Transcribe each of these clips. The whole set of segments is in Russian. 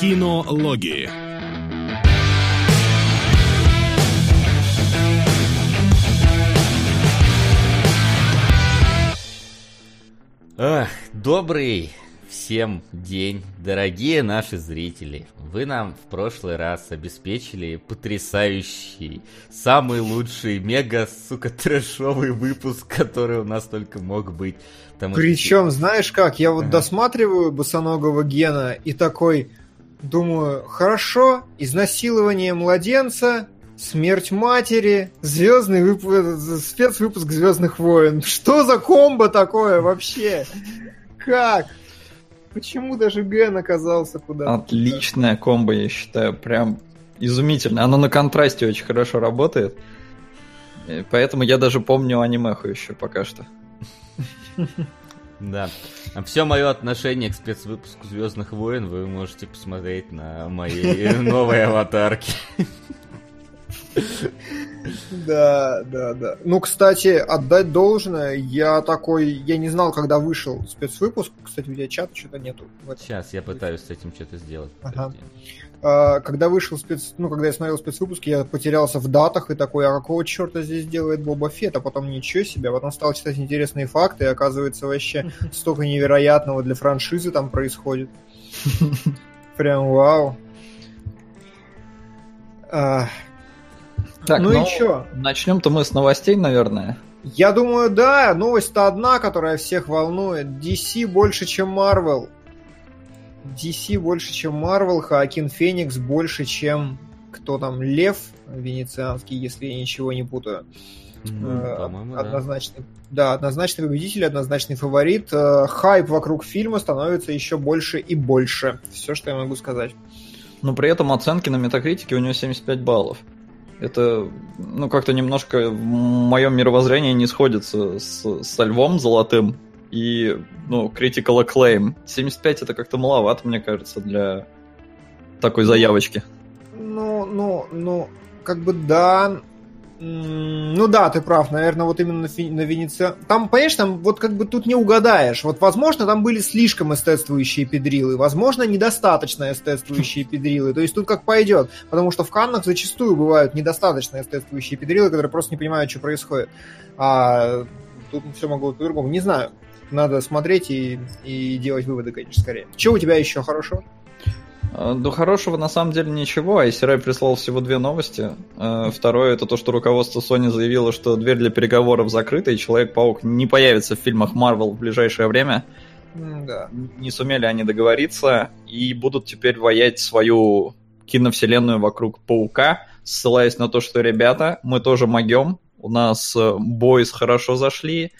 Кинологии. Ах, добрый всем день, дорогие наши зрители. Вы нам в прошлый раз обеспечили потрясающий, самый лучший, мега, сука, трэшовый выпуск, который у нас только мог быть. Причем, что... знаешь как, я вот ага. досматриваю босоногого Гена и такой думаю, хорошо, изнасилование младенца, Смерть матери, звездный выпуск, спецвыпуск Звездных войн. Что за комбо такое вообще? Как? Почему даже Ген оказался куда? Отличная комбо, я считаю, прям изумительно. Оно на контрасте очень хорошо работает. И поэтому я даже помню анимеху еще пока что. Да. А все мое отношение к спецвыпуску Звездных войн вы можете посмотреть на моей новой аватарке. Да, да, да. Ну, кстати, отдать должное, я такой, я не знал, когда вышел спецвыпуск. Кстати, у тебя чата что-то нету. Сейчас я пытаюсь с этим что-то сделать. Ага. А, когда вышел спец, ну, когда я смотрел спецвыпуск, я потерялся в датах и такой, а какого черта здесь делает Боба Фетт, а потом ничего себе, а потом стал читать интересные факты, и оказывается вообще столько невероятного для франшизы там происходит. Прям вау. Так, ну, ну и что? Начнем-то мы с новостей, наверное. Я думаю, да. Новость-то одна, которая всех волнует. DC больше, чем Marvel. DC больше, чем Marvel. Хаакин Феникс больше, чем кто там, Лев Венецианский, если я ничего не путаю. Mm, однозначный, да. да, однозначный победитель, однозначный фаворит. Э, хайп вокруг фильма становится еще больше и больше. Все, что я могу сказать. Но при этом оценки на метакритике у него 75 баллов. Это, ну, как-то немножко в моем мировоззрении не сходится с, со львом золотым и, ну, critical acclaim. 75 это как-то маловато, мне кажется, для такой заявочки. Ну, ну, ну, как бы да, ну да, ты прав, наверное, вот именно на, на Венеция. Там, понимаешь, там вот как бы тут не угадаешь. Вот, возможно, там были слишком эстетствующие педрилы, возможно, недостаточно эстетствующие педрилы. То есть тут как пойдет. Потому что в Каннах зачастую бывают недостаточно эстетствующие педрилы, которые просто не понимают, что происходит. А тут все могло быть по-другому. Не знаю. Надо смотреть и, и делать выводы, конечно, скорее. Что у тебя еще хорошего? Э, до хорошего на самом деле ничего. ICRI прислал всего две новости. Э, второе это то, что руководство Sony заявило, что дверь для переговоров закрыта, и Человек-паук не появится в фильмах Marvel в ближайшее время. Да. Не сумели они договориться и будут теперь воять свою киновселенную вокруг Паука, ссылаясь на то, что, ребята, мы тоже могем, у нас Бойс э, хорошо зашли,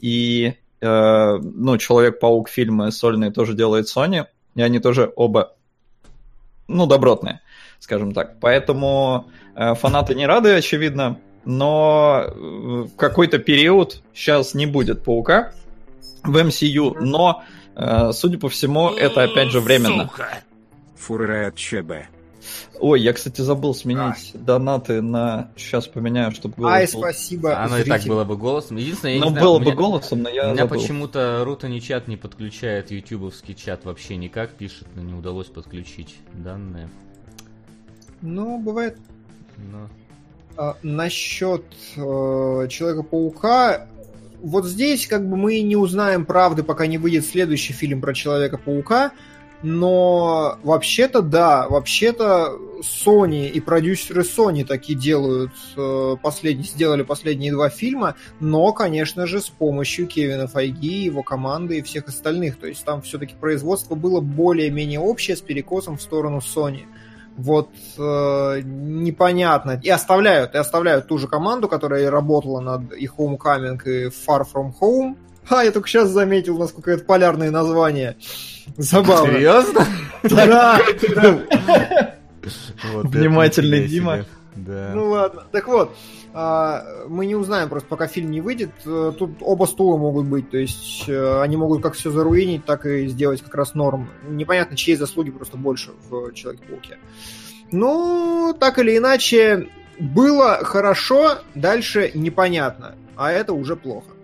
и э, ну, Человек-паук фильмы сольные тоже делает Sony, и они тоже оба ну, добротные, скажем так. Поэтому э, фанаты не рады, очевидно, но э, в какой-то период сейчас не будет Паука в MCU, но, э, судя по всему, это опять же временно. Сука! Фуррет ЧБ. Ой, я, кстати, забыл сменить а. донаты на... Сейчас поменяю, чтобы голос Ай, был... спасибо. Оно зритель. и так было бы голосом. Единственное, я ну, не знаю, было бы меня... голосом, но я У меня забыл. почему-то Рута не чат не подключает ютубовский чат вообще никак, пишет, но не удалось подключить данные. Ну, бывает. Но... А, насчет э, Человека-паука, вот здесь как бы мы не узнаем правды, пока не выйдет следующий фильм про Человека-паука, но вообще-то да, вообще-то Sony и продюсеры Sony такие делают, э, последний, сделали последние два фильма, но, конечно же, с помощью Кевина Файги, его команды и всех остальных. То есть там все-таки производство было более-менее общее с перекосом в сторону Sony. Вот э, непонятно. И оставляют, и оставляют ту же команду, которая работала над и Homecoming, и Far From Home. А, я только сейчас заметил, насколько это полярные названия. Забавно. Серьезно? Да. Внимательный Дима. Да. Ну ладно. Так вот, а, мы не узнаем просто, пока фильм не выйдет. Э, тут оба стула могут быть, то есть э, они могут как все заруинить, так и сделать как раз норм. Непонятно, чьи заслуги просто больше в Человеке-пауке. Ну, так или иначе, было хорошо, дальше непонятно, а это уже плохо.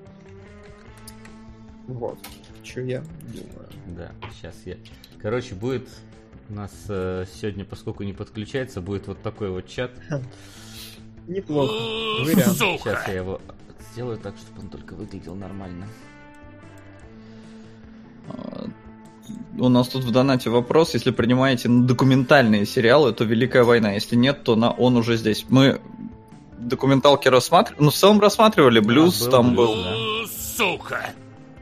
Вот, что я думаю. Да, сейчас я... Короче, будет У нас э, сегодня, поскольку не подключается, будет вот такой вот чат. Неплохо. Вариант. Сейчас я его сделаю так, чтобы он только выглядел нормально. У нас тут в донате вопрос, если принимаете документальные сериалы, то Великая война. Если нет, то на он уже здесь. Мы документалки рассматривали, ну в целом рассматривали, блюз да, был, там был. Да. Сука!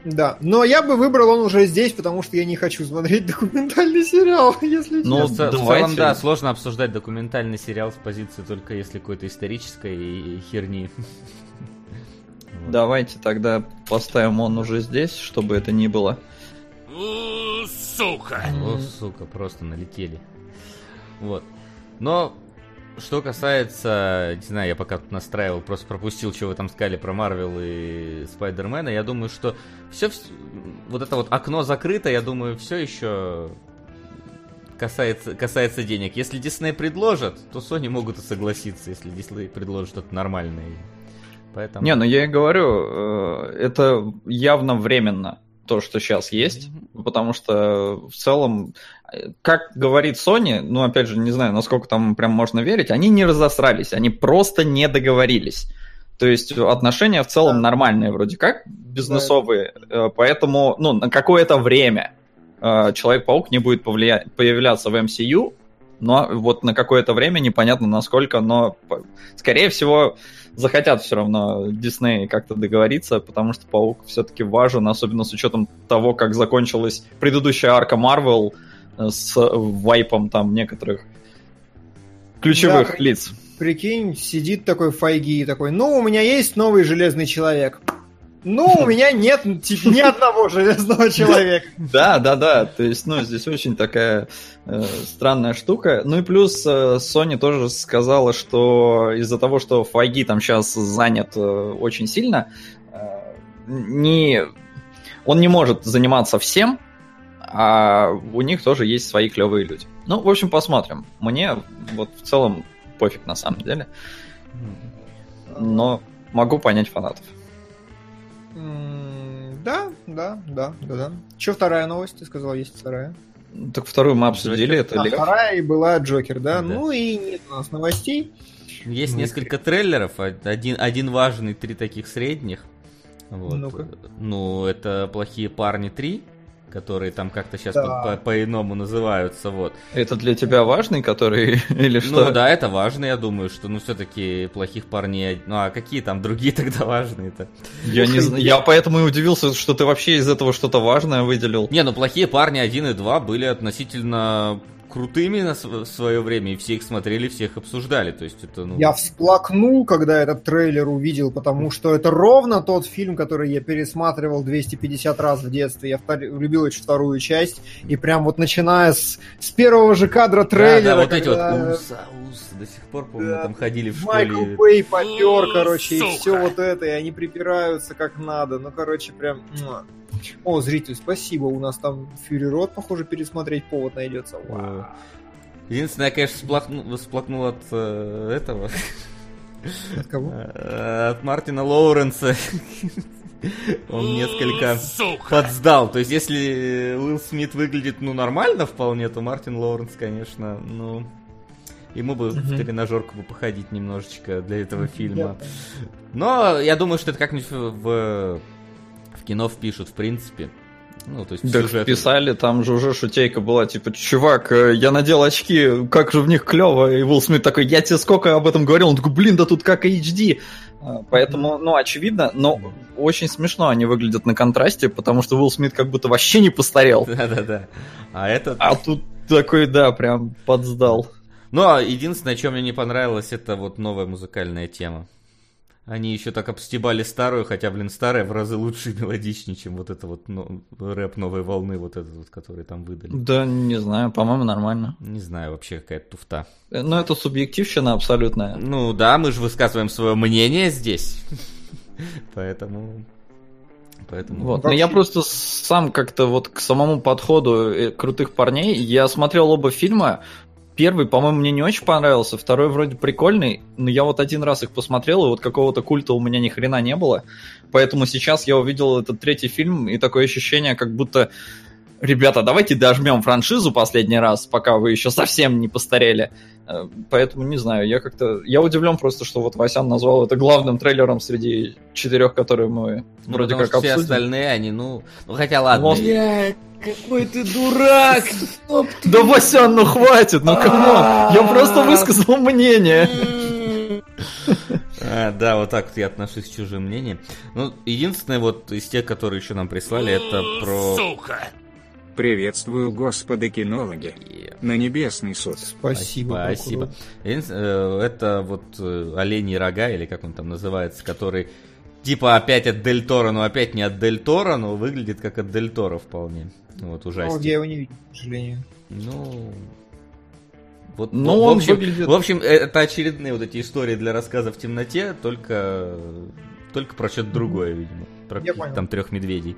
Да, но я бы выбрал он уже здесь, потому что я не хочу смотреть документальный сериал, если ну, честно. Ну, в целом, да, сложно обсуждать документальный сериал с позиции только если какой-то исторической херни. Давайте тогда поставим он уже здесь, чтобы это не было. Сука! О, сука, просто налетели. Вот. Но что касается, не знаю, я пока тут настраивал, просто пропустил, что вы там сказали про Марвел и Спайдермена. Я думаю, что все, вот это вот окно закрыто, я думаю, все еще касается, касается денег. Если Дисней предложат, то Sony могут и согласиться, если Дисней предложит что-то нормальное. Поэтому... Не, ну я и говорю, э, это явно временно то, что сейчас есть, mm-hmm. потому что в целом, как говорит Sony, ну опять же, не знаю, насколько там прям можно верить, они не разосрались, они просто не договорились. То есть отношения в целом нормальные вроде как, бизнесовые, да. Э, поэтому ну, на какое-то время э, Человек-паук не будет повлия... появляться в MCU, но вот на какое-то время непонятно насколько, но скорее всего захотят все равно Дисней как-то договориться, потому что Паук все-таки важен, особенно с учетом того, как закончилась предыдущая арка Марвел э, с вайпом там некоторых ключевых да, лиц. Прикинь, сидит такой Файги такой, ну, у меня есть новый Железный Человек. Ну, у меня нет ни одного железного человека. Да, да, да. То есть, ну, здесь очень такая э, странная штука. Ну и плюс э, Sony тоже сказала, что из-за того, что Файги там сейчас занят э, очень сильно, э, не, он не может заниматься всем, а у них тоже есть свои клевые люди. Ну, в общем, посмотрим. Мне вот в целом пофиг на самом деле. Но могу понять фанатов. Да, да, да, да, да. Че вторая новость? Ты сказал, есть вторая. Так вторую мы обсудили, Джокер. это а, Вторая и была Джокер, да? да. Ну и нет у нас новостей. Есть мы... несколько трейлеров, один, один важный, три таких средних. Вот. ну Ну, это «Плохие парни 3», которые там как-то сейчас да. по- по-иному называются, вот. Это для тебя важный, который или что? Ну да, это важно, я думаю, что ну все-таки плохих парней, ну а какие там другие тогда важные-то? Я не знаю, я поэтому и удивился, что ты вообще из этого что-то важное выделил. Не, ну плохие парни 1 и 2 были относительно крутыми на свое время, и все их смотрели, всех обсуждали. То есть это, ну... Я всплакнул, когда этот трейлер увидел, потому что это ровно тот фильм, который я пересматривал 250 раз в детстве. Я втор... любил очень вторую часть, и прям вот начиная с, с первого же кадра трейлера... Да, да вот когда... эти вот уса, уса, до сих пор, помню, да, там ходили в школе. Майкл Бэй попер, короче, Сука. и все вот это, и они припираются как надо. Ну, короче, прям... О, зритель, спасибо. У нас там Фьюри Рот, похоже, пересмотреть повод найдется. Вау. Единственное, я, конечно, всплакнул, всплакнул от э, этого. От кого? Э, от Мартина Лоуренса. Он несколько подсдал. То есть, если Уилл Смит выглядит, ну, нормально вполне, то Мартин Лоуренс, конечно, ну... Ему бы в тренажерку бы походить немножечко для этого фильма. Но я думаю, что это как-нибудь в в кино впишут, в принципе. Ну, то есть так сюжет... писали, там же уже шутейка была, типа, чувак, э, я надел очки, как же в них клево, и Уилл Смит такой, я тебе сколько об этом говорил, он такой, блин, да тут как HD. А, поэтому, ну, очевидно, но очень смешно они выглядят на контрасте, потому что Уилл Смит как будто вообще не постарел. Да-да-да. А этот... А тут такой, да, прям подсдал. Ну, а единственное, что мне не понравилось, это вот новая музыкальная тема. Они еще так обстебали старую, хотя, блин, старая в разы лучше и мелодичнее, чем вот это вот ну, рэп новой волны, вот этот вот, который там выдали. Да, не знаю, по-моему, нормально. Не знаю, вообще какая-то туфта. Э, ну, это субъективщина абсолютная. Ну да, мы же высказываем свое мнение здесь. Поэтому... Поэтому... Вот. Но я просто сам как-то вот к самому подходу э, крутых парней, я смотрел оба фильма, Первый, по-моему, мне не очень понравился, второй вроде прикольный, но я вот один раз их посмотрел, и вот какого-то культа у меня ни хрена не было. Поэтому сейчас я увидел этот третий фильм, и такое ощущение, как будто ребята, давайте дожмем франшизу последний раз, пока вы еще совсем не постарели. Э, поэтому не знаю, я как-то... Я удивлен просто, что вот Васян назвал это главным трейлером среди четырех, которые мы Ну, вроде как что все обсудим. остальные, они, ну... Ну, хотя ладно. Но- Бля, какой ты дурак! Да, Васян, ну хватит, ну come on! Я просто высказал мнение. А, да, вот так вот я отношусь к чужим мнениям. Ну, единственное, вот из тех, которые еще нам прислали, это про... Приветствую, господа кинологи. На небесный суд. Спасибо. Спасибо. э, Это вот э, оленьи рога, или как он там называется, который типа опять от Дель Торо, но опять не от Дель Торо, но выглядит как от Дель Торо вполне. Вот Ну, ужасно. я его не видел, к сожалению. Ну, вот, Ну, в, он общем, выглядит- в общем, э, это очередные вот эти истории для рассказа в темноте, только, только про что-то другое, видимо. Про Я понял. там трех медведей.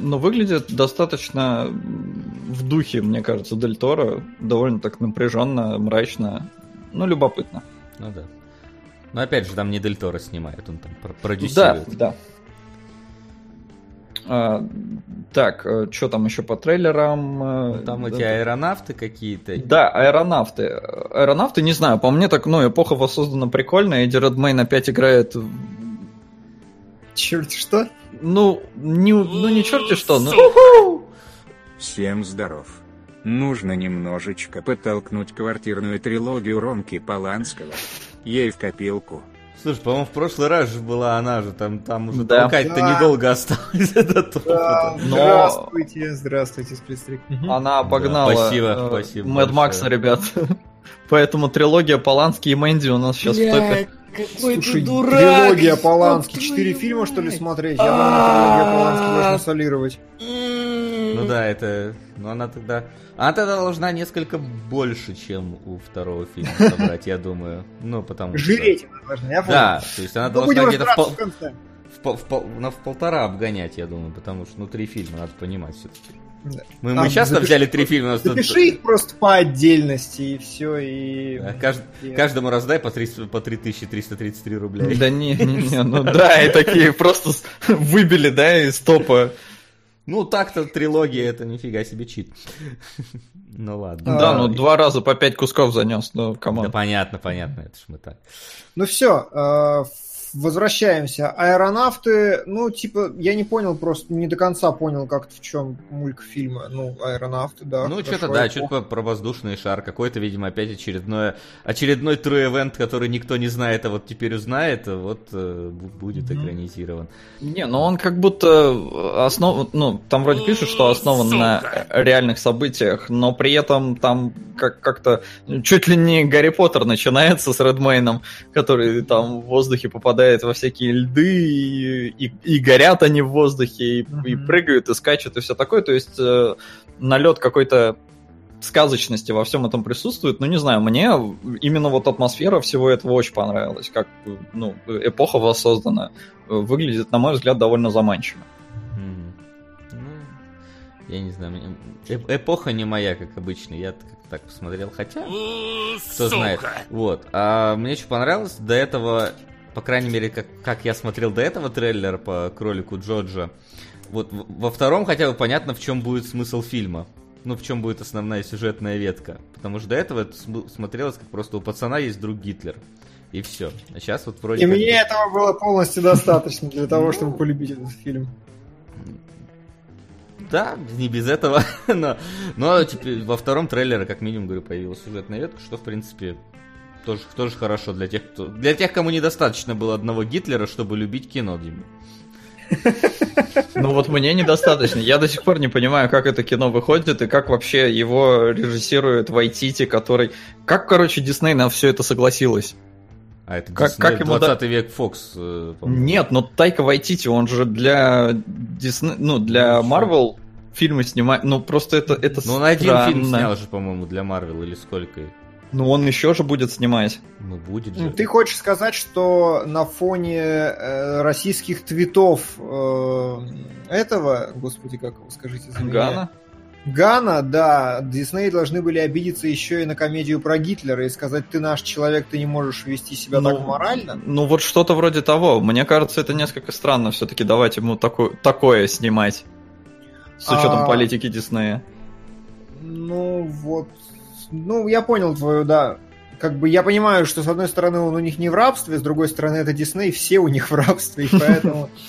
Но выглядит достаточно в духе, мне кажется, Дель Торо. Довольно так напряженно, мрачно. Ну, любопытно. Ну да. Но опять же, там не Дель Торо снимает, он там пр- Да, продюсирует. да. А, так, что там еще по трейлерам? Ну, Там Э, эти да, аэронавты какие-то. Да, аэронавты. Аэронавты, не знаю, по мне так, ну, эпоха воссоздана прикольно. Эдди Редмейн опять играет... Черт, что? Ну, не, ну не черти что, ну... Всем здоров. Нужно немножечко подтолкнуть квартирную трилогию Ромки Поланского. Ей в копилку. Слушай, по-моему, в прошлый раз же была она же, там, там уже Да. толкать-то Да. недолго осталось этот Да, опыт. Но- Здравствуйте, здравствуйте, спецстрик. Она обогнала спасибо, э, спасибо Мэд Макса, ребят. Поэтому трилогия Поланский и Мэнди у нас сейчас в топе. какой Слушай, трилогия Полански. Четыре фильма, что ли, смотреть? Я думаю, трилогия Полански можно солировать. Ну да, это... Ну она тогда... Она тогда должна несколько больше, чем у второго фильма собрать, я думаю. Ну, потому что... Жиреть она должна, я понял. Да, то есть она Мы должна где-то в, в в в пол- на- в полтора обгонять, я думаю, потому что, ну, три фильма, надо понимать все-таки. Да. Мы, А, мы часто запиши- взяли три фильма, у нас тут- Запиши их просто по отдельности, и все, и... А, кажд- и- Каждому раздай по, 300 по 3333 рубля. Да не, не, не, ну да, и такие просто выбили, да, из топа. Ну, так-то трилогия это нифига себе чит. Ну ладно. Да, А, ну два раза по пять кусков занес, ну, Да команд. понятно, понятно, это ж мы так. Ну все, возвращаемся. Аэронавты, ну, типа, я не понял, просто не до конца понял, как в чем мульк фильма. Ну, аэронавты, да. Ну, что-то, да, что-то про воздушный шар. Какой-то, видимо, опять очередное, очередной true event, который никто не знает, а вот теперь узнает, вот э, бу- будет Мгм. экранизирован. Не, ну он как будто основан, ну, там вроде пишут, что основан на реальных событиях, но при этом там как- как-то чуть ли не Гарри Поттер начинается с Редмейном, который там в воздухе попадает во всякие льды, и, и- и горят они в воздухе, и, и Мгм. прыгают, и скачут, и все такое. То есть э, налет какой-то сказочности во всем этом присутствует. Ну, не знаю, мне именно вот атмосфера всего этого очень понравилась. Как ну, эпоха воссоздана. Выглядит, на мой взгляд, довольно заманчиво. Ну, я не знаю, мне- э- эпоха не моя, как обычно, я так посмотрел, хотя, кто знает. Вот, а мне что понравилось, до этого, по крайней мере, как, как я смотрел до этого трейлера по кролику Джорджа, вот во втором хотя бы понятно, в чем будет смысл фильма. Ну, в чем будет основная сюжетная ветка. Потому что до этого это см- смотрелось, как просто у пацана есть друг Гитлер. И все. А сейчас вот вроде И как мне этого было полностью достаточно для того, чтобы полюбить этот фильм. Да, не без этого. но, но теперь во втором трейлере, как минимум, говорю, появилась сюжетная ветка, что, в принципе, тоже, тоже хорошо для тех, кто... Для тех, кому недостаточно было одного Гитлера, чтобы любить кино, Дима. Ну вот мне недостаточно. Я до сих пор не понимаю, как это кино выходит и как вообще его режиссирует Вайтити, который... Как, короче, Дисней на все это согласилась? А это Как- Disney, как ему 20 век Фокс, э, по-моему. Нет, но Тайка Вайтити, он же для Дисней, ну, для Ну, Марвел фильмы снимает, ну, просто это, это Ну, он один фильм снял же, по-моему, для Марвел, или сколько? Ну, он еще же будет снимать. Ну, будет же. Ну, Ты хочешь сказать, что на фоне э, российских твитов э, этого, господи, как его скажите за меня? Гана? Гана, да, Дисней должны были обидеться еще и на комедию про Гитлера и сказать, ты наш человек, ты не можешь вести себя Ну, так морально. Ну, вот что-то вроде того. Мне кажется, это несколько странно все-таки давать ему такое, такое снимать. С учетом а... политики Диснея. Ну, вот. Ну, я понял твою, да. Как бы я понимаю, что с одной стороны он у них не в рабстве, с другой стороны это Дисней, все у них в рабстве, и поэтому...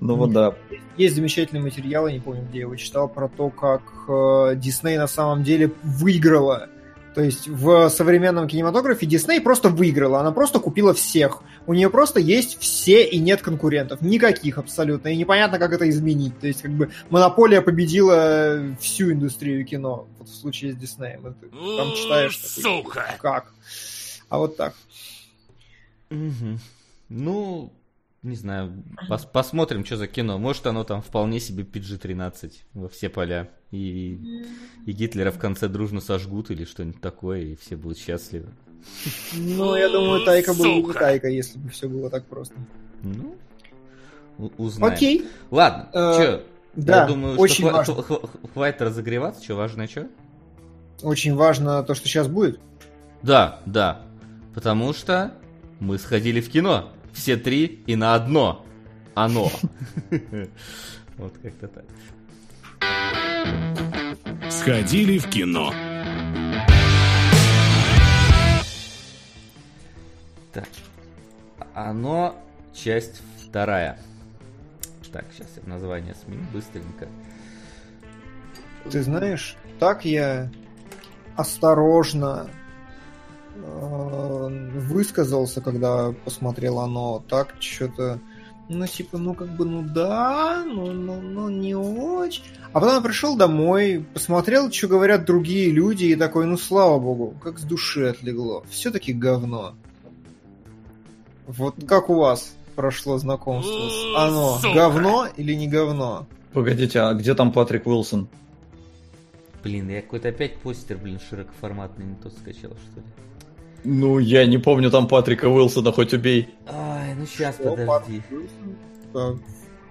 Ну вот да. Есть замечательный материал, я не помню, где я его читал, про то, как э, Дисней на самом деле выиграла то есть в современном кинематографе Дисней просто выиграла, она просто купила всех. У нее просто есть все и нет конкурентов. Никаких абсолютно. И непонятно, как это изменить. То есть как бы монополия победила всю индустрию кино. Вот в случае с Диснеем. Ты там читаешь... Сука! Такой, как? А вот так. Угу. Ну, не знаю, пос посмотрим, что за кино. Может, оно там вполне себе PG-13 во все поля. И, и Гитлера в конце дружно сожгут или что-нибудь такое, и все будут счастливы. Ну, я думаю, Тайка был не Тайка, если бы все было так просто. Ну, узнаем. Окей. Ладно, э, что? Да, я думаю, очень что важно. хватит разогреваться. Что важно, что? Очень важно то, что сейчас будет. Да, да. Потому что мы сходили в кино все три и на одно. Оно. Вот как-то так. Сходили в кино. Так. Оно часть вторая. Так, сейчас я название сменю быстренько. Ты знаешь, так я осторожно высказался, когда посмотрел оно, так что-то, ну, типа, ну, как бы, ну, да, ну, ну, ну, не очень. А потом я пришел домой, посмотрел, что говорят другие люди, и такой, ну, слава богу, как с души отлегло. Все-таки говно. Вот как у вас прошло знакомство с оно? Сука. Говно или не говно? Погодите, а где там Патрик Уилсон? Блин, я какой-то опять постер, блин, широкоформатный не тот скачал, что ли. Ну, я не помню там Патрика Уилсона, хоть убей. Ай, ну сейчас, Что, подожди.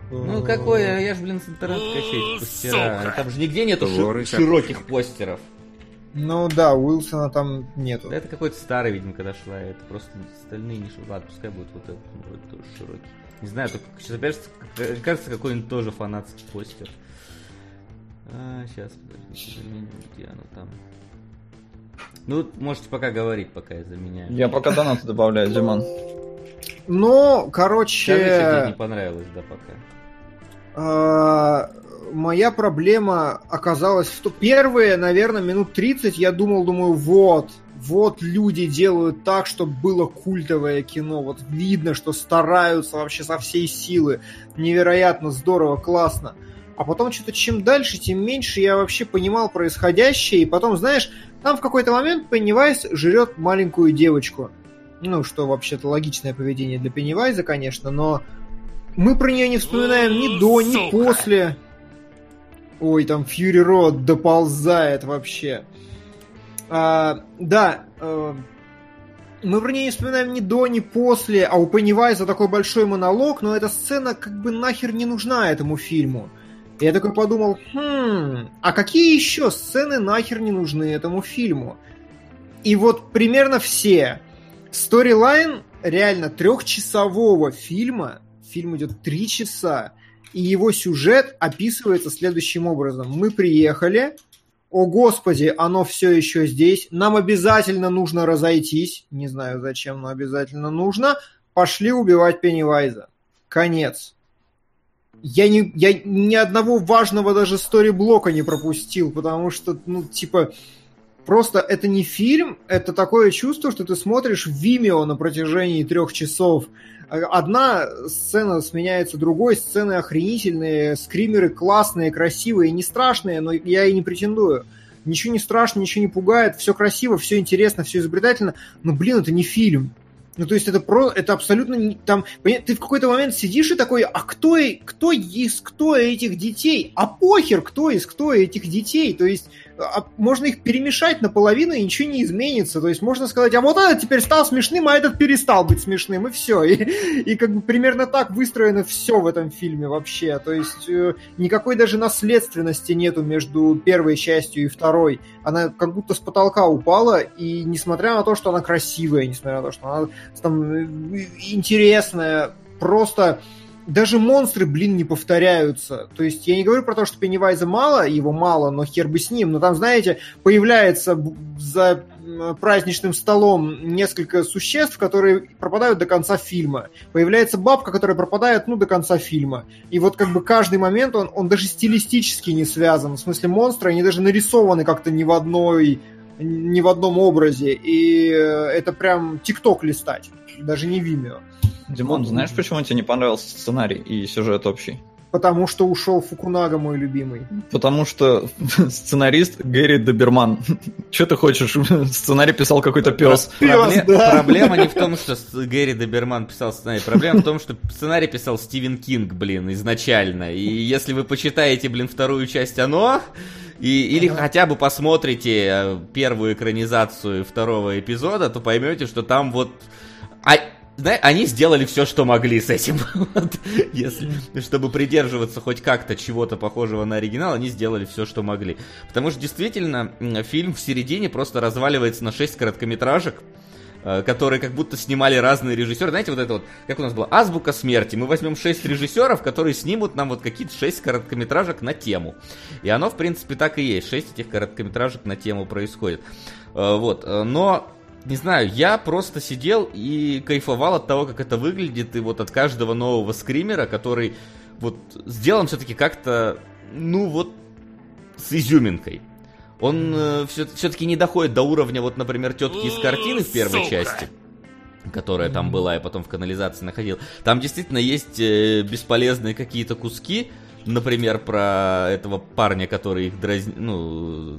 Ну какой, я ж, блин, с интернета качаю постера. Там же нигде нету ши- широких постеров. Ну да, Уилсона там нету. Да это какой-то старый, видимо, когда шла. Это просто остальные не шли. Ладно, пускай будет вот этот, вроде тоже широкий. Не знаю, только сейчас опять кажется какой-нибудь тоже фанатский постер. А, сейчас, подожди, где оно там? Ну, можете пока говорить, пока я заменяю. Я пока донаты добавляю, Диман. Ну, короче... Скажи, тебе не понравилось, да, пока. А, моя проблема оказалась в том... Первые, наверное, минут 30 я думал, думаю, вот, вот люди делают так, чтобы было культовое кино. Вот видно, что стараются вообще со всей силы. Невероятно здорово, классно. А потом что-то чем дальше, тем меньше я вообще понимал происходящее. И потом, знаешь, там в какой-то момент Пеннивайз жрет маленькую девочку. Ну, что вообще-то логичное поведение для Пеннивайза, конечно, но мы про нее не вспоминаем ни до, ни после. Ой, там Фьюри Род доползает вообще. А, да, а, мы про нее не вспоминаем ни до, ни после, а у Пеннивайза такой большой монолог, но эта сцена как бы нахер не нужна этому фильму. Я такой подумал, хм, а какие еще сцены нахер не нужны этому фильму? И вот примерно все. Сторилайн реально трехчасового фильма, фильм идет три часа, и его сюжет описывается следующим образом. Мы приехали, о господи, оно все еще здесь, нам обязательно нужно разойтись, не знаю зачем, но обязательно нужно, пошли убивать Пеннивайза. Конец я, не, я ни одного важного даже стори-блока не пропустил, потому что, ну, типа, просто это не фильм, это такое чувство, что ты смотришь Vimeo на протяжении трех часов. Одна сцена сменяется другой, сцены охренительные, скримеры классные, красивые, не страшные, но я и не претендую. Ничего не страшно, ничего не пугает, все красиво, все интересно, все изобретательно, но, блин, это не фильм. Ну, то есть это про, это абсолютно там, ты в какой-то момент сидишь и такой, а кто, кто из кто этих детей? А похер, кто из кто этих детей? То есть можно их перемешать наполовину, и ничего не изменится. То есть можно сказать, а вот этот теперь стал смешным, а этот перестал быть смешным, и все. И, и как бы примерно так выстроено все в этом фильме вообще. То есть э, никакой даже наследственности нету между первой частью и второй. Она как будто с потолка упала, и несмотря на то, что она красивая, несмотря на то, что она там э, интересная, просто даже монстры, блин, не повторяются. То есть я не говорю про то, что Пеннивайза мало, его мало, но хер бы с ним. Но там, знаете, появляется за праздничным столом несколько существ, которые пропадают до конца фильма. Появляется бабка, которая пропадает, ну, до конца фильма. И вот как бы каждый момент, он, он даже стилистически не связан. В смысле, монстры, они даже нарисованы как-то не в одной ни в одном образе, и э, это прям тикток листать, даже не Vimeo. Димон, знаешь, почему тебе не понравился сценарий и сюжет общий? Потому что ушел Фукунага, мой любимый. Потому что сценарист Гэри Доберман. Че ты хочешь? Сценарий писал какой-то пес. Пробле... Да. Проблема не в том, что Гэри Доберман писал сценарий. Проблема в том, что сценарий писал Стивен Кинг, блин, изначально. И если вы почитаете, блин, вторую часть «Оно», и, или хотя бы посмотрите э, первую экранизацию второго эпизода, то поймете, что там вот... А, да, они сделали все, что могли с этим. вот, если, чтобы придерживаться хоть как-то чего-то похожего на оригинал, они сделали все, что могли. Потому что действительно фильм в середине просто разваливается на 6 короткометражек э, которые как будто снимали разные режиссеры. Знаете, вот это вот, как у нас было, азбука смерти. Мы возьмем 6 режиссеров, которые снимут нам вот какие-то 6 короткометражек на тему. И оно, в принципе, так и есть. 6 этих короткометражек на тему происходит. Э, вот. Э, но не знаю, я просто сидел и кайфовал от того, как это выглядит, и вот от каждого нового скримера, который вот сделан все-таки как-то, ну вот, с изюминкой. Он э, все, все-таки не доходит до уровня, вот, например, тетки из картины в первой Сука. части которая там была и потом в канализации находил. Там действительно есть э, бесполезные какие-то куски, например, про этого парня, который их дразни... ну,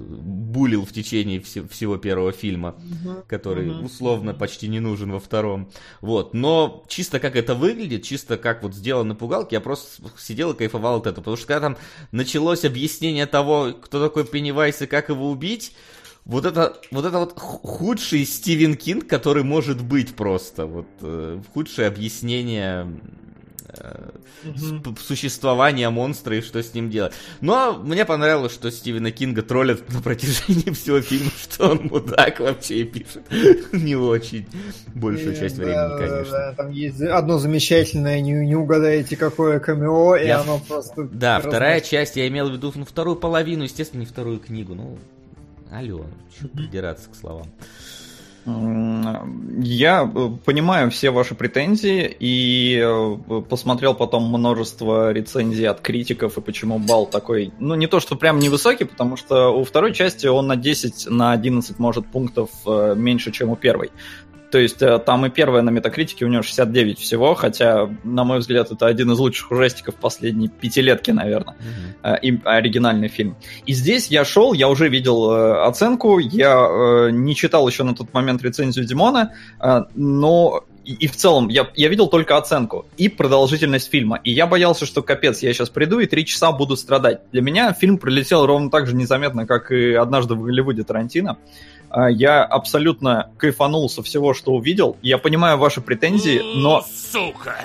булил в течение вс- всего первого фильма, uh-huh. который uh-huh. условно почти не нужен во втором. Вот, но чисто как это выглядит, чисто как вот сделано пугалки, я просто сидел и кайфовал от этого, потому что когда там началось объяснение того, кто такой Пеннивайс и как его убить, вот это, вот это вот худший Стивен Кинг, который может быть просто. Вот э, худшее объяснение угу. существования монстра и что с ним делать. Но мне понравилось, что Стивена Кинга троллят на протяжении всего фильма, что он мудак вообще и пишет не очень большую часть времени, конечно. там есть одно замечательное, не, не угадаете, какое камео, и оно просто... Да, вторая часть, я имел в виду ну, вторую половину, естественно, не вторую книгу, ну, алло, что придираться к словам. Я э, понимаю все ваши претензии и э, посмотрел потом множество рецензий от критиков и почему балл такой, ну не то что прям невысокий, потому что у второй части он на 10, на 11 может пунктов э, меньше, чем у первой. То есть э, там и первая на метакритике у него 69 всего, хотя, на мой взгляд, это один из лучших ужастиков последней пятилетки, наверное, mm-hmm. и оригинальный фильм. И здесь я шел, я уже видел э, оценку, я не читал еще на тот момент рецензию Димона, но и, и в целом я, я видел только оценку и продолжительность фильма. И я боялся, что капец, я сейчас приду и три часа буду страдать. Для меня фильм пролетел ровно так же незаметно, как и однажды в Голливуде Тарантино. А, я абсолютно кайфанул со всего, что увидел. Я понимаю ваши претензии, но... Сука!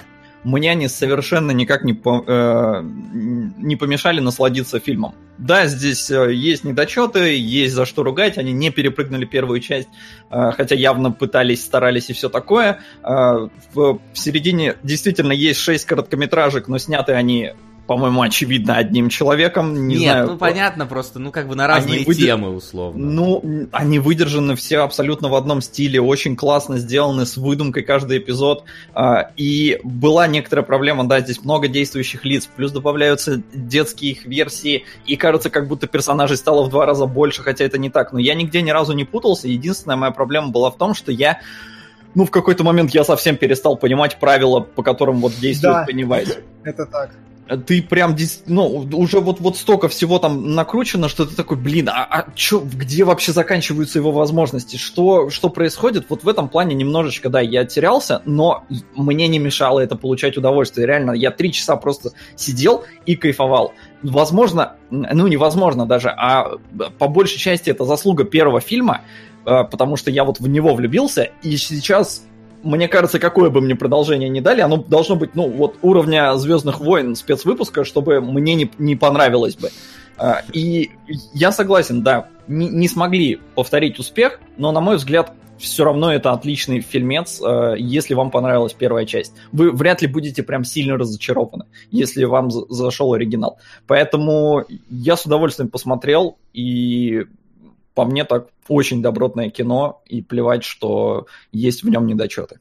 Мне они совершенно никак не, по, э, не помешали насладиться фильмом. Да, здесь э, есть недочеты, есть за что ругать, они не перепрыгнули первую часть, э, хотя явно пытались, старались и все такое. Э, в, в середине действительно есть шесть короткометражек, но сняты они по-моему, очевидно, одним человеком. Не Нет, знаю, ну понятно, просто, ну как бы на разные они выдер... темы, условно. Ну, они выдержаны все абсолютно в одном стиле, очень классно сделаны, с выдумкой каждый эпизод. А, и была некоторая проблема, да, здесь много действующих лиц, плюс добавляются детские их версии, и кажется, как будто персонажей стало в два раза больше, хотя это не так. Но я нигде ни разу не путался, единственная моя проблема была в том, что я ну, в какой-то момент я совсем перестал понимать правила, по которым вот действует да, Pennywise. Это так ты прям, ну, уже вот, вот столько всего там накручено, что ты такой, блин, а, а чё, где вообще заканчиваются его возможности? Что, что происходит? Вот в этом плане немножечко, да, я терялся, но мне не мешало это получать удовольствие. Реально, я три часа просто сидел и кайфовал. Возможно, ну, невозможно даже, а по большей части это заслуга первого фильма, э, потому что я вот в него влюбился, и сейчас мне кажется, какое бы мне продолжение не дали, оно должно быть, ну, вот уровня Звездных войн спецвыпуска, чтобы мне не, не понравилось бы. А, и я согласен, да, не, не смогли повторить успех, но, на мой взгляд, все равно это отличный фильмец, э, если вам понравилась первая часть. Вы вряд ли будете прям сильно разочарованы, если вам зашел оригинал. Поэтому я с удовольствием посмотрел, и по мне так очень добротное кино, и плевать, что есть в нем недочеты.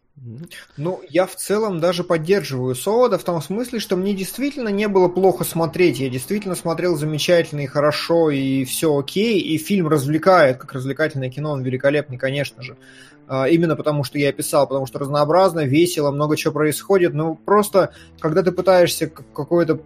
Ну, я в целом даже поддерживаю Солода в том смысле, что мне действительно не было плохо смотреть. Я действительно смотрел замечательно и хорошо, и все окей, и фильм развлекает, как развлекательное кино, он великолепный, конечно же. А, именно потому, что я писал, потому что разнообразно, весело, много чего происходит. Ну, просто, когда ты пытаешься какое-то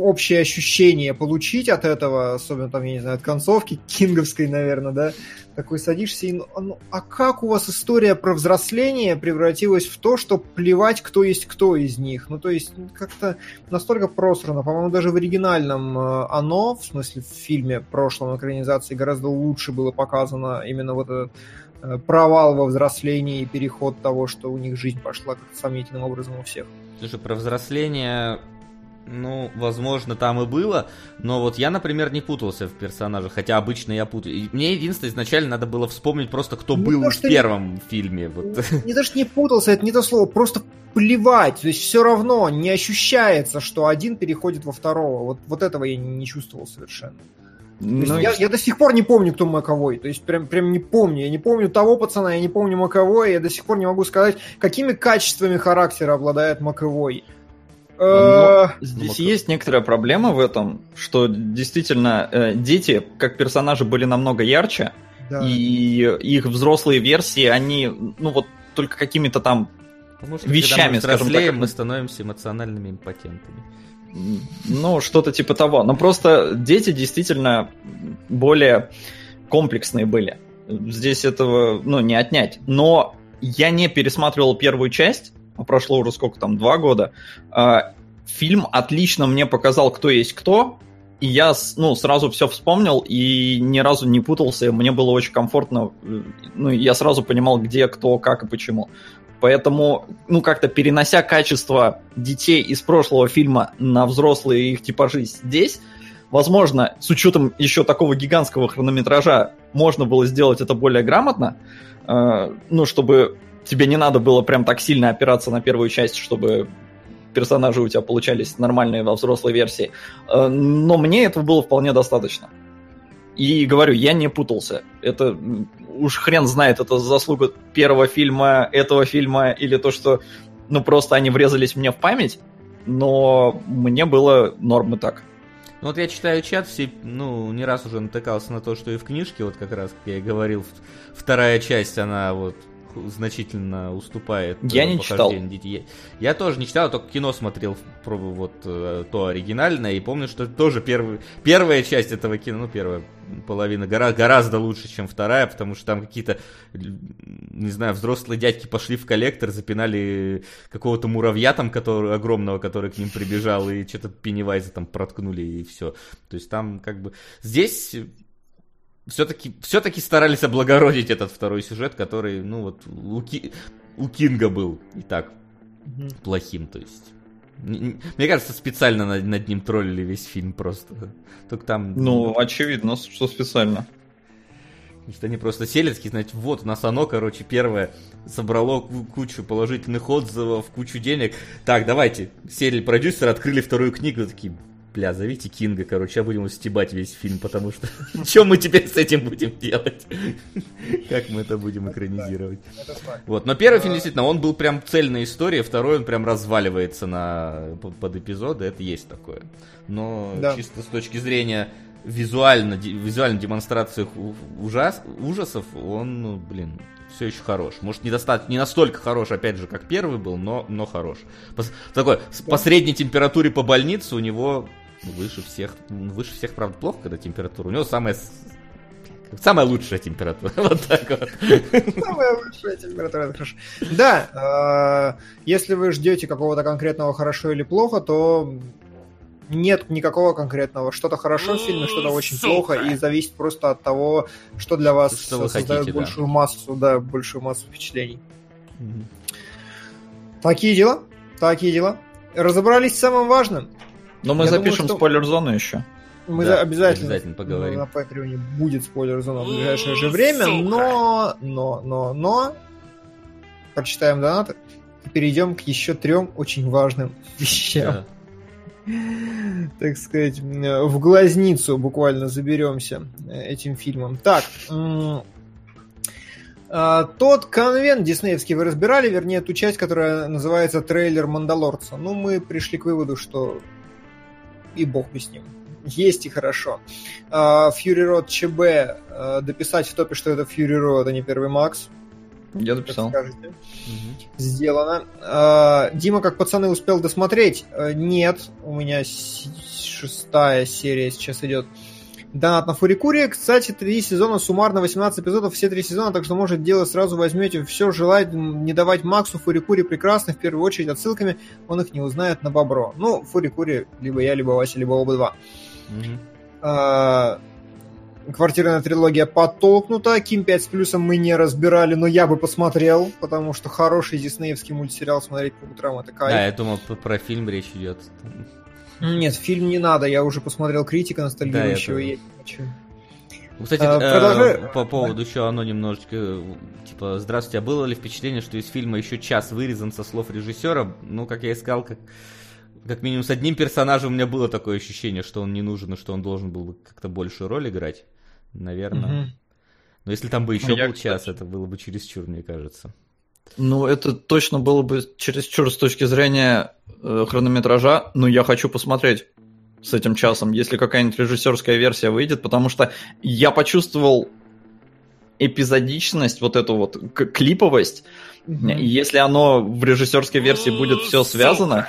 общее ощущение получить от этого, особенно там, я не знаю, от концовки кинговской, наверное, да, такой садишься и, ну, а, ну, а как у вас история про взросление превратилась в то, что плевать, кто есть кто из них? Ну, то есть, как-то настолько просрано. По-моему, даже в оригинальном э, оно, в смысле, в фильме прошлом экранизации гораздо лучше было показано именно вот этот э, провал во взрослении и переход того, что у них жизнь пошла как сомнительным образом у всех. Слушай, про взросление ну, возможно, там и было, но вот я, например, не путался в персонажах, хотя обычно я путаю. мне единственное, изначально надо было вспомнить просто, кто не был то, в первом не... фильме. Вот. Не то, что не путался, это не то слово, просто плевать. То есть все равно не ощущается, что один переходит во второго. Вот, вот этого я не чувствовал совершенно. Ну, я, я до сих пор не помню, кто Маковой. То есть прям, прям не помню. Я не помню того пацана, я не помню Маковой. Я до сих пор не могу сказать, какими качествами характера обладает Маковой. Но э, здесь есть некоторая проблема в этом, что действительно э, дети, как персонажи, были намного ярче, да. и их взрослые версии, они, ну вот, только какими-то там Потому что, вещами, мы скажем так. мы становимся эмоциональными импотентами. Ну, что-то типа того. Но просто дети действительно более комплексные были. Здесь этого, ну, не отнять. Но я не пересматривал первую часть, прошло уже сколько там, два года, а, фильм отлично мне показал, кто есть кто, и я ну, сразу все вспомнил и ни разу не путался, мне было очень комфортно, ну, я сразу понимал, где, кто, как и почему. Поэтому, ну, как-то перенося качество детей из прошлого фильма на взрослые их типажи здесь, возможно, с учетом еще такого гигантского хронометража, можно было сделать это более грамотно, э, ну, чтобы тебе не надо было прям так сильно опираться на первую часть, чтобы персонажи у тебя получались нормальные во взрослой версии. Э, но мне этого было вполне достаточно. И говорю, я не путался. Это уж хрен знает, это заслуга первого фильма, этого фильма, или то, что ну просто они врезались мне в память, но мне было нормы так. Ну вот я читаю чат, все, ну, не раз уже натыкался на то, что и в книжке, вот как раз, как я и говорил, вторая часть, она вот значительно уступает. Я не читал. Я, я тоже не читал, только кино смотрел пробую вот э, то оригинальное и помню, что тоже первый, первая часть этого кино, ну первая половина гора, гораздо лучше, чем вторая, потому что там какие-то, не знаю, взрослые дядьки пошли в коллектор, запинали какого-то муравья там, который, огромного, который к ним прибежал, и что-то Пеннивайза там проткнули, и все. То есть там как бы... Здесь все-таки все-таки старались облагородить этот второй сюжет, который, ну вот, у, Ки, у Кинга был и так угу. плохим, то есть. Мне кажется, специально над, над ним троллили весь фильм просто. Только там... Ну, ну очевидно, что специально. Потому что они просто сели, такие, знаете, вот, у нас оно, короче, первое, собрало кучу положительных отзывов, кучу денег. Так, давайте, сели продюсеры, открыли вторую книгу, такие, бля, зовите Кинга, короче, а будем стебать весь фильм, потому что что мы теперь с этим будем делать? Как мы это будем экранизировать? Вот, но первый фильм действительно, он был прям цельная история, второй он прям разваливается на под эпизоды, это есть такое. Но чисто с точки зрения визуально, визуальной демонстрации ужас, ужасов, он, ну, блин, все еще хорош. Может, не, достаточно, не настолько хорош, опять же, как первый был, но, но хорош. По, такой, по средней температуре по больнице у него выше всех, выше всех, правда, плохо, когда температура. У него самая Самая лучшая температура. Вот так вот. Самая лучшая температура, это хорошо. Да, э, если вы ждете какого-то конкретного хорошо или плохо, то нет никакого конкретного. Что-то хорошо в фильме, что-то очень плохо, и зависит просто от того, что для вас что создает хотите, большую да. массу, да, большую массу впечатлений. Угу. Такие дела, такие дела. Разобрались с самым важным. Но мы Я запишем думаю, что... спойлер-зону еще. Мы Да, обязательно, обязательно поговорим. на Патреоне будет спойлер-зона в ближайшее же время, но, но, но, но, прочитаем донаты и перейдем к еще трем очень важным вещам. Да. так сказать, в глазницу буквально заберемся э, этим фильмом. Так, а, тот конвент диснеевский вы разбирали, вернее, ту часть, которая называется трейлер Мандалорца. Ну, мы пришли к выводу, что и бог бы с ним. Есть и хорошо. Fury Road ЧБ дописать в топе, что это Fury Road, а не первый Макс. Я Как дописал. скажете? Мгм. Сделано. А, Дима, как пацаны, успел досмотреть? А, Нет, у меня шестая серия сейчас идет. Донат на Фурикуре. Кстати, три сезона, суммарно 18 эпизодов, все три сезона, так что, может, дело сразу возьмете. Все желает не давать Максу Фурикуре прекрасно, в первую очередь отсылками, он их не узнает на бобро. Ну, Фурикуре либо я, либо Вася, либо оба два. А, Квартирная трилогия подтолкнута. Ким 5 с плюсом мы не разбирали, но я бы посмотрел, потому что хороший диснеевский мультсериал смотреть по утрам это кайф. Да, я думал, про фильм речь идет. Нет, фильм не надо, я уже посмотрел критика ностальгирующего. Да, и я я не хочу. Ну, Кстати, А, э, продолжай. по поводу еще оно немножечко, типа, здравствуйте, а было ли впечатление, что из фильма еще час вырезан со слов режиссера? Ну, как я искал, как, как минимум с одним персонажем у меня было такое ощущение, что он не нужен, и что он должен был бы как-то большую роль играть. Наверное. Мгм. Но если там бы еще Ну, я, был час, кстати- это было бы чересчур, мне кажется. Ну, это точно было бы чересчур с точки зрения э, хронометража, но я хочу посмотреть с этим часом, если какая-нибудь режиссерская версия выйдет, потому что я почувствовал эпизодичность, вот эту вот клиповость, и если оно в режиссерской версии будет все связано,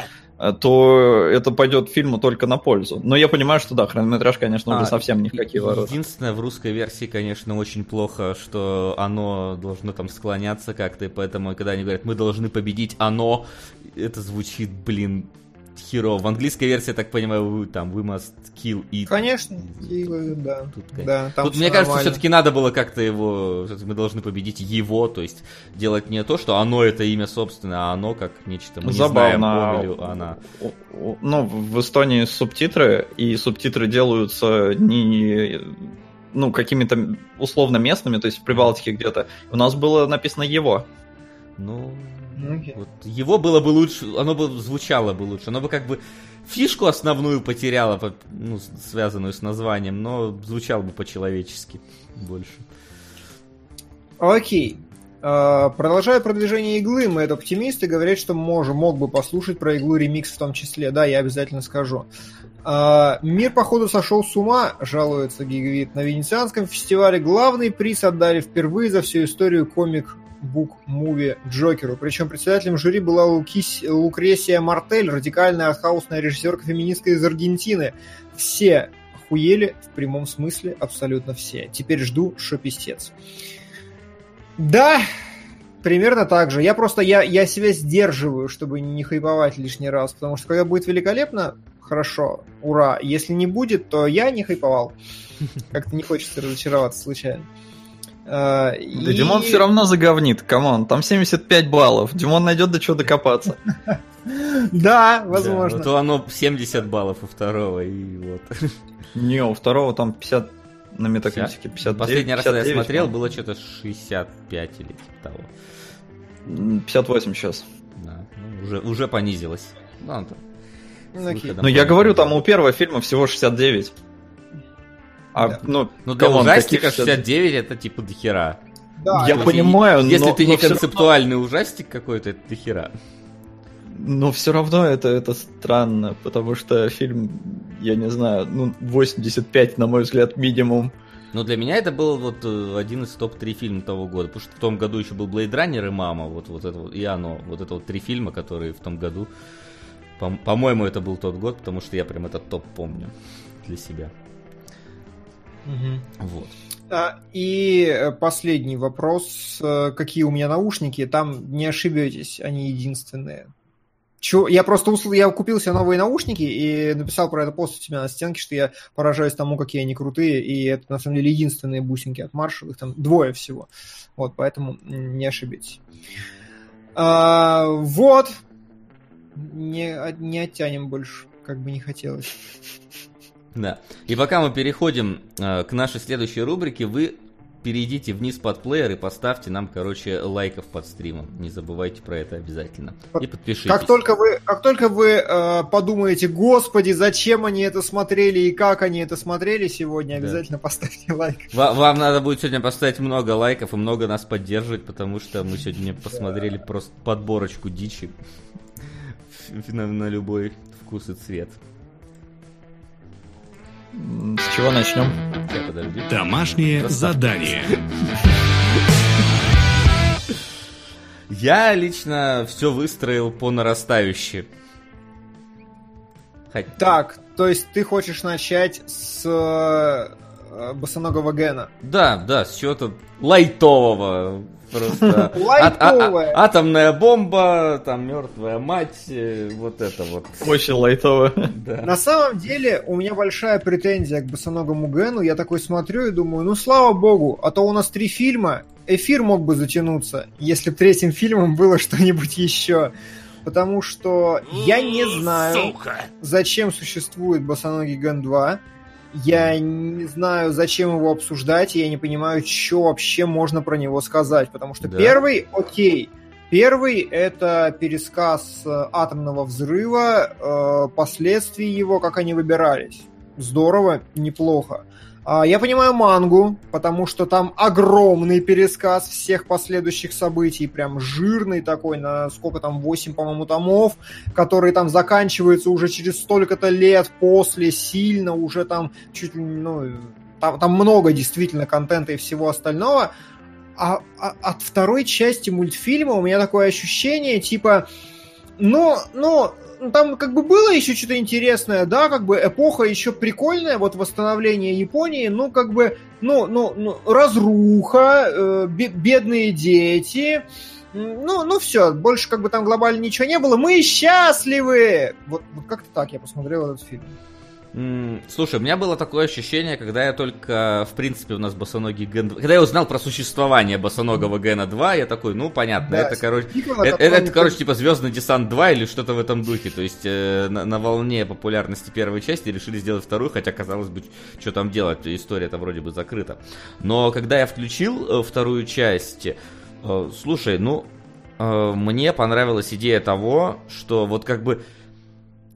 то это пойдет фильму только на пользу. Но я понимаю, что да, хронометраж, конечно, уже А, совсем не в какие и- ворота. Единственное, в русской версии, конечно, очень плохо, что оно должно там склоняться как-то, и поэтому, когда они говорят, мы должны победить оно, это звучит, блин, херово. В английской версии, я так понимаю, вы там, we must kill it. Конечно, э, да. Тут, конечно. да там Тут, мне кажется, нормально. все-таки надо было как-то его, мы должны победить его, то есть делать не то, что оно это имя собственное, а оно как нечто, мы не знаем, Забавно. он или она. Ну, в Эстонии субтитры, и субтитры делаются не ну, какими-то условно местными, то есть в Прибалтике где-то. У нас было написано его. Ну, Ну, окей. вот его было бы лучше, оно бы звучало бы лучше, оно бы как бы фишку основную потеряло, по- ну, связанную с названием, но звучало бы по-человечески больше. Окей. А, Продолжая продвижение иглы, мы это оптимисты говорят, что можем, мог бы послушать про иглу ремикс в том числе. Да, я обязательно скажу. А, Мир, походу, сошел с ума, жалуется Гигавит. На Венецианском фестивале главный приз отдали впервые за всю историю комик бук муви Джокеру. Причем председателем жюри была Лукис- Лукресия Мартель, радикальная артхаусная режиссерка феминистка из Аргентины. Все охуели в прямом смысле, абсолютно все. Теперь жду шопистец. Да, примерно так же. Я просто, я, я себя сдерживаю, чтобы не хайповать лишний раз, потому что когда будет великолепно, хорошо, ура. Если не будет, то я не хайповал. Как-то не хочется разочароваться случайно. А, Да и- Димон все равно заговнит, come on, там 75 баллов, Димон найдет до чего докопаться. Да, возможно. вот оно 70 баллов у второго, и вот. Не, у второго там 50 на метакритике, 59, Последний раз, когда я 59, смотрел, было что-то 65 или типа того. М, 58 сейчас. Да, ну, уже, уже понизилось. Ну, Ну, Ну, я говорю, там у первого фильма всего 69. А, Да. ну, Ну, для come on, ужастика каких 69 это типа дохера. Да, Я понимаю, Если но- ты но не концептуальный ужастик какой-то, это дохера. Но все равно это, это странно, потому что фильм, я не знаю, ну, 85, на мой взгляд, минимум. Но для меня это был вот э, один из топ-3 фильма того года. Потому что в том году еще был Blade Runner и Мама, вот, вот это вот, и оно. Вот это вот три фильма, которые в том году. По- По-моему, это был тот год, потому что я прям этот топ помню для себя. Мгм. Вот. А, И э, последний вопрос. Э, Какие у меня наушники? Там не ошибетесь, они единственные. Чё, я просто усл... я купил себе новые наушники и написал про это пост у себя на стенке, что я поражаюсь тому, какие они крутые, и это на самом деле единственные бусинки от Marshall, их там двое всего. Вот, поэтому не ошибитесь. А, вот. Не, не оттянем больше, как бы не хотелось. Да. И пока мы переходим э, к нашей следующей рубрике, вы перейдите вниз под плеер и поставьте нам, короче, лайков под стримом. Не забывайте про это обязательно. И подпишитесь. Как только вы, как только вы э, подумаете, господи, зачем они это смотрели и как они это смотрели сегодня, обязательно да. поставьте лайк. Вам, вам надо будет сегодня поставить много лайков и много нас поддерживать, потому что мы сегодня посмотрели просто подборочку дичи на, на любой вкус и цвет. С чего начнем? Домашнее Просто... задание. Я лично все выстроил по нарастающей. Хоть... Так, то есть ты хочешь начать с э, босоногого Гена? Да, да, с чего-то лайтового. Просто а, а, атомная бомба, там мертвая мать, э, вот это вот. Очень лайтово. Да. На самом деле, у меня большая претензия к босоногому Гену. Я такой смотрю и думаю, ну слава богу, а то у нас три фильма, эфир мог бы затянуться, если бы третьим фильмом было что-нибудь еще. Потому что я не знаю, зачем существует босоногий Ген 2. Я не знаю, зачем его обсуждать, и я не понимаю, что вообще можно про него сказать. Потому что да. первый, окей, Первый – это пересказ э, атомного взрыва, э, последствий его, как они выбирались. Здорово, неплохо. А, я понимаю мангу, потому что там огромный пересказ всех последующих событий, прям жирный такой, на сколько там, 8, по-моему, томов, который там заканчивается уже через столько-то лет после, сильно, уже там чуть ли, ну, там, там много действительно контента и всего остального. А, а от второй части мультфильма у меня такое ощущение, типа, ну, ну, там как бы было еще что-то интересное, да, как бы эпоха еще прикольная, вот восстановление Японии, ну, как бы, ну, ну, ну разруха, э, бедные дети, ну, ну все, больше как бы там глобально ничего не было, мы счастливы! Вот, вот как-то так я посмотрел этот фильм. Слушай, у меня было такое ощущение, когда я только, в принципе, у нас босоногий Ген... Когда я узнал про существование босоногого Гена 2, я такой, ну, понятно, да, это, короче, это, это, это, короче, типа Звездный десант 2 или что-то в этом духе. То есть э, на, на волне популярности первой части решили сделать вторую, хотя, казалось бы, что там делать, история-то вроде бы закрыта. Но когда я включил э, вторую часть, э, слушай, ну, э, мне понравилась идея того, что вот как бы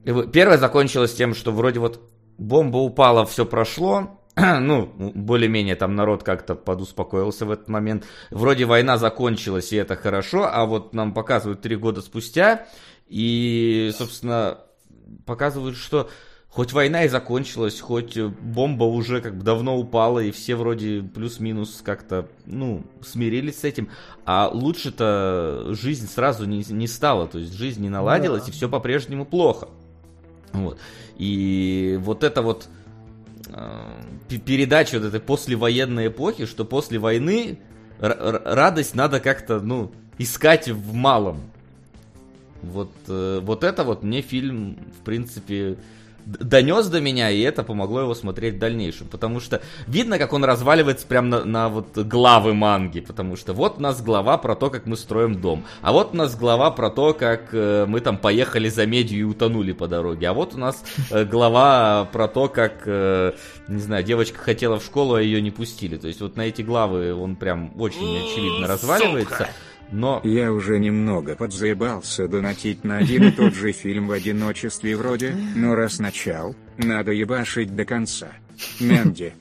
Первое закончилось тем, что вроде вот бомба упала, все прошло, ну, более-менее там народ как-то подуспокоился в этот момент. Вроде война закончилась, и это хорошо, а вот нам показывают три года спустя, и, собственно, показывают, что хоть война и закончилась, хоть бомба уже как бы давно упала, и все вроде плюс-минус как-то, ну, смирились с этим, а лучше-то жизнь сразу не, не стала, то есть жизнь не наладилась, да. и все по-прежнему плохо. Вот. И вот это вот э, передача вот этой послевоенной эпохи, что после войны радость надо как-то, ну, искать в малом. Вот, э, вот это вот мне фильм, в принципе, донес до меня, и это помогло его смотреть в дальнейшем. Потому что видно, как он разваливается прямо на, на вот главы манги. Потому что вот у нас глава про то, как мы строим дом. А вот у нас глава про то, как э, мы там поехали за медью и утонули по дороге. А вот у нас э, глава про то, как, э, не знаю, девочка хотела в школу, а ее не пустили. То есть вот на эти главы он прям очень очевидно разваливается. Сука но... Я уже немного подзаебался донатить на один и тот же фильм в одиночестве вроде, но раз начал, надо ебашить до конца. Мэнди.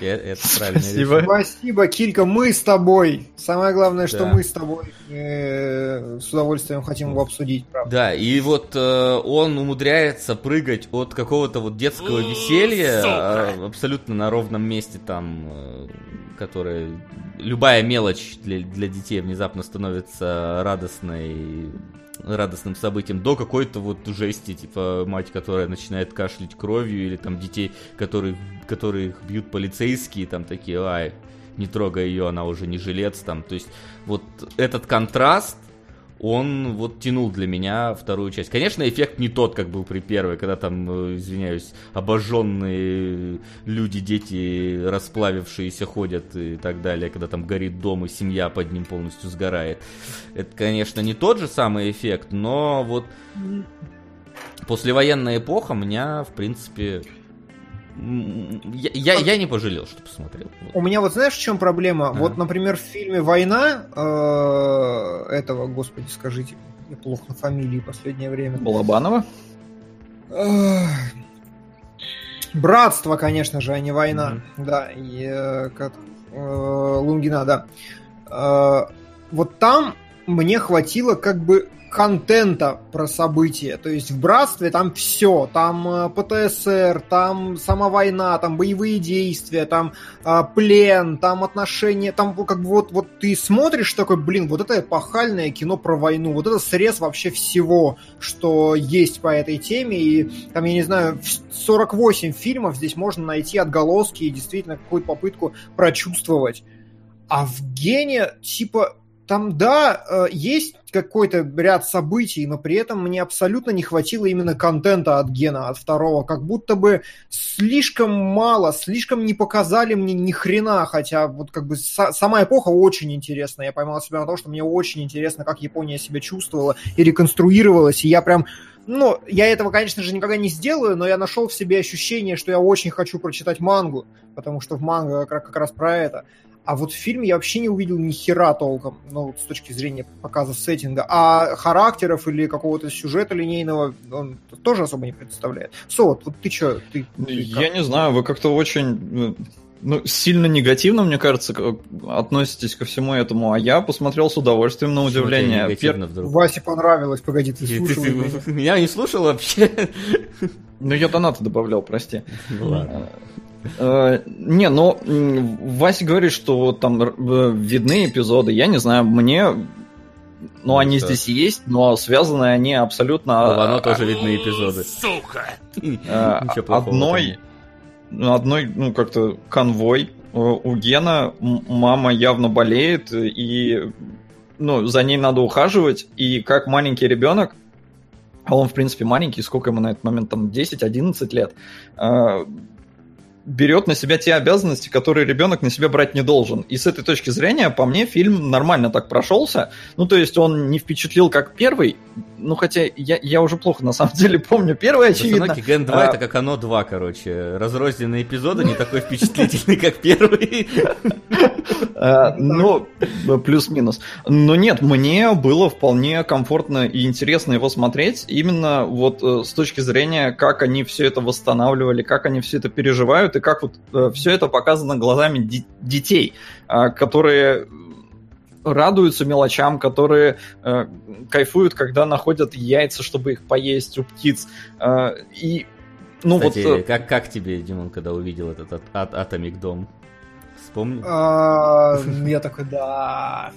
Это правильно. Спасибо. Спасибо, Килька, мы с тобой. Самое главное, что мы с тобой э, с удовольствием хотим его обсудить, правда. Да, и вот э, он умудряется прыгать от какого-то вот детского веселья а, абсолютно на ровном месте там, которое любая мелочь для, для детей внезапно становится радостной радостным событием до какой-то вот жести, типа мать, которая начинает кашлять кровью, или там детей, которые, которых бьют полицейские, там такие, ай, не трогай ее, она уже не жилец, там, то есть вот этот контраст, он вот тянул для меня вторую часть. Конечно, эффект не тот, как был при первой, когда там, э, извиняюсь, обожженные люди, дети, расплавившиеся ходят и так далее, когда там горит дом и семья под ним полностью сгорает. Это, конечно, не тот же самый эффект, но вот послевоенная эпоха меня, в принципе, я, я, я не пожалел, что посмотрел. У меня вот знаешь, в чем проблема? А. Вот, например, в фильме «Война» э, этого, господи, скажите, я плохо на фамилии последнее время. Балабанова? Братство, конечно же, а не война. Mm-hmm. Да, и э, как, э, Лунгина, да. Э, вот там мне хватило как бы контента про события. То есть в Братстве там все. Там э, ПТСР, там сама война, там боевые действия, там э, плен, там отношения. Там как бы вот, вот ты смотришь такой, блин, вот это эпохальное кино про войну. Вот это срез вообще всего, что есть по этой теме. И там, я не знаю, 48 фильмов здесь можно найти отголоски и действительно какую-то попытку прочувствовать. А в Гене, типа, там, да, э, есть какой-то ряд событий, но при этом мне абсолютно не хватило именно контента от Гена, от второго. Как будто бы слишком мало, слишком не показали мне ни хрена, хотя вот как бы сама эпоха очень интересная. Я поймал себя на том, что мне очень интересно, как Япония себя чувствовала и реконструировалась, и я прям ну, я этого, конечно же, никогда не сделаю, но я нашел в себе ощущение, что я очень хочу прочитать мангу, потому что в манго как, раз про это. А вот в фильме я вообще не увидел ни хера толком, ну, с точки зрения показа сеттинга. А характеров или какого-то сюжета линейного он тоже особо не представляет. Сот, вот ты что? Ты, ты я не знаю, вы как-то очень ну, сильно негативно, мне кажется, относитесь ко всему этому, а я посмотрел с удовольствием на удивление. Пер... Васе понравилось, погоди, ты слушал? Ты, ты, ты, меня не слушал вообще. Ну, я донаты добавлял, прости. Ну, ладно. Э, не, ну, Вася говорит, что там э, видны эпизоды. Я не знаю, мне ну, ну они здесь есть, но связаны они абсолютно... В оно тоже видны эпизоды. Сука! Э, одной, ну, одной, ну, как-то конвой у Гена мама явно болеет, и ну, за ней надо ухаживать, и как маленький ребенок, а он, в принципе, маленький, сколько ему на этот момент, там, 10-11 лет, берет на себя те обязанности, которые ребенок на себя брать не должен. И с этой точки зрения, по мне, фильм нормально так прошелся. Ну, то есть он не впечатлил как первый, ну, хотя я, я уже плохо, на самом деле, помню первый, очевидно. Пацаноки, Ген 2 а... это как оно 2, короче. Разрозненные эпизоды, не такой впечатлительный, как первый. А, ну, плюс-минус. Но нет, мне было вполне комфортно и интересно его смотреть, именно вот э, с точки зрения, как они все это восстанавливали, как они все это переживают, и как вот э, все это показано глазами детей, а, которые радуются мелочам, которые э, кайфуют, когда находят яйца, чтобы их поесть у птиц. Э, и ну Кстати, вот. Э, как, как тебе, Димон, когда увидел этот от, от, Атомик Дом? Вспомнил? А, я такой, да.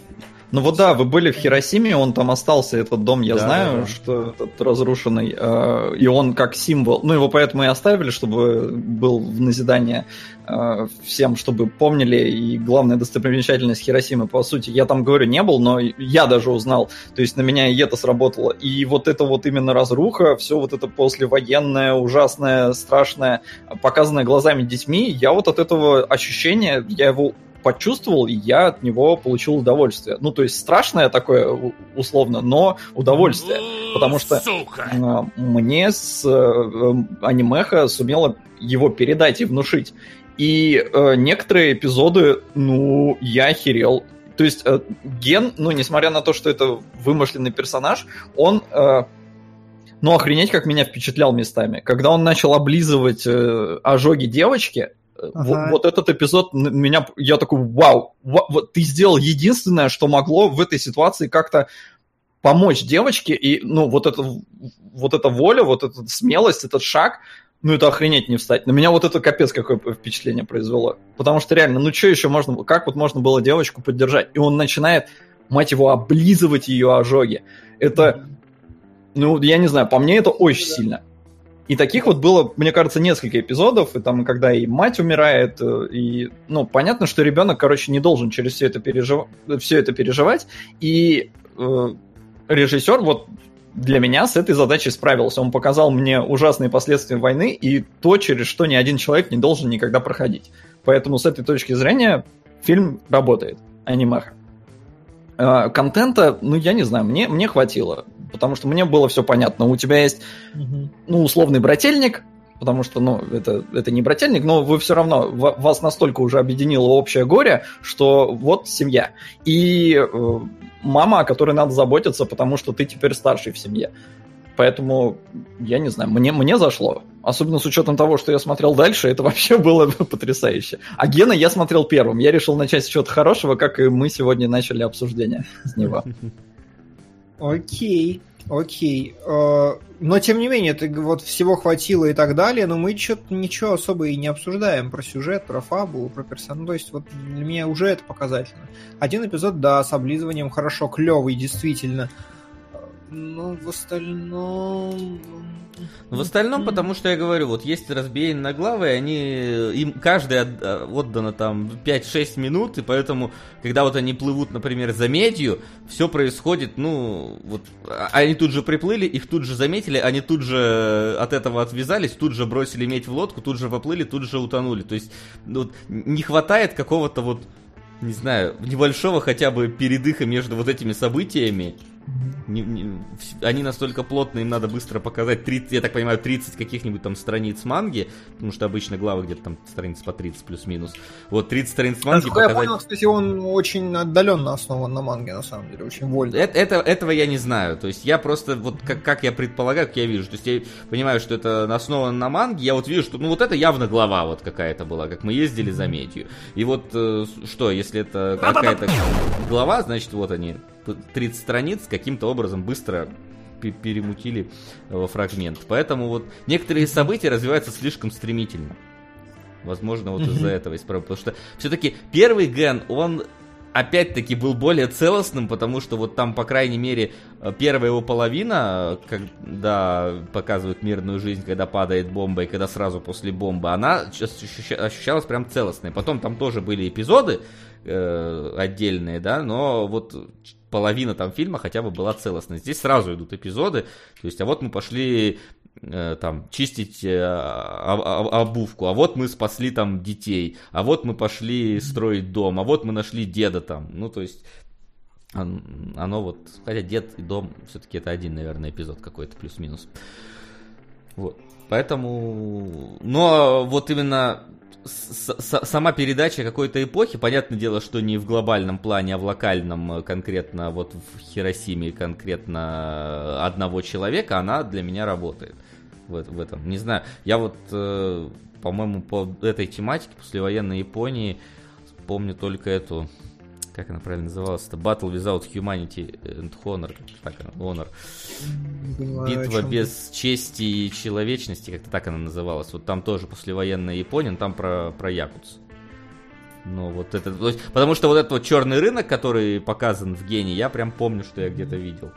Ну вот да, вы были в Хиросиме, он там остался, этот дом, я да, знаю, да, да. что этот разрушенный, э, и он как символ, ну его поэтому и оставили, чтобы был в назидание э, всем, чтобы помнили, и главная достопримечательность Хиросимы, по сути, я там, говорю, не был, но я даже узнал, то есть на меня и это сработало, и вот это вот именно разруха, все вот это послевоенное, ужасное, страшное, показанное глазами детьми, я вот от этого ощущения, я его почувствовал, и я от него получил удовольствие. Ну, то есть страшное такое, условно, но удовольствие. Потому что Сука. мне с э, анимеха сумело его передать и внушить. И э, некоторые эпизоды, ну, я охерел. То есть э, Ген, ну, несмотря на то, что это вымышленный персонаж, он... Э, ну, охренеть, как меня впечатлял местами. Когда он начал облизывать э, ожоги девочки, Ага. Вот, вот этот эпизод меня, я такой, вау, вот ты сделал единственное, что могло в этой ситуации как-то помочь девочке, и, ну, вот это, вот эта воля, вот эта смелость, этот шаг, ну, это охренеть не встать. На меня вот это капец какое впечатление произвело. Потому что реально, ну, что еще можно, как вот можно было девочку поддержать? И он начинает, мать его, облизывать ее ожоги. Это, ну, я не знаю, по мне это очень сильно. И таких вот было, мне кажется, несколько эпизодов, и там, когда и мать умирает, э, и, ну, понятно, что ребенок, короче, не должен через все это, пережив... все это переживать, и э, режиссер вот для меня с этой задачей справился. Он показал мне ужасные последствия войны и то, через что ни один человек не должен никогда проходить. Поэтому с этой точки зрения фильм работает, анимеха. Э, контента, ну, я не знаю, мне, мне хватило потому что мне было все понятно. У тебя есть, ну, условный брательник, потому что, ну, это, это не брательник, но вы все равно, вас настолько уже объединило общее горе, что вот семья. И э, мама, о которой надо заботиться, потому что ты теперь старший в семье. Поэтому, я не знаю, мне, мне зашло. Особенно с учетом того, что я смотрел дальше, это вообще было потрясающе. А Гена я смотрел первым. Я решил начать с чего-то хорошего, как и мы сегодня начали обсуждение с него. Окей, окей. Э, но, тем не менее, ты вот всего хватило и так далее, но мы что-то ничего особо и не обсуждаем про сюжет, про фабулу, про персонажа. Ну, то есть, вот для меня уже это показательно. Один эпизод, да, с облизыванием хорошо, клевый, действительно. Ну, в остальном... В остальном, потому что я говорю, вот есть разбиение на главы, они, им каждый отдано там 5-6 минут, и поэтому, когда вот они плывут, например, за медью, все происходит, ну, вот, а, они тут же приплыли, их тут же заметили, они тут же от этого отвязались, тут же бросили медь в лодку, тут же поплыли, тут же утонули. То есть, ну, не хватает какого-то вот не знаю, небольшого хотя бы передыха между вот этими событиями, не, не, они настолько плотные, им надо быстро показать 30, я так понимаю, 30 каких-нибудь там страниц манги, потому что обычно главы где-то там страниц по 30 плюс-минус. Вот 30 страниц манги Насколько показать... я понял, кстати, он очень отдаленно основан на манге, на самом деле, очень вольно. Это, это, этого я не знаю, то есть я просто, вот как, как я предполагаю, как я вижу, то есть я понимаю, что это основано на манге, я вот вижу, что, ну вот это явно глава вот какая-то была, как мы ездили за медью. И вот э, что, если это какая-то глава, значит вот они, 30 страниц каким-то образом быстро перемутили во фрагмент. Поэтому вот некоторые события развиваются слишком стремительно. Возможно, вот из-за этого есть проблема. Потому что все-таки первый ген, он опять-таки был более целостным, потому что вот там, по крайней мере, первая его половина, когда показывают мирную жизнь, когда падает бомба и когда сразу после бомбы, она ощущалась прям целостной. Потом там тоже были эпизоды э, отдельные, да, но вот половина там фильма хотя бы была целостной. Здесь сразу идут эпизоды, то есть, а вот мы пошли э, там чистить э, обувку, а вот мы спасли там детей, а вот мы пошли строить дом, а вот мы нашли деда там, ну то есть оно вот, хотя дед и дом все-таки это один, наверное, эпизод какой-то плюс-минус. Вот. Поэтому, но вот именно сама передача какой-то эпохи, понятное дело, что не в глобальном плане, а в локальном, э, конкретно вот в Хиросиме, конкретно одного человека, она для меня работает в, в этом. Не знаю, я вот, э, по-моему, по этой тематике послевоенной Японии помню только эту как она правильно называлась? Это Battle Without Humanity and Honor. Так она, Honor. Битва без чести и человечности, как-то так она называлась. Вот там тоже послевоенная Япония, там про, про Якутс. Ну, вот это, потому что вот этот вот черный рынок, который показан в гене, я прям помню, что я где-то видел.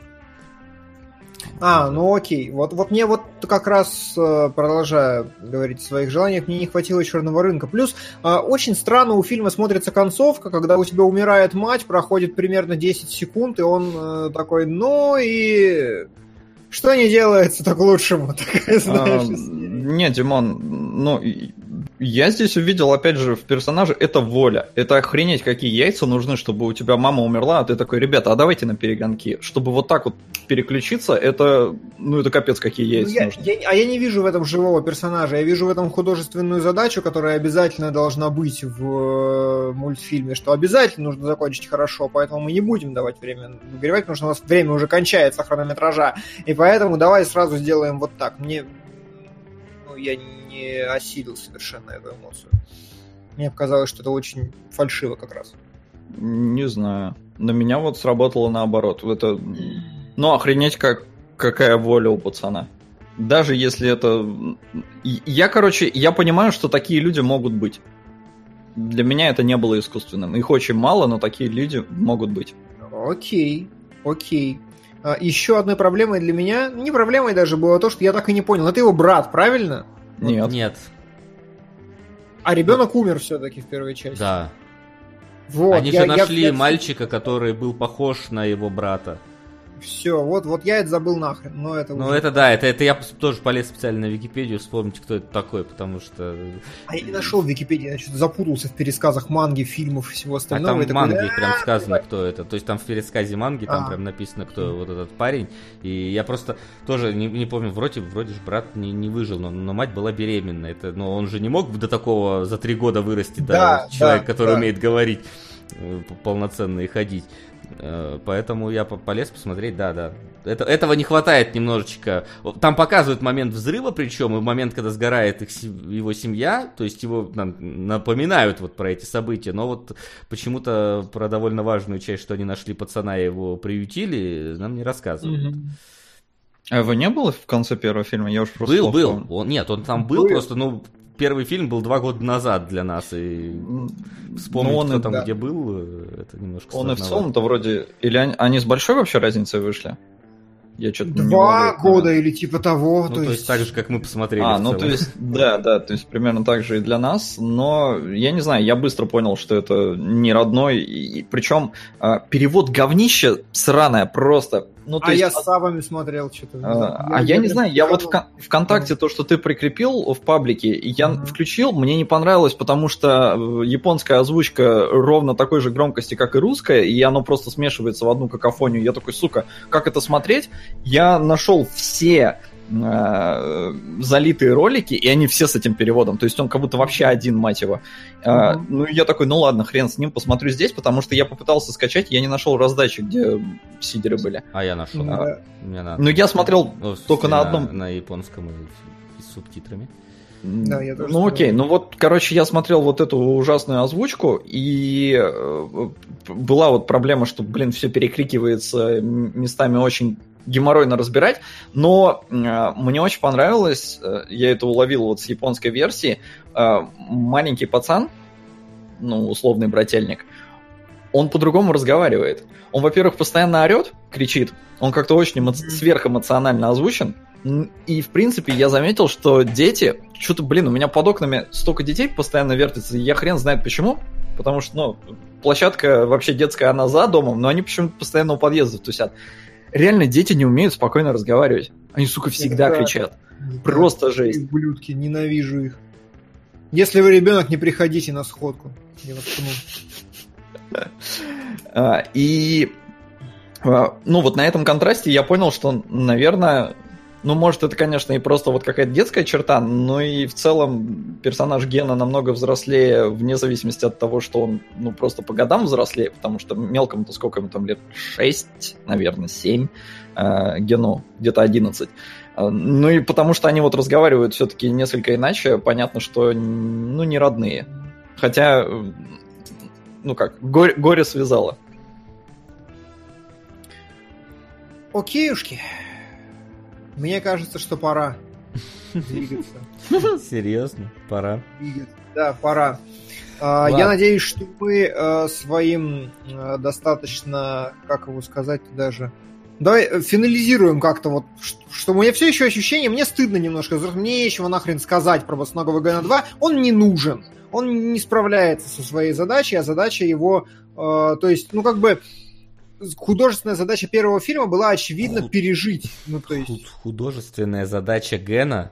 А, ну окей. Вот, вот мне вот как раз, э, продолжая говорить о своих желаниях, мне не хватило черного рынка. Плюс э, очень странно у фильма смотрится концовка, когда у тебя умирает мать, проходит примерно 10 секунд, и он э, такой, ну и... Что не делается так лучшему? Такая, знаешь, а, нет, Димон, ну, я здесь увидел, опять же, в персонаже это воля. Это охренеть, какие яйца нужны, чтобы у тебя мама умерла, а ты такой, ребята, а давайте на перегонки. Чтобы вот так вот переключиться, это, ну, это капец, какие яйца ну, я, нужны. Я, а я не вижу в этом живого персонажа, я вижу в этом художественную задачу, которая обязательно должна быть в э, мультфильме, что обязательно нужно закончить хорошо, поэтому мы не будем давать время выгревать, потому что у нас время уже кончается хронометража, и поэтому давай сразу сделаем вот так. Мне, ну, я не не осилил совершенно эту эмоцию. Мне показалось, что это очень фальшиво как раз. Не знаю. На меня вот сработало наоборот. Это... Ну, охренеть, как... какая воля у пацана. Даже если это... Я, короче, я понимаю, что такие люди могут быть. Для меня это не было искусственным. Их очень мало, но такие люди могут быть. Окей, окей. А, еще одной проблемой для меня, не проблемой даже было то, что я так и не понял. Это его брат, правильно? Нет. Нет. А ребенок умер все-таки в первой части. Да. Вот, Они я, же нашли я... мальчика, который был похож на его брата. Все, вот, вот я это забыл нахрен, но это Ну это да, это, это я тоже полез специально на Википедию вспомнить, кто это такой, потому что... А я не нашел в Википедии, я что-то запутался в пересказах манги, фильмов и всего остального. А там в манге такой, прям сказано, кто это. То есть там в пересказе манги там А. прям написано, кто вот этот парень. И я просто тоже не, не помню, вроде, вроде же брат не, не выжил, но, но мать была беременна. Это, но он же не мог до такого за три года вырасти, да, Да, человек, да, который да. умеет говорить э, полноценно и ходить. Э, Поэтому я по- полез посмотреть, да, да. Это, этого не хватает немножечко. Там показывают момент взрыва, причем, и момент, когда сгорает их, его семья, то есть его нам напоминают вот про эти события, но вот почему-то про довольно важную часть, что они нашли пацана и его приютили, нам не рассказывают. Мгм. А его не было в конце первого фильма? Я уж просто Был, был. Он, нет, он там был, Был. просто, ну, первый фильм был два года назад для нас, и вспомнить, ну, он кто и- там да. где был, э, это немножко Он и в сложновато. целом-то вроде... Или они, они с большой вообще разницей вышли? Я что-то Два года или типа того. Ну, то, есть... так же, как мы посмотрели А, ну то есть, да, да, то есть примерно так же и для нас, но я не знаю, я быстро понял, что это не родной, и, причем а, перевод говнища сраное просто. Ну, а есть, я с Савами смотрел что-то. А, а я не знаю, я вот в кон- Кон- ВКонтакте то, что ты прикрепил в паблике, я Мгм. включил, мне не понравилось, потому что э, японская озвучка ровно такой же громкости, как и русская, и оно просто смешивается в одну какофонию. Я такой, сука, как это смотреть? Я нашел все э, залитые ролики, и они все с этим переводом. То есть он как будто вообще один, мать его. А, Мгм. ну, я такой, ну ладно, хрен с ним, посмотрю здесь, потому что я попытался скачать, я не нашел раздачи, где сидеры были. А я нашел. Да. Мне надо. Ну, я смотрел Ну, только на одном. На японском и, с субтитрами. Да, я тоже Ну смотрел. окей, ну вот, короче, я смотрел вот эту ужасную озвучку, и э, была вот проблема, что, блин, все перекрикивается, местами очень геморройно разбирать, но э, мне очень понравилось, э, я это уловил вот с японской версии, э, маленький пацан, ну, условный брательник, он по-другому разговаривает. Он, во-первых, постоянно орет, кричит, он как-то очень эмо- сверхэмоционально озвучен, И, в принципе, я заметил, что дети... Что-то, блин, у меня под окнами столько детей постоянно вертится, и я хрен знает почему. Потому что, ну, площадка вообще детская, она за домом, но они почему-то постоянно у подъезда тусят. Реально, дети не умеют спокойно разговаривать. Они, сука, всегда Да. кричат. Да. Просто жесть. Ублюдки, ненавижу их. Если вы ребенок, не приходите на сходку. Я вас пну. А, И, а, ну, вот на этом контрасте я понял, что, наверное, ну, может, это, конечно, и просто вот какая-то детская черта, но и в целом персонаж Гена намного взрослее, вне зависимости от того, что он, ну, просто по годам взрослее, потому что мелкому-то сколько ему там лет? 6, наверное, 7, а, Гену где-то 11. А, Ну и потому что они вот разговаривают все-таки несколько иначе, понятно, что, ну, не родные. Хотя, э, ну как, горе, горе связало. Окейушки. Мне кажется, что пора двигаться. Серьезно, пора. двигаться. Да, пора. А, Ладно. Я надеюсь, что мы э, своим э, достаточно, как его сказать даже, давай э, финализируем как-то вот, что у меня все еще ощущение, мне стыдно немножко, мне нечего нахрен сказать про Босоногого Гена 2, он не нужен, он не справляется со своей задачей, а задача его, э, то есть, ну как бы художественная задача первого фильма была очевидно пережить, ну то есть... Худ- Художественная задача Гена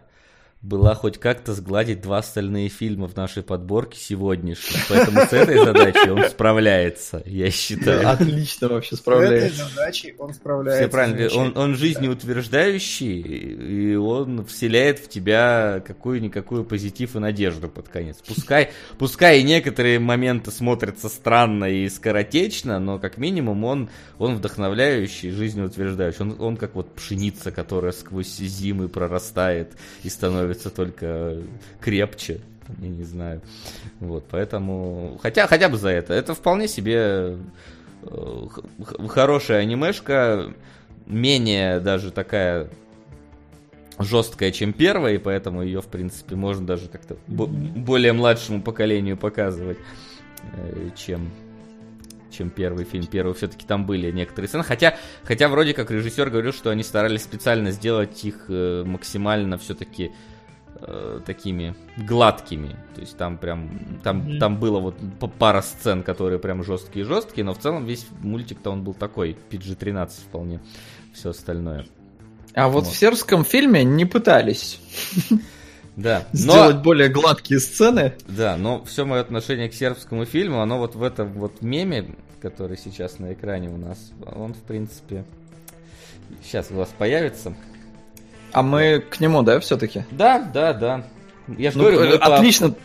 была хоть как-то сгладить два остальные фильма в нашей подборке сегодняшней. Поэтому с этой задачей он справляется, я считаю. Отлично вообще С этой справляется. задачей он справляется. Все правильно. Он, он жизнеутверждающий, и он вселяет в тебя какую-никакую позитив и надежду под конец. Пускай, пускай и некоторые моменты смотрятся странно и скоротечно, но как минимум он, он вдохновляющий, жизнеутверждающий. Он, он как вот пшеница, которая сквозь зимы прорастает и становится только крепче. Я не знаю. Вот, поэтому... Хотя, хотя бы за это. Это вполне себе э, хорошая анимешка, менее даже такая жесткая, чем первая, и поэтому ее, в принципе, можно даже как-то бо- более младшему поколению показывать, э, чем чем первый фильм. Первый все-таки там были некоторые сцены. Хотя, хотя вроде как режиссер говорил, что они старались специально сделать их э, максимально все-таки э, такими гладкими. То есть там прям, там, mm-hmm. там было вот пара сцен, которые прям жесткие-жесткие, но в целом весь мультик-то он был такой, PG-13 вполне, все остальное. А вот, вот в сербском фильме не пытались. Да. Сделать более гладкие сцены. Да, но все мое отношение к сербскому фильму, оно вот в этом вот меме, который сейчас на экране у нас, он в принципе сейчас у вас появится. А мы к нему, да, все-таки? Да, да, да. Я же ну, говорю, отлично. По...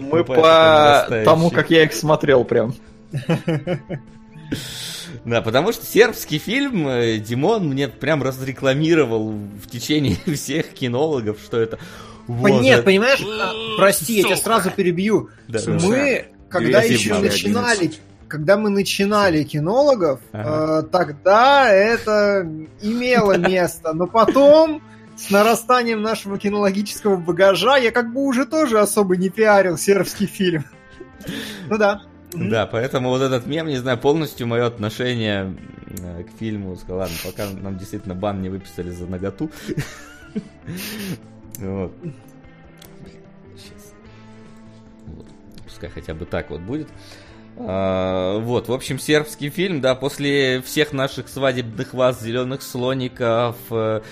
Мы по, по тому, как я их смотрел прям. Да, потому что сербский фильм э, Димон мне прям разрекламировал в течение всех кинологов, что это... Вот, Нет, это... понимаешь, прости, я тебя сразу перебью. Да, мы, когда еще начинали когда мы начинали кинологов, ага. э, тогда это имело место. Но потом, с нарастанием нашего кинологического багажа, я как бы уже тоже особо не пиарил сербский фильм. Ну да. Да, поэтому вот этот мем, не знаю, полностью мое отношение э, к фильму. Сказал, ладно, пока нам действительно бан не выписали за наготу. Вот. Сейчас. Вот. Пускай хотя бы так вот будет. А, вот, в общем, сербский фильм, да, после всех наших свадебных ваз, зеленых слоников, э,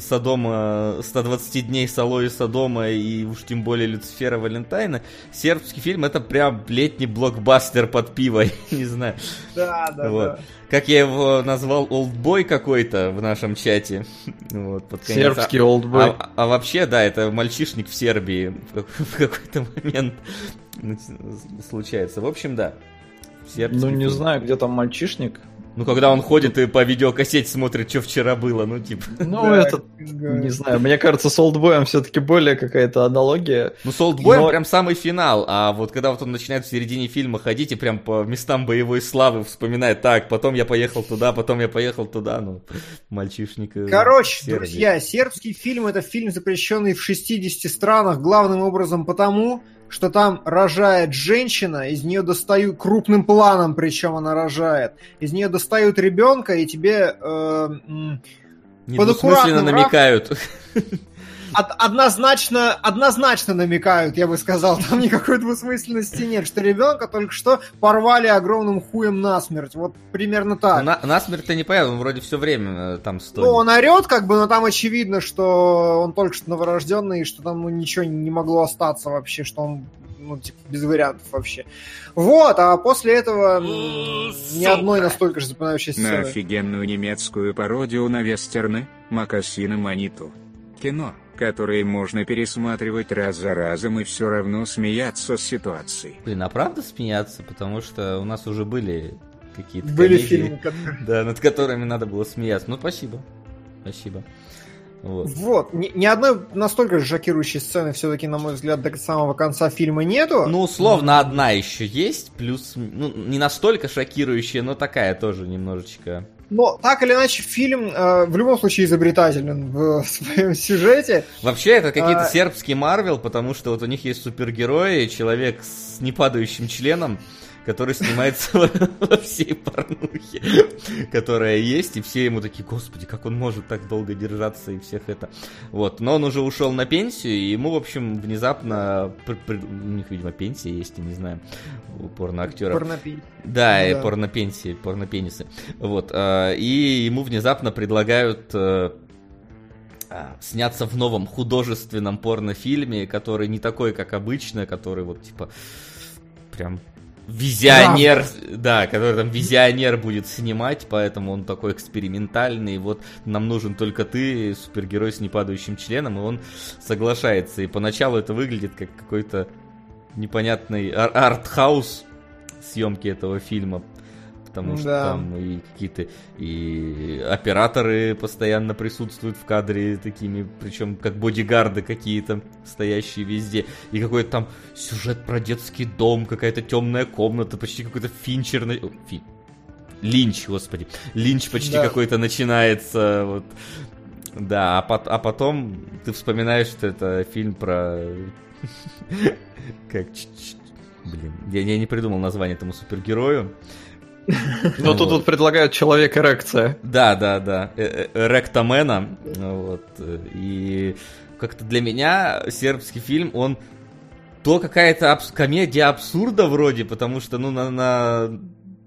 Содома, 120 дней Соло и Содома, и уж тем более Люцифера Валентайна, сербский фильм это прям летний блокбастер под пиво, не знаю. Да, да, вот. да. Как я его назвал, олдбой какой-то в нашем чате. Вот, под конец. Сербский олдбой. А, а, а вообще, да, это мальчишник в Сербии в какой-то момент случается. В общем, да. Ну, не знаю, где там мальчишник. Ну, когда он ходит и по видеокассете смотрит, что вчера было, ну, типа. Ну, да, это, да. не знаю, мне кажется, с Олдбоем все-таки более какая-то аналогия. Ну, с Олдбоем но... прям самый финал, а вот когда вот он начинает в середине фильма ходить и прям по местам боевой славы вспоминает, так, потом я поехал туда, потом я поехал туда, ну, мальчишник. Э, Короче, сербий. друзья, сербский фильм это фильм, запрещенный в 60 странах, главным образом потому, что там рожает женщина, из нее достают крупным планом, причем она рожает, из нее достают ребенка, и тебе э, под аккуратным намекают. Од- однозначно, однозначно намекают, я бы сказал, там никакой двусмысленности нет, что ребенка только что порвали огромным хуем насмерть, вот примерно так. На, насмерть-то не понятно, он вроде все время э, там стоит. Ну, он орет, как бы, но там очевидно, что он только что новорожденный, и что там ну, ничего не могло остаться вообще, что он ну, типа, без вариантов вообще. Вот, а после этого ни одной настолько же запоминающейся сцены. На офигенную немецкую пародию на вестерны, Макасина Маниту. Кино которые можно пересматривать раз за разом и все равно смеяться с ситуацией. Блин, а правда смеяться? Потому что у нас уже были какие-то Были комедии, фильмы, которые... Да, над которыми надо было смеяться. Ну, спасибо. Спасибо. Вот. вот. Ни, ни одной настолько же шокирующей сцены все-таки, на мой взгляд, до самого конца фильма нету. Ну, условно, одна еще есть, плюс, ну, не настолько шокирующая, но такая тоже немножечко но так или иначе фильм э, в любом случае изобретателен в своем сюжете. Вообще это какие-то а... сербские Марвел, потому что вот у них есть супергерои, человек с непадающим членом, который снимается во всей порнухе, которая есть, и все ему такие, господи, как он может так долго держаться и всех это. Вот, но он уже ушел на пенсию, и ему, в общем, внезапно, у них, видимо, пенсия есть, я не знаю, у порноактера. Порнопенсия. Да, и порнопенсии, порнопенисы. Вот, а, и ему внезапно предлагают э, а, сняться в новом художественном порнофильме, который не такой, как обычно, который вот типа прям визионер, да. да, который там визионер будет снимать, поэтому он такой экспериментальный. Вот нам нужен только ты, супергерой с непадающим членом, и он соглашается. И поначалу это выглядит как какой-то непонятный ар- арт-хаус съемки этого фильма потому что да. там и какие-то и операторы постоянно присутствуют в кадре такими, причем как бодигарды какие-то стоящие везде, и какой-то там сюжет про детский дом, какая-то темная комната, почти какой-то финчерный... Фи... Линч, господи. Линч почти да. какой-то начинается. Вот. Да, а, по- а потом ты вспоминаешь, что это фильм про... Как... Блин, я, я не придумал название этому супергерою. Но тут вот предлагают человек эрекция. Да, да, да. Эректомена. Вот. И как-то для меня сербский фильм, он то какая-то абс- комедия абсурда вроде, потому что, ну, на, на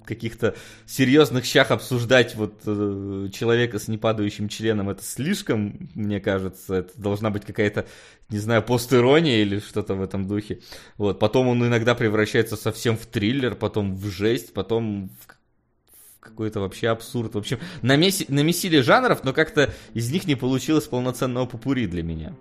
каких-то серьезных щах обсуждать вот э, человека с непадающим членом, это слишком, мне кажется, это должна быть какая-то, не знаю, постирония или что-то в этом духе. Вот, потом он иногда превращается совсем в триллер, потом в жесть, потом в какой-то вообще абсурд. В общем, намеси, намесили жанров, но как-то из них не получилось полноценного попури для меня.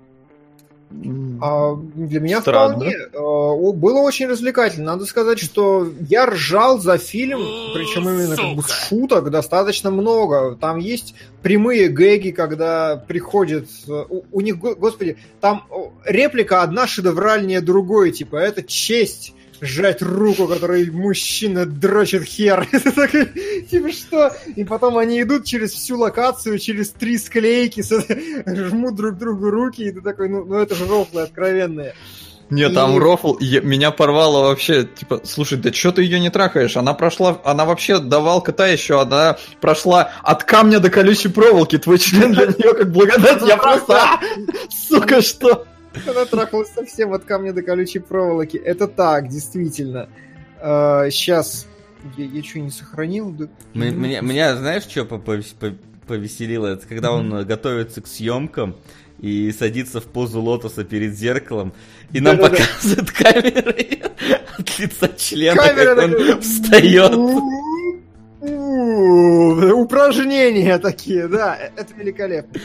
А для меня Странно. вполне а, было очень развлекательно. Надо сказать, что я ржал за фильм, причем именно как бы шуток достаточно много. Там есть прямые гэги, когда приходит у, у них, господи, там реплика одна шедевральнее другой, типа это честь сжать руку, которой мужчина дрочит хер. Это так, типа что? И потом они идут через всю локацию, через три склейки, жмут друг другу руки, и ты такой, ну, ну это же рофлы откровенные. Нет, и... там рофл, меня порвало вообще, типа, слушай, да что ты ее не трахаешь? Она прошла, она вообще давал кота еще, она прошла от камня до колючей проволоки, твой член для нее как благодать, я просто, сука, что? Она трахалась совсем от камня до колючей проволоки. Это так, действительно. Сейчас я, я что, не сохранил? Да? Меня, меня, знаешь, что повеселило? Это когда он готовится к съемкам и садится в позу лотоса перед зеркалом, и нам да, показывают да. камеры от лица члена, Камера как он встает. Упражнения такие, да, это великолепно.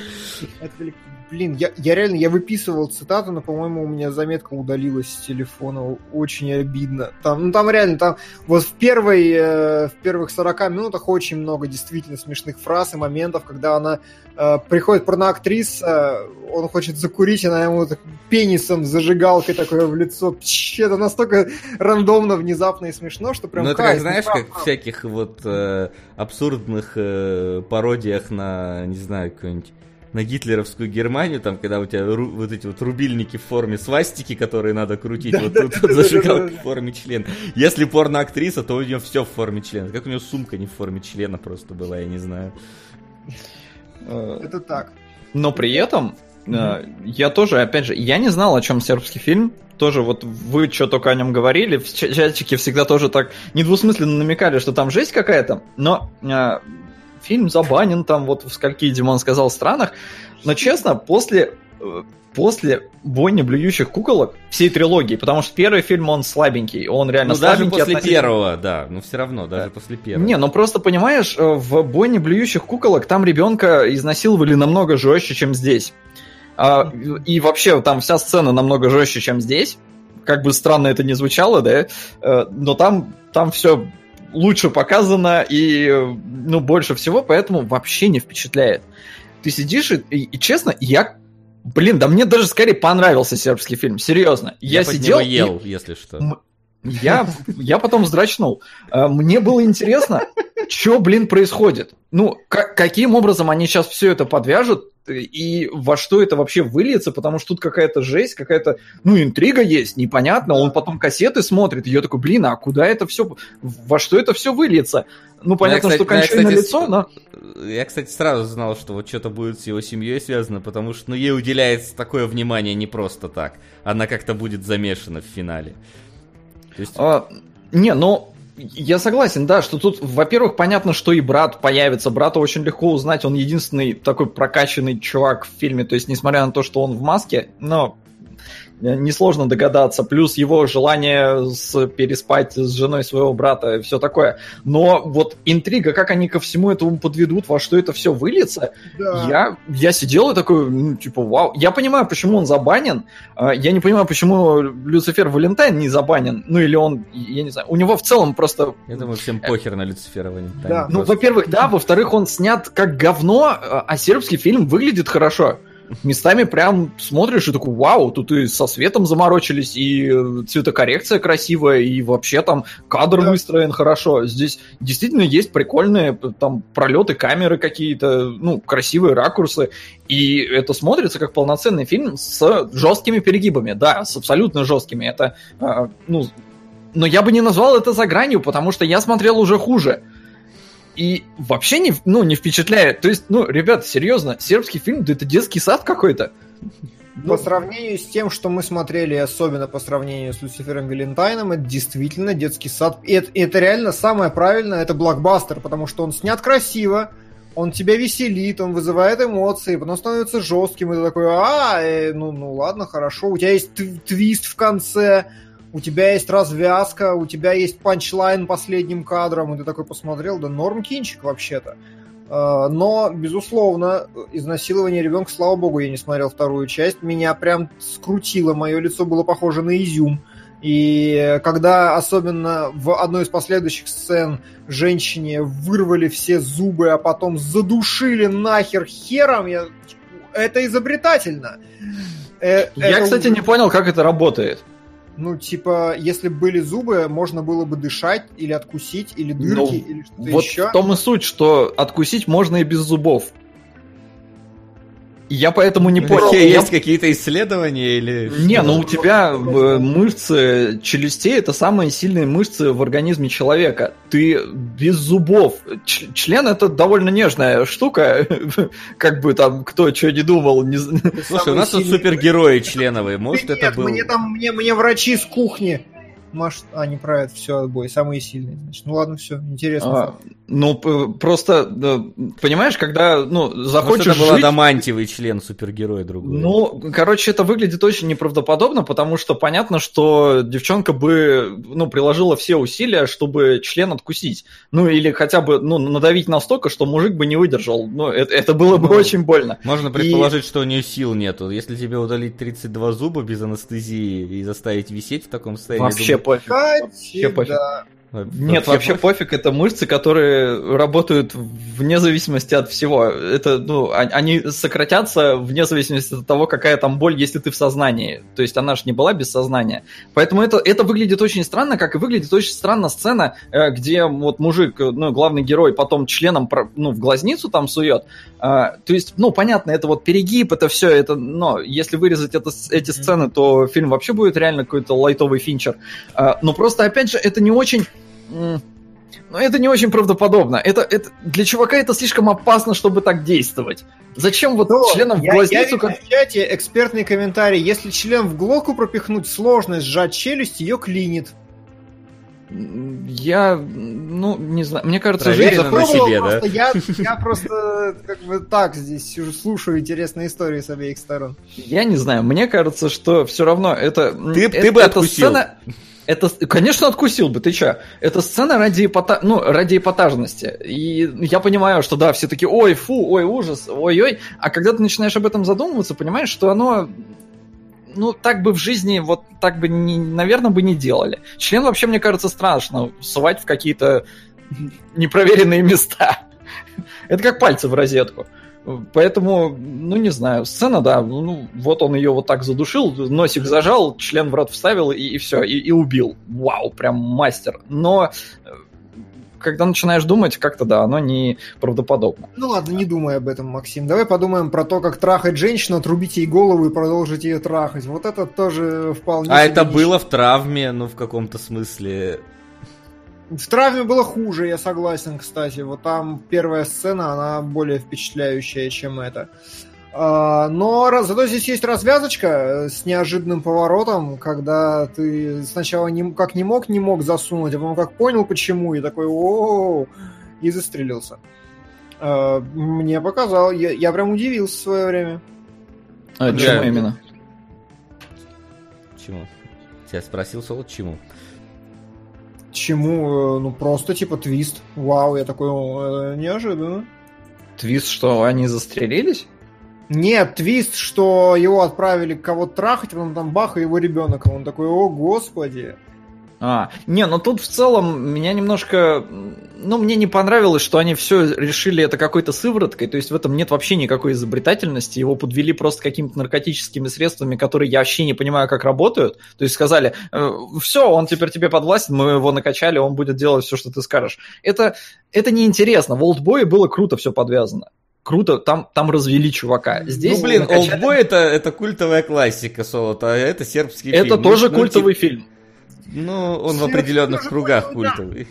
Это великолепно блин, я, я реально, я выписывал цитату, но, по-моему, у меня заметка удалилась с телефона. Очень обидно. Там, ну, там реально, там вот в, первой, э, в первых 40 минутах очень много действительно смешных фраз и моментов, когда она э, приходит порноактриса, он хочет закурить, она ему так, пенисом, зажигалкой такое в лицо. Пч, это настолько рандомно, внезапно и смешно, что прям Ну, это как, знаешь, как в всяких вот э, абсурдных э, пародиях на, не знаю, какой-нибудь на гитлеровскую Германию, там, когда у тебя ру, вот эти вот рубильники в форме свастики, которые надо крутить, да, вот да, тут да, зажигалка в форме члена. Если порноактриса, то у нее все в форме члена. Как у нее сумка не в форме члена просто была, я не знаю. Э, Это так. Но при этом mm-hmm. я тоже, опять же, я не знал, о чем сербский фильм. Тоже вот вы что только о нем говорили, в чатике всегда тоже так недвусмысленно намекали, что там жесть какая-то, но э, фильм забанен там вот в скольки, Димон сказал, странах. Но честно, после э, после бойни блюющих куколок всей трилогии, потому что первый фильм он слабенький, он реально ну, слабенький. даже после относительно... первого, да, но все равно, даже да. после первого. Не, ну просто понимаешь, э, в бойне блюющих куколок там ребенка изнасиловали намного жестче, чем здесь. А, и вообще там вся сцена намного жестче, чем здесь. Как бы странно это не звучало, да, э, но там, там все лучше показано и, ну, больше всего, поэтому вообще не впечатляет. Ты сидишь и, и, и честно, я Блин, да мне даже скорее понравился сербский фильм, серьезно. Я, я сидел ел, и... если что. Я, я потом вздрачнул. Э, мне было интересно, что, блин, происходит. Ну, как, каким образом они сейчас все это подвяжут и во что это вообще выльется, потому что тут какая-то жесть, какая-то, ну, интрига есть, непонятно. Он потом кассеты смотрит, и я такой, блин, а куда это все, во что это все выльется? Ну, ну понятно, я, кстати, что кончай лицо, но... Я, кстати, сразу знал, что вот что-то будет с его семьей связано, потому что, ну, ей уделяется такое внимание не просто так. Она как-то будет замешана в финале. есть... а, не, ну, я согласен, да, что тут, во-первых, понятно, что и брат появится. Брата очень легко узнать, он единственный такой прокачанный чувак в фильме. То есть, несмотря на то, что он в маске, но несложно догадаться. Плюс его желание с, переспать с женой своего брата и все такое. Но вот интрига, как они ко всему этому подведут, во что это все выльется, да. я, я сидел и такой, ну, типа, вау. Я понимаю, почему он забанен. А, я не понимаю, почему Люцифер Валентайн не забанен. Ну, или он, я не знаю, у него в целом просто... Я думаю, всем похер на Люцифера Валентайна. Да. Ну, во-первых, да, во-вторых, он снят как говно, а, а сербский фильм выглядит хорошо местами прям смотришь и такой, вау, тут и со светом заморочились, и э, цветокоррекция красивая, и вообще там кадр да. выстроен хорошо. Здесь действительно есть прикольные там пролеты камеры какие-то, ну, красивые ракурсы, и это смотрится как полноценный фильм с жесткими перегибами, да, с абсолютно жесткими. Это, э, ну, но я бы не назвал это за гранью, потому что я смотрел уже хуже и вообще не, ну, не впечатляет. То есть, ну, ребята, серьезно, сербский фильм, да это детский сад какой-то. по сравнению с тем, что мы смотрели, особенно по сравнению с Люцифером Валентайном, это действительно детский сад. И это, это реально самое правильное, это блокбастер, потому что он снят красиво, он тебя веселит, он вызывает эмоции, потом становится жестким, и ты такой, а, э, ну, ну ладно, хорошо, у тебя есть твист в конце, у тебя есть развязка, у тебя есть панчлайн последним кадром, и ты такой посмотрел, да норм кинчик вообще-то. А, но, безусловно, изнасилование ребенка, слава богу, я не смотрел вторую часть. Меня прям скрутило, мое лицо было похоже на изюм. И когда особенно в одной из последующих сцен женщине вырвали все зубы, а потом задушили нахер хером, я... это изобретательно. Э, я, это... кстати, не понял, как это работает. Ну, типа, если были зубы, можно было бы дышать или откусить, или дырки, ну, или что-то вот еще. Вот в том и суть, что откусить можно и без зубов. Я поэтому не понял. Есть какие-то исследования или... Не, ну у тебя э, мышцы челюстей это самые сильные мышцы в организме человека. Ты без зубов. Ч- член это довольно нежная штука. как бы там кто что не думал. Не... Слушай, у нас тут супергерои членовые. Может это был... Мне там, мне, мне врачи с кухни Маш... А, не про это, все, отбой. Самые сильные, значит. Ну ладно, все, интересно. А, ну, просто, понимаешь, когда, ну, захочешь Может, это жить... был адамантиевый член супергероя другой. Ну, короче, это выглядит очень неправдоподобно, потому что понятно, что девчонка бы, ну, приложила все усилия, чтобы член откусить. Ну, или хотя бы, ну, надавить настолько, что мужик бы не выдержал. Ну, это, это было бы ну, очень больно. Можно предположить, и... что у нее сил нету. Если тебе удалить 32 зуба без анестезии и заставить висеть в таком состоянии... Вообще пофиг. Вообще пофиг. Нет, вообще, вообще пофиг, это мышцы, которые работают вне зависимости от всего. Это, ну, они сократятся вне зависимости от того, какая там боль, если ты в сознании. То есть она же не была без сознания. Поэтому это, это выглядит очень странно, как и выглядит очень странно сцена, э, где вот мужик, ну, главный герой, потом членом ну, в глазницу там сует. А, то есть, ну, понятно, это вот перегиб, это все, это, но если вырезать это, эти сцены, то фильм вообще будет реально какой-то лайтовый финчер. А, но просто, опять же, это не очень но это не очень правдоподобно. Это, это для чувака это слишком опасно, чтобы так действовать. Зачем вот Но членом я, в глазницу... Я как... в чате экспертный комментарий. Если член в глотку пропихнуть, сложно сжать челюсть, ее клинит. Я, ну, не знаю, мне кажется, жизнь на себе, да? Я, я просто как бы так здесь сижу, слушаю интересные истории с обеих сторон. Я не знаю, мне кажется, что все равно это... Ты, это, ты бы это откусил. Сцена... Это, конечно, откусил бы, ты чё? Это сцена ради, эпата... ну, ради эпатажности. И я понимаю, что да, все таки ой, фу, ой, ужас, ой-ой. А когда ты начинаешь об этом задумываться, понимаешь, что оно ну, так бы в жизни, вот так бы, не, наверное, бы не делали. Член вообще, мне кажется, страшно сувать в какие-то непроверенные места. Это как пальцы в розетку. Поэтому, ну не знаю, сцена, да, ну вот он ее вот так задушил, носик зажал, член в рот вставил и, и все, и, и убил. Вау, прям мастер. Но э, когда начинаешь думать, как-то да, оно не правдоподобно. Ну ладно, не думай об этом, Максим. Давай подумаем про то, как трахать женщину, отрубить ей голову и продолжить ее трахать. Вот это тоже вполне... А это было в травме, ну в каком-то смысле. В травме было хуже, я согласен, кстати. Вот там первая сцена, она более впечатляющая, чем это. А, но зато здесь есть развязочка э, с неожиданным поворотом, когда ты сначала не, как не мог, не мог засунуть, а потом как понял почему, и такой о и застрелился. А, мне показал, я, я прям удивился в свое время. А, чему именно? Чему? Тебя спросил Соло, чему? Чему? Э, ну, просто типа твист. Вау, я такой, э, неожиданно. Твист, что они застрелились? Нет, твист, что его отправили кого-то трахать, потом там бах, и его ребенок. Он такой, о, господи. А, не, но тут в целом меня немножко, ну, мне не понравилось, что они все решили это какой-то сывороткой, то есть в этом нет вообще никакой изобретательности, его подвели просто какими-то наркотическими средствами, которые я вообще не понимаю, как работают, то есть сказали, э, все, он теперь тебе подвластен, мы его накачали, он будет делать все, что ты скажешь. Это, это неинтересно, в Олдбое было круто все подвязано круто, там, там развели чувака. Здесь ну, блин, накачали... Олдбой это, это культовая классика солота, а это сербский это фильм. Это тоже ну, культовый ну, фильм. Ну, он в определенных кругах культовый.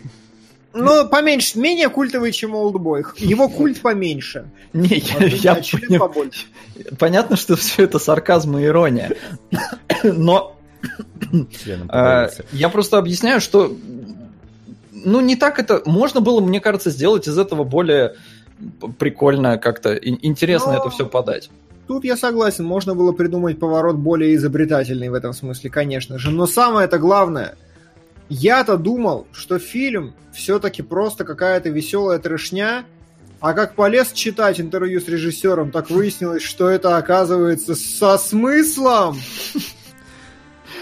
Ну, поменьше, менее культовый, чем Олдбой. Его культ поменьше. Не, я, я понял. Понятно, что все это сарказм и ирония. Но а, я просто объясняю, что ну не так это можно было, мне кажется, сделать из этого более прикольно как-то интересно Но... это все подать. Тут я согласен, можно было придумать поворот более изобретательный в этом смысле, конечно же. Но самое это главное, я-то думал, что фильм все-таки просто какая-то веселая трешня, а как полез читать интервью с режиссером, так выяснилось, что это оказывается со смыслом.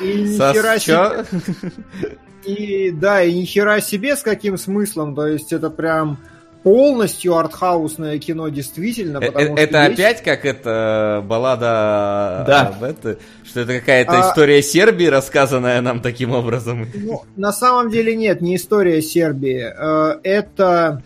И ни себе. И да, и ни хера себе с каким смыслом. То есть это прям полностью артхаусное кино, действительно. Э, э, это есть... опять как это баллада да. об это, что это какая-то а... история Сербии, рассказанная нам таким образом. Ну, на самом деле нет, не история Сербии. Э, это,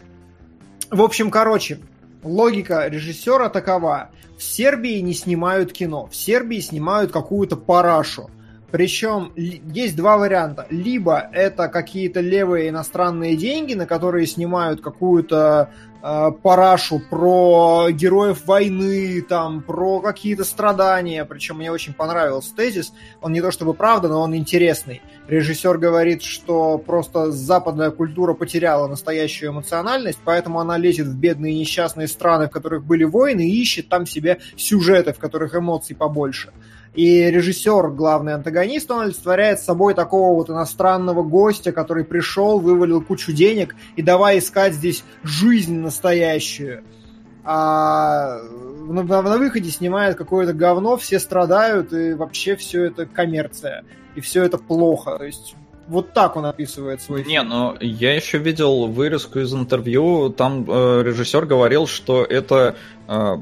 в общем, короче, логика режиссера такова. В Сербии не снимают кино, в Сербии снимают какую-то парашу. Причем есть два варианта. Либо это какие-то левые иностранные деньги, на которые снимают какую-то э, парашу про героев войны, там, про какие-то страдания. Причем мне очень понравился тезис. Он не то чтобы правда, но он интересный. Режиссер говорит, что просто западная культура потеряла настоящую эмоциональность, поэтому она лезет в бедные несчастные страны, в которых были войны, и ищет там себе сюжеты, в которых эмоций побольше. И режиссер, главный антагонист, он олицетворяет собой такого вот иностранного гостя, который пришел, вывалил кучу денег и давай искать здесь жизнь настоящую. А на, на выходе снимает какое-то говно, все страдают, и вообще все это коммерция. И все это плохо. То есть вот так он описывает свой фильм. Не, но я еще видел вырезку из интервью, там э, режиссер говорил, что это э,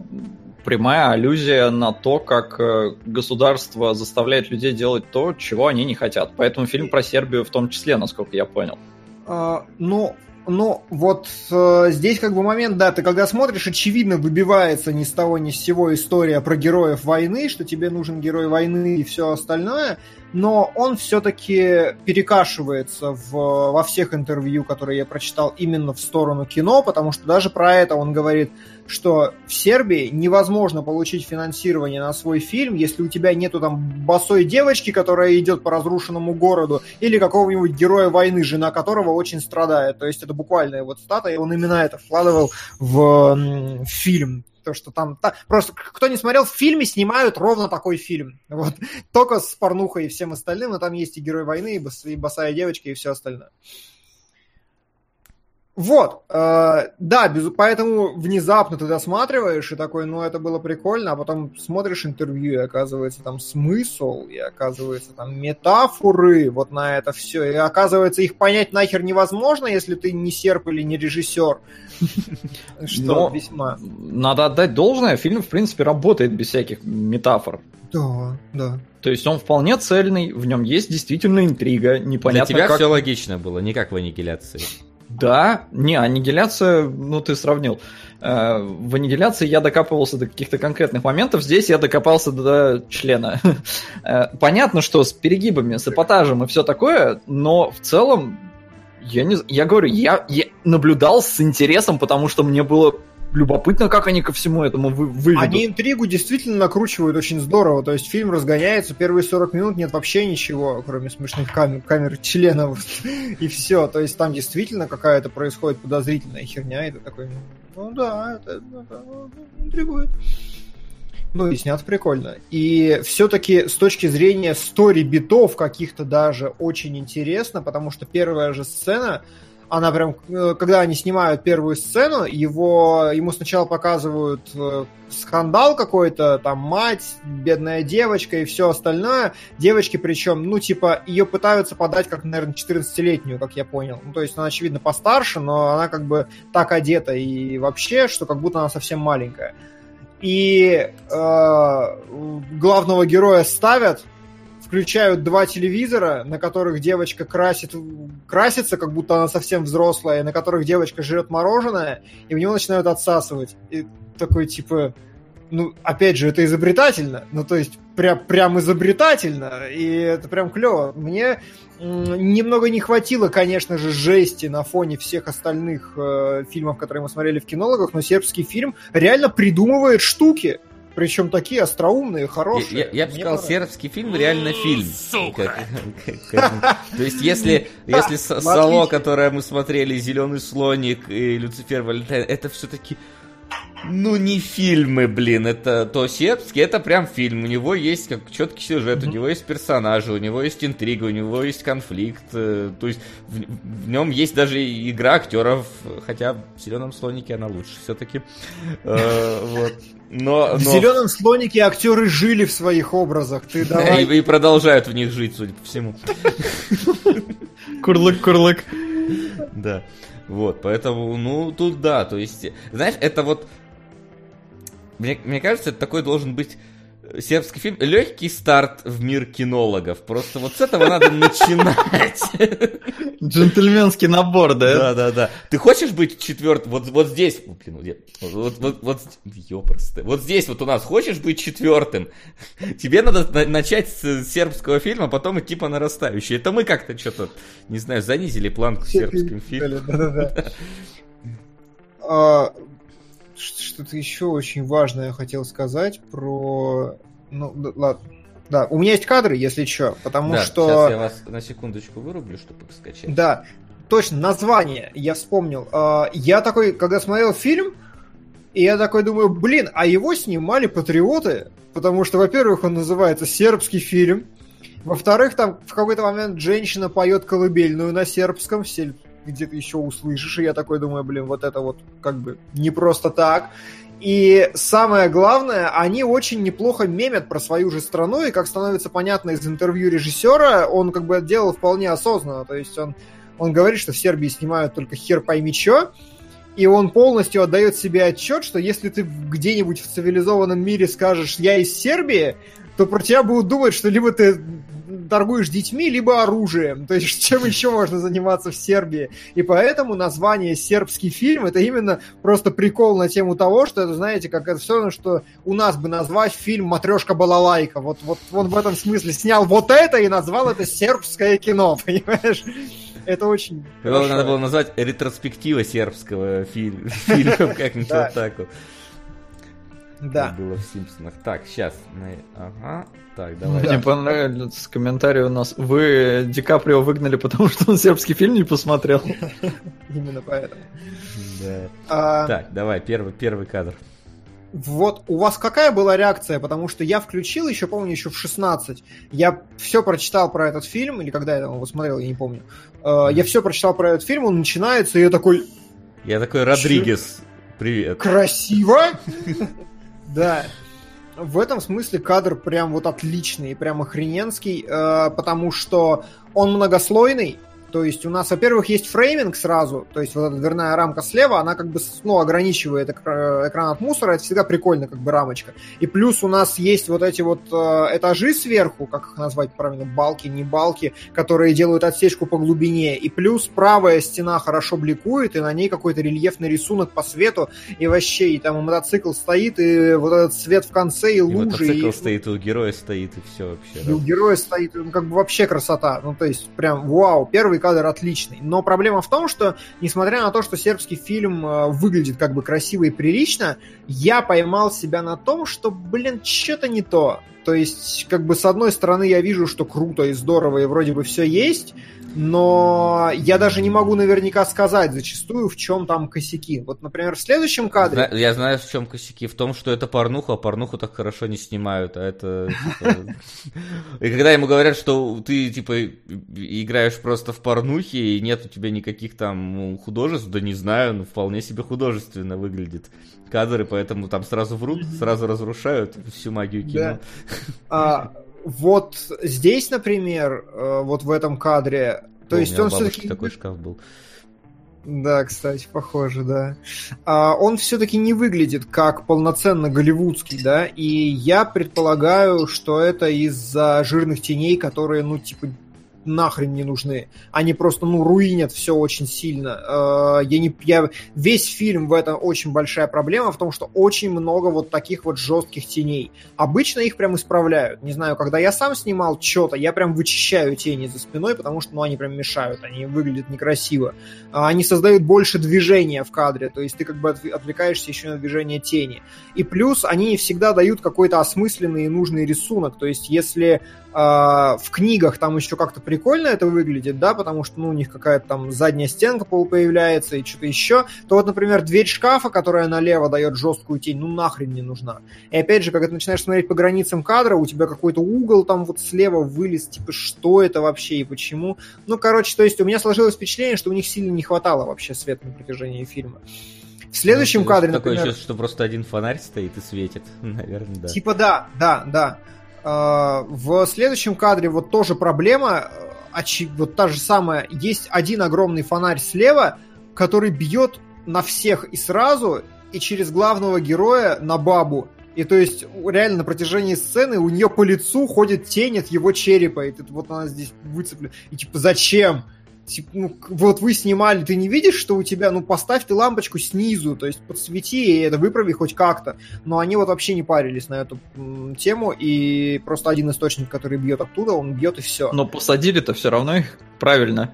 прямая аллюзия на то, как э, государство заставляет людей делать то, чего они не хотят. Поэтому фильм про Сербию в том числе, насколько я понял. А, ну, ну, вот э, здесь как бы момент, да, ты когда смотришь, очевидно выбивается ни с того ни с сего история про героев войны, что тебе нужен герой войны и все остальное, но он все-таки перекашивается в, во всех интервью, которые я прочитал именно в сторону кино, потому что даже про это он говорит, что в Сербии невозможно получить финансирование на свой фильм, если у тебя нету там босой девочки, которая идет по разрушенному городу, или какого-нибудь героя войны, жена которого очень страдает. То есть это буквальная вот стата, и он именно это вкладывал в, в фильм то, что там... Та, просто кто не смотрел, в фильме снимают ровно такой фильм. Вот. Только с порнухой и всем остальным, но там есть и герой войны, и, бос, босая девочка, и все остальное. Вот, э, да, без, поэтому внезапно ты досматриваешь и такой, ну это было прикольно, а потом смотришь интервью, и оказывается там смысл, и оказывается там метафоры вот на это все, и оказывается их понять нахер невозможно, если ты не серп или не режиссер. Что весьма... Надо отдать должное, фильм в принципе работает без всяких метафор. Да, да. То есть он вполне цельный, в нем есть действительно интрига, непонятно Для тебя как... все логично было, не как в аннигиляции. Да, не, аннигиляция, ну ты сравнил. Э, в аннигиляции я докапывался до каких-то конкретных моментов, здесь я докопался до члена. Э, понятно, что с перегибами, с эпатажем и все такое, но в целом я не я говорю, я, я наблюдал с интересом, потому что мне было любопытно, как они ко всему этому вы, выведут. Они интригу действительно накручивают очень здорово. То есть фильм разгоняется, первые 40 минут нет вообще ничего, кроме смешных камер, камер членов и все. То есть там действительно какая-то происходит подозрительная херня, и ты такой, ну да, это, это интригует. Ну и снят прикольно. И все-таки с точки зрения стори битов каких-то даже очень интересно, потому что первая же сцена, она прям, э, когда они снимают первую сцену, его, ему сначала показывают э, скандал какой-то, там мать, бедная девочка и все остальное. Девочки причем, ну, типа, ее пытаются подать как, наверное, 14-летнюю, как я понял. Ну, то есть она, очевидно, постарше, но она как бы так одета и вообще, что как будто она совсем маленькая. И э, главного героя ставят, включают два телевизора, на которых девочка красит, красится, как будто она совсем взрослая, на которых девочка жрет мороженое, и в него начинают отсасывать. И такой, типа, ну, опять же, это изобретательно, ну, то есть, прям, прям изобретательно, и это прям клево. Мне немного не хватило, конечно же, жести на фоне всех остальных э, фильмов, которые мы смотрели в кинологах, но сербский фильм реально придумывает штуки, причем такие остроумные, хорошие. Я, я, я бы сказал, сербский фильм реально фильм. Сука! То есть, если, если Сало, которое мы смотрели, Зеленый слоник и Люцифер Валентайн, это все-таки ну, не фильмы, блин, это то сербский, это прям фильм. У него есть как четкий сюжет, mm-hmm. у него есть персонажи, у него есть интрига, у него есть конфликт. Э, то есть в, в нем есть даже игра актеров, хотя в зеленом слонике она лучше все-таки. Э, вот. Но, но... В зеленом слонике актеры жили в своих образах. Ты давай. И, и продолжают в них жить, судя по всему. Курлык, курлык. Да. Вот, поэтому, ну, тут да, то есть, знаешь, это вот мне, мне кажется, это такой должен быть сербский фильм. Легкий старт в мир кинологов. Просто вот с этого надо начинать. Джентльменский набор, да? Да, да, да. Ты хочешь быть четвертым? Вот, вот здесь. Вот, вот, вот, ёпросто. Вот здесь вот у нас хочешь быть четвертым? Тебе надо начать с сербского фильма, а потом идти по нарастающей. Это мы как-то что-то, не знаю, занизили планку сербским фильмом. Да, да, да. Что-то еще очень важное я хотел сказать про... Ну, ладно. Да, у меня есть кадры, если что, потому да, что... сейчас я вас на секундочку вырублю, чтобы их скачать. Да, точно, название я вспомнил. А, я такой, когда смотрел фильм, и я такой думаю, блин, а его снимали патриоты, потому что, во-первых, он называется сербский фильм, во-вторых, там в какой-то момент женщина поет колыбельную на сербском, все где-то еще услышишь, и я такой думаю, блин, вот это вот как бы не просто так. И самое главное, они очень неплохо мемят про свою же страну, и как становится понятно из интервью режиссера, он как бы делал вполне осознанно, то есть он, он говорит, что в Сербии снимают только хер пойми чё, и он полностью отдает себе отчет, что если ты где-нибудь в цивилизованном мире скажешь «я из Сербии», то про тебя будут думать, что либо ты торгуешь детьми, либо оружием. То есть чем еще можно заниматься в Сербии. И поэтому название «сербский фильм» это именно просто прикол на тему того, что это, знаете, как это все равно, что у нас бы назвать фильм «Матрешка балалайка». Вот, вот он в этом смысле снял вот это и назвал это «сербское кино», понимаешь? Это очень надо было назвать ретроспектива сербского фильма, как-нибудь вот так вот. Да. было в Симпсонах. Так, сейчас. Ага. Так, давай. Мне понравился комментарий у нас. Вы Ди Каприо выгнали, потому что он сербский фильм не посмотрел. Именно поэтому. Да. А... Так, давай, первый, первый кадр. Вот у вас какая была реакция? Потому что я включил еще, помню, еще в 16. Я все прочитал про этот фильм, или когда я его смотрел, я не помню. Uh, я все прочитал про этот фильм, он начинается, и я такой... Я такой, Родригес, привет. Красиво? Да. В этом смысле кадр прям вот отличный, прям охрененский, э, потому что он многослойный, то есть у нас, во-первых, есть фрейминг сразу, то есть вот эта дверная рамка слева, она как бы ну, ограничивает экран от мусора, это всегда прикольно, как бы рамочка. И плюс у нас есть вот эти вот э, этажи сверху, как их назвать правильно, балки, не балки, которые делают отсечку по глубине. И плюс правая стена хорошо бликует, и на ней какой-то рельефный рисунок по свету, и вообще, и там и мотоцикл стоит, и вот этот свет в конце, и, и лужи. Мотоцикл и... стоит, и у героя стоит, и все вообще. И да. у героя стоит, ну как бы вообще красота. Ну то есть прям вау, первый кадр отличный. Но проблема в том, что, несмотря на то, что сербский фильм э, выглядит как бы красиво и прилично, я поймал себя на том, что, блин, что-то не то. То есть, как бы, с одной стороны, я вижу, что круто и здорово, и вроде бы все есть, но я даже не могу наверняка сказать зачастую, в чем там косяки. Вот, например, в следующем кадре... Я знаю, в чем косяки. В том, что это порнуха, а порнуху так хорошо не снимают, а это... Типа, и когда ему говорят, что ты, типа, играешь просто в порнухе, и нет у тебя никаких там художеств, да не знаю, ну, вполне себе художественно выглядит кадры, поэтому там сразу врут, сразу разрушают всю магию кино. А, вот здесь, например, э, вот в этом кадре, то есть он все-таки... такой шкаф был. Да, кстати, похоже, да. А, он все-таки не выглядит как полноценно голливудский, да, и я предполагаю, что это из-за жирных теней, которые, ну, типа, нахрен не нужны. Они просто, ну, руинят все очень сильно. Э, я не, я, весь фильм в этом очень большая проблема в том, что очень много вот таких вот жестких теней. Обычно их прям исправляют. Не знаю, когда я сам снимал что-то, я прям вычищаю тени за спиной, потому что, ну, они прям мешают, они выглядят некрасиво. А они создают больше движения в кадре, то есть ты как бы отвлекаешься еще на движение тени. И плюс они не всегда дают какой-то осмысленный и нужный рисунок, то есть если в книгах там еще как-то прикольно это выглядит, да, потому что ну, у них какая-то там задняя стенка появляется и что-то еще, то вот, например, дверь шкафа, которая налево дает жесткую тень, ну нахрен не нужна. И опять же, когда ты начинаешь смотреть по границам кадра, у тебя какой-то угол там вот слева вылез, типа, что это вообще и почему. Ну, короче, то есть у меня сложилось впечатление, что у них сильно не хватало вообще света на протяжении фильма. В следующем ну, кадре, такое например... чувство, что просто один фонарь стоит и светит, наверное, да. Типа да, да, да. А, в следующем кадре вот тоже проблема, вот та же самая, есть один огромный фонарь слева, который бьет на всех и сразу, и через главного героя на бабу. И то есть реально на протяжении сцены у нее по лицу ходит тень от его черепа. И вот она здесь выцеплена. И типа зачем? Типа, ну, вот вы снимали, ты не видишь, что у тебя, ну, поставь ты лампочку снизу, то есть подсвети и это выправи хоть как-то. Но они вот вообще не парились на эту м, тему, и просто один источник, который бьет оттуда, он бьет и все. Но посадили-то все равно их правильно.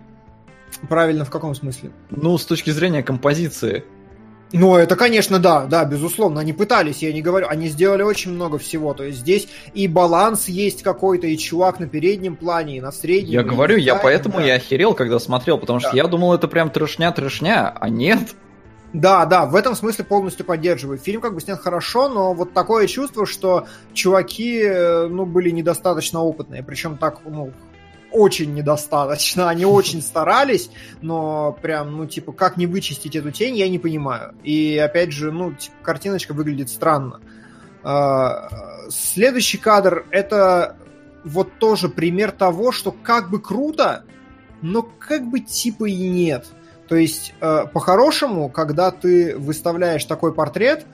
Правильно в каком смысле? Ну, с точки зрения композиции. Ну, это, конечно, да, да, безусловно. Они пытались, я не говорю, они сделали очень много всего. То есть здесь и баланс есть какой-то, и чувак на переднем плане, и на среднем. Я говорю, я поэтому да. я охерел, когда смотрел, потому да. что я думал, это прям трешня-трешня, а нет. Да, да, в этом смысле полностью поддерживаю. Фильм как бы снят хорошо, но вот такое чувство, что чуваки, э, ну, были недостаточно опытные. Причем так, ну, очень недостаточно. Они очень старались, но прям, ну, типа, как не вычистить эту тень, я не понимаю. И, опять же, ну, типа, картиночка выглядит странно. А, следующий кадр — это вот тоже пример того, что как бы круто, но как бы типа и нет. То есть, э, по-хорошему, когда ты выставляешь такой портрет,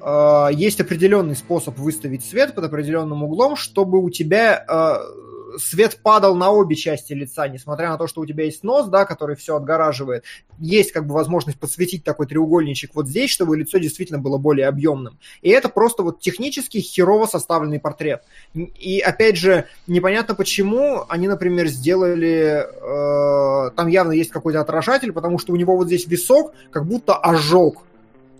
э, есть определенный способ выставить свет под определенным углом, чтобы у тебя свет падал на обе части лица, несмотря на то, что у тебя есть нос, да, который все отгораживает. Есть как бы возможность подсветить такой треугольничек вот здесь, чтобы лицо действительно было более объемным. И это просто вот технически херово составленный портрет. И опять же, непонятно почему они, например, сделали... Э, там явно есть какой-то отражатель, потому что у него вот здесь висок как будто ожог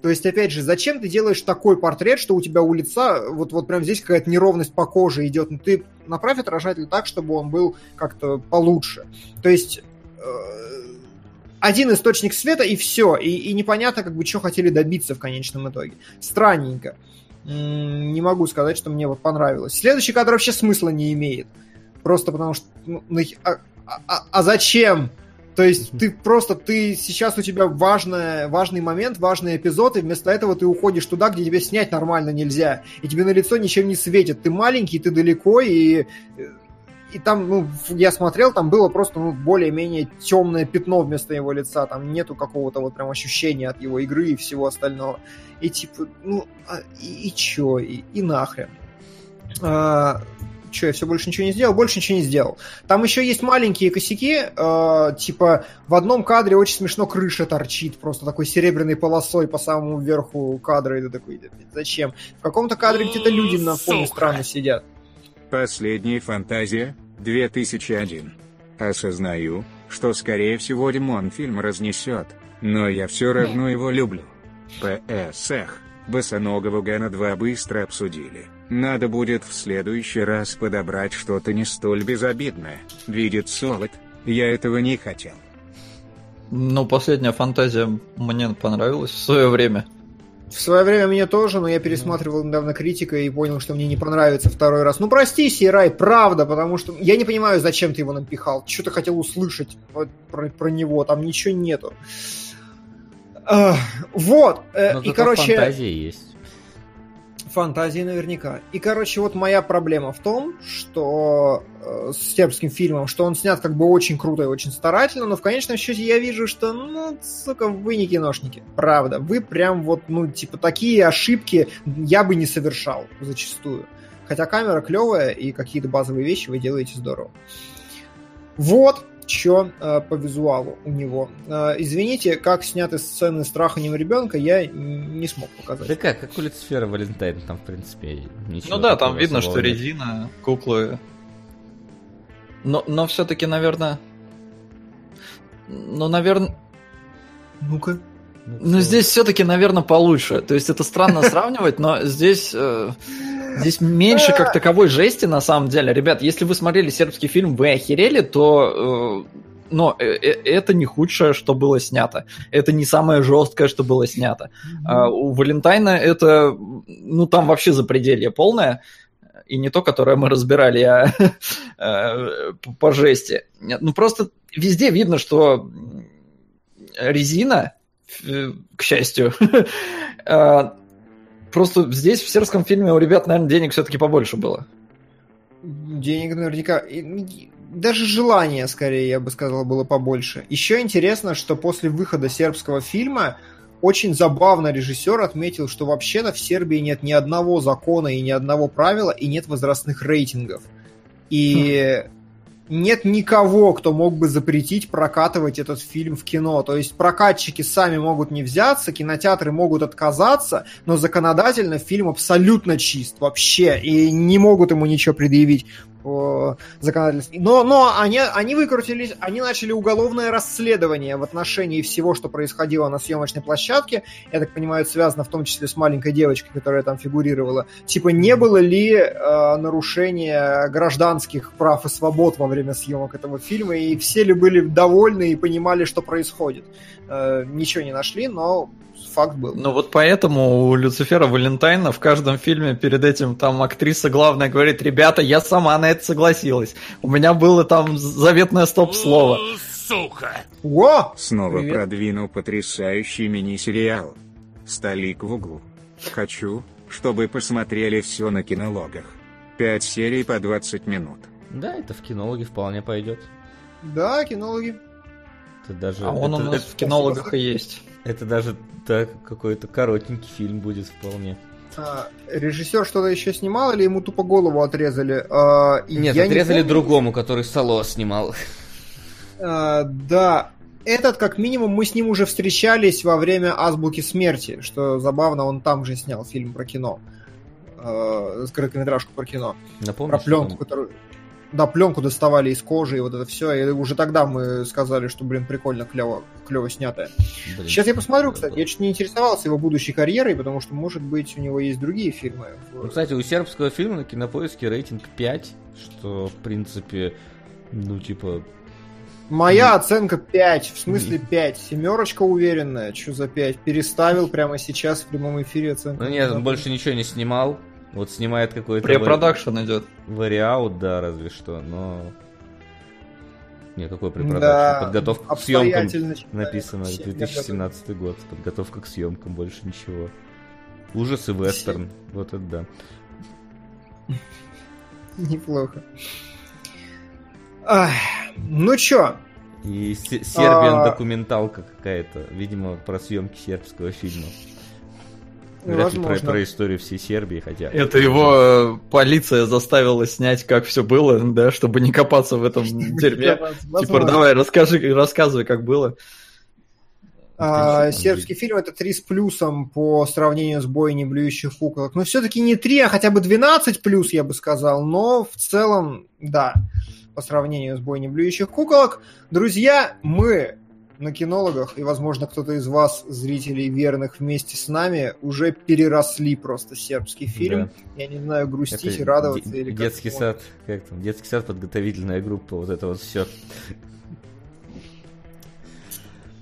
то есть, опять же, зачем ты делаешь такой портрет, что у тебя у лица вот, вот прям здесь какая-то неровность по коже идет? Ну, ты направь отражатель так, чтобы он был как-то получше. То есть, э, один источник света и все. И, и непонятно, как бы, что хотели добиться в конечном итоге. Странненько. Не могу сказать, что мне вот понравилось. Следующий кадр вообще смысла не имеет. Просто потому что... Ну, а, а, а зачем? То есть ты просто, ты сейчас у тебя важный, важный момент, важный эпизод, и вместо этого ты уходишь туда, где тебе снять нормально нельзя, и тебе на лицо ничем не светит. Ты маленький, ты далеко, и, и там, ну, я смотрел, там было просто, ну, более-менее темное пятно вместо его лица, там нету какого-то вот прям ощущения от его игры и всего остального. И типа, ну, а, и, и чё, и, и нахрен. А, что, я все больше ничего не сделал? Больше ничего не сделал. Там еще есть маленькие косяки, э, типа в одном кадре очень смешно крыша торчит, просто такой серебряной полосой по самому верху кадра, и ты такой, зачем? В каком-то кадре где-то люди на фоне странно сидят. Последняя фантазия, 2001. Осознаю, что скорее всего Димон фильм разнесет, но я все равно его люблю. ПСХ. Босоногого Гана 2 быстро обсудили. Надо будет в следующий раз подобрать что-то не столь безобидное. Видит солод, я этого не хотел. Ну, последняя фантазия мне понравилась в свое время. В свое время мне тоже, но я пересматривал недавно критика и понял, что мне не понравится второй раз. Ну, прости, Сейрай, правда, потому что я не понимаю, зачем ты его напихал. Что ты хотел услышать про, про него? Там ничего нету. Вот. Uh, и, короче... фантазия есть. Фантазии наверняка. И, короче, вот моя проблема в том, что э, с сербским фильмом, что он снят как бы очень круто и очень старательно, но в конечном счете я вижу, что, ну, сука, вы не киношники. Правда. Вы прям вот, ну, типа, такие ошибки я бы не совершал зачастую. Хотя камера клевая, и какие-то базовые вещи вы делаете здорово. Вот, что э, по визуалу у него. Э, извините, как сняты сцены с траханием ребенка, я не смог показать. Да как, как у Люцифера Валентайн, там, в принципе, ничего. Ну да, там видно, что резина, куклы. Но, но все-таки, наверное... Ну, наверное... Ну-ка. Ну, здесь все-таки, наверное, получше. То есть это странно сравнивать, но здесь... Э, здесь меньше как таковой жести, на самом деле. Ребят, если вы смотрели сербский фильм, вы охерели, то... Э, но э, это не худшее, что было снято. Это не самое жесткое, что было снято. А у Валентайна это, ну, там вообще запределье полное. И не то, которое мы разбирали, а по жести. Ну, просто везде видно, что резина к счастью. А, просто здесь, в сербском фильме, у ребят, наверное, денег все-таки побольше было. Денег наверняка... Даже желания, скорее, я бы сказал, было побольше. Еще интересно, что после выхода сербского фильма очень забавно режиссер отметил, что вообще-то в Сербии нет ни одного закона и ни одного правила, и нет возрастных рейтингов. И нет никого, кто мог бы запретить прокатывать этот фильм в кино. То есть прокатчики сами могут не взяться, кинотеатры могут отказаться, но законодательно фильм абсолютно чист вообще, и не могут ему ничего предъявить по законодательству. Но, но они, они выкрутились, они начали уголовное расследование в отношении всего, что происходило на съемочной площадке. Я так понимаю, это связано в том числе с маленькой девочкой, которая там фигурировала. Типа, не было ли э, нарушения гражданских прав и свобод во время съемок этого фильма, и все ли были довольны и понимали, что происходит. Э, ничего не нашли, но факт был. Ну вот поэтому у Люцифера Валентайна в каждом фильме перед этим там актриса главная говорит, ребята, я сама на это согласилась. У меня было там заветное стоп-слово. Сука! О! Снова Привет. продвинул потрясающий мини-сериал. Столик в углу. Хочу, чтобы посмотрели все на кинологах. Пять серий по 20 минут. Да, это в кинологи вполне пойдет. Да, кинологи. Это даже, а он это, у нас это, в кинологах и есть. Это даже так какой-то коротенький фильм будет вполне. А, режиссер что-то еще снимал или ему тупо голову отрезали? А, Нет, отрезали не другому, который Сало снимал. А, да, этот, как минимум, мы с ним уже встречались во время Азбуки смерти, что забавно, он там же снял фильм про кино. Э, короткометражку про кино. Напомнишь, про пленку, которую да, пленку доставали из кожи и вот это все. И уже тогда мы сказали, что, блин, прикольно, клево, клево снятое. Блин, Сейчас я посмотрю, кстати. Я чуть не интересовался его будущей карьерой, потому что, может быть, у него есть другие фильмы. Ну, кстати, у сербского фильма на кинопоиске рейтинг 5, что, в принципе, ну, типа, Моя мм. оценка 5, в смысле 5. Семерочка уверенная, что за 5. Переставил прямо сейчас в прямом эфире оценку. Ну нет, он больше ничего не снимал. Вот снимает какой-то... Препродакшн идет. Вариаут, да, разве что, но... Не, какой препродакшн? Да, Подготовка к съемкам написано, 2017 год. Подготовка к съемкам, больше ничего. Ужасы вестерн, вот это да. Неплохо. Ах, ну чё? И Сербиан а... документалка какая-то, видимо, про съемки сербского фильма. Вряд ли про, про историю всей Сербии, хотя... Это его э, полиция заставила снять, как все было, да, чтобы не копаться в этом дерьме. Типа, давай, расскажи, рассказывай, как было. А, сербский фильм это 3 с плюсом по сравнению с бойней блюющих куколок. Но все-таки не 3, а хотя бы 12 плюс, я бы сказал. Но в целом, да, по сравнению с бойней блюющих куколок. Друзья, мы на кинологах, и, возможно, кто-то из вас, зрителей верных вместе с нами, уже переросли просто сербский фильм. Да. Я не знаю, грустить, это радоваться д- или Детский как сад, как там, детский сад, подготовительная группа, вот это вот все.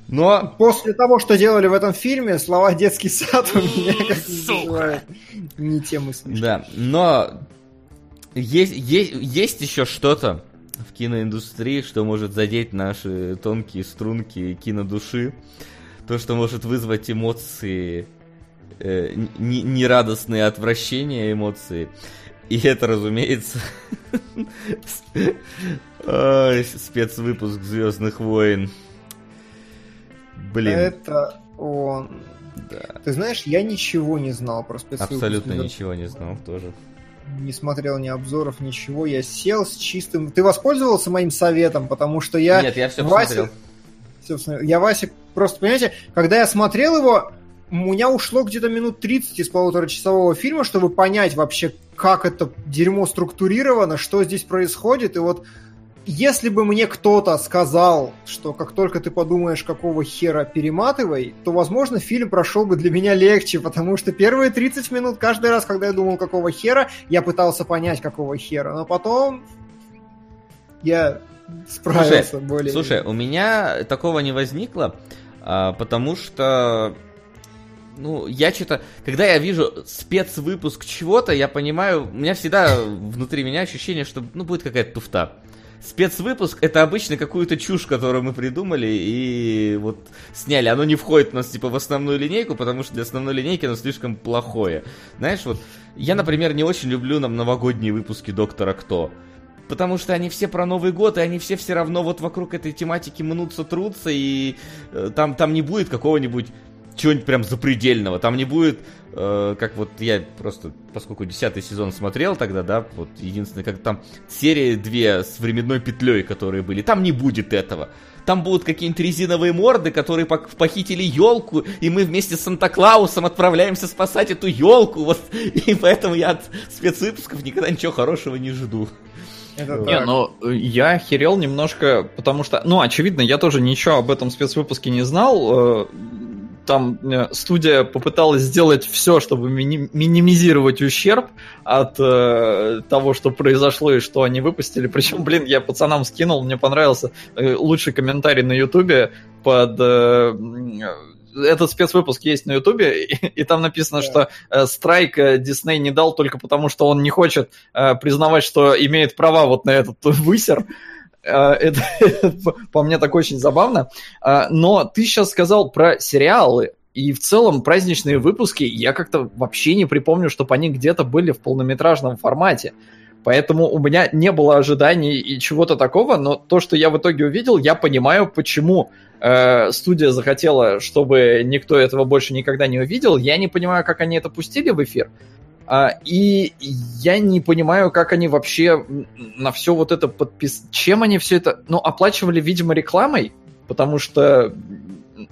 Но... После того, что делали в этом фильме, слова «детский сад» у меня как не те мысли. Да, но есть, есть, есть еще что-то, в киноиндустрии, что может задеть наши тонкие струнки кинодуши, то, что может вызвать эмоции, э, нерадостные отвращения эмоции. И это, разумеется, спецвыпуск Звездных войн. Блин. Это он. Да. Ты знаешь, я ничего не знал про спецвыпуск. Абсолютно ничего не знал тоже. Не смотрел ни обзоров, ничего. Я сел с чистым... Ты воспользовался моим советом, потому что я... Нет, я все Вася... посмотрел. Я Вася просто, понимаете, когда я смотрел его, у меня ушло где-то минут 30 из полуторачасового фильма, чтобы понять вообще, как это дерьмо структурировано, что здесь происходит. И вот если бы мне кто-то сказал, что как только ты подумаешь, какого хера перематывай, то, возможно, фильм прошел бы для меня легче, потому что первые 30 минут, каждый раз, когда я думал, какого хера, я пытался понять, какого хера, но потом я справился слушай, более... Слушай, у меня такого не возникло, а, потому что ну, я что-то, когда я вижу спецвыпуск чего-то, я понимаю, у меня всегда внутри меня ощущение, что, ну, будет какая-то туфта спецвыпуск это обычно какую-то чушь, которую мы придумали и вот сняли. Оно не входит у нас типа в основную линейку, потому что для основной линейки оно слишком плохое. Знаешь, вот я, например, не очень люблю нам новогодние выпуски Доктора Кто. Потому что они все про Новый год, и они все все равно вот вокруг этой тематики мнутся, трутся, и э, там, там не будет какого-нибудь чего-нибудь прям запредельного. Там не будет, э, как вот я просто, поскольку десятый сезон смотрел тогда, да, вот единственное, как там серии две с временной петлей, которые были, там не будет этого. Там будут какие-нибудь резиновые морды, которые похитили елку, и мы вместе с Санта-Клаусом отправляемся спасать эту елку. Вот, и поэтому я от спецвыпусков никогда ничего хорошего не жду. Это не, так. но э, я охерел немножко, потому что, ну, очевидно, я тоже ничего об этом спецвыпуске не знал. Э, там э, студия попыталась сделать все, чтобы мини- минимизировать ущерб от э, того, что произошло и что они выпустили. Причем, блин, я пацанам скинул, мне понравился э, лучший комментарий на Ютубе под э, этот спецвыпуск есть на Ютубе, и, и там написано, да. что э, страйк э, Дисней не дал только потому, что он не хочет э, признавать, что имеет права вот на этот высер. А, это, по мне так очень забавно. А, но ты сейчас сказал про сериалы, и в целом праздничные выпуски я как-то вообще не припомню, чтобы они где-то были в полнометражном формате. Поэтому у меня не было ожиданий и чего-то такого, но то, что я в итоге увидел, я понимаю, почему э, студия захотела, чтобы никто этого больше никогда не увидел. Я не понимаю, как они это пустили в эфир. А, и я не понимаю, как они вообще на все вот это подпис... Чем они все это... Ну, оплачивали, видимо, рекламой, потому что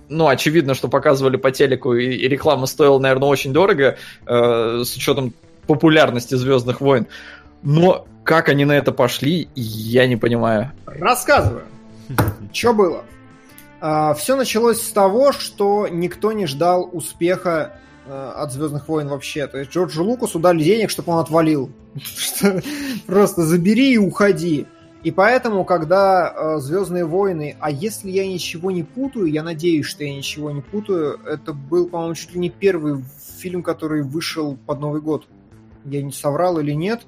ну, очевидно, что показывали по телеку, и, и реклама стоила, наверное, очень дорого, э, с учетом популярности Звездных войн. Но как они на это пошли, я не понимаю. Рассказываю. Что было? А, все началось с того, что никто не ждал успеха от Звездных войн вообще. То есть Джорджу Лукасу дали денег, чтобы он отвалил. Просто забери и уходи. И поэтому, когда э, Звездные войны, а если я ничего не путаю, я надеюсь, что я ничего не путаю, это был, по-моему, чуть ли не первый фильм, который вышел под Новый год. Я не соврал или нет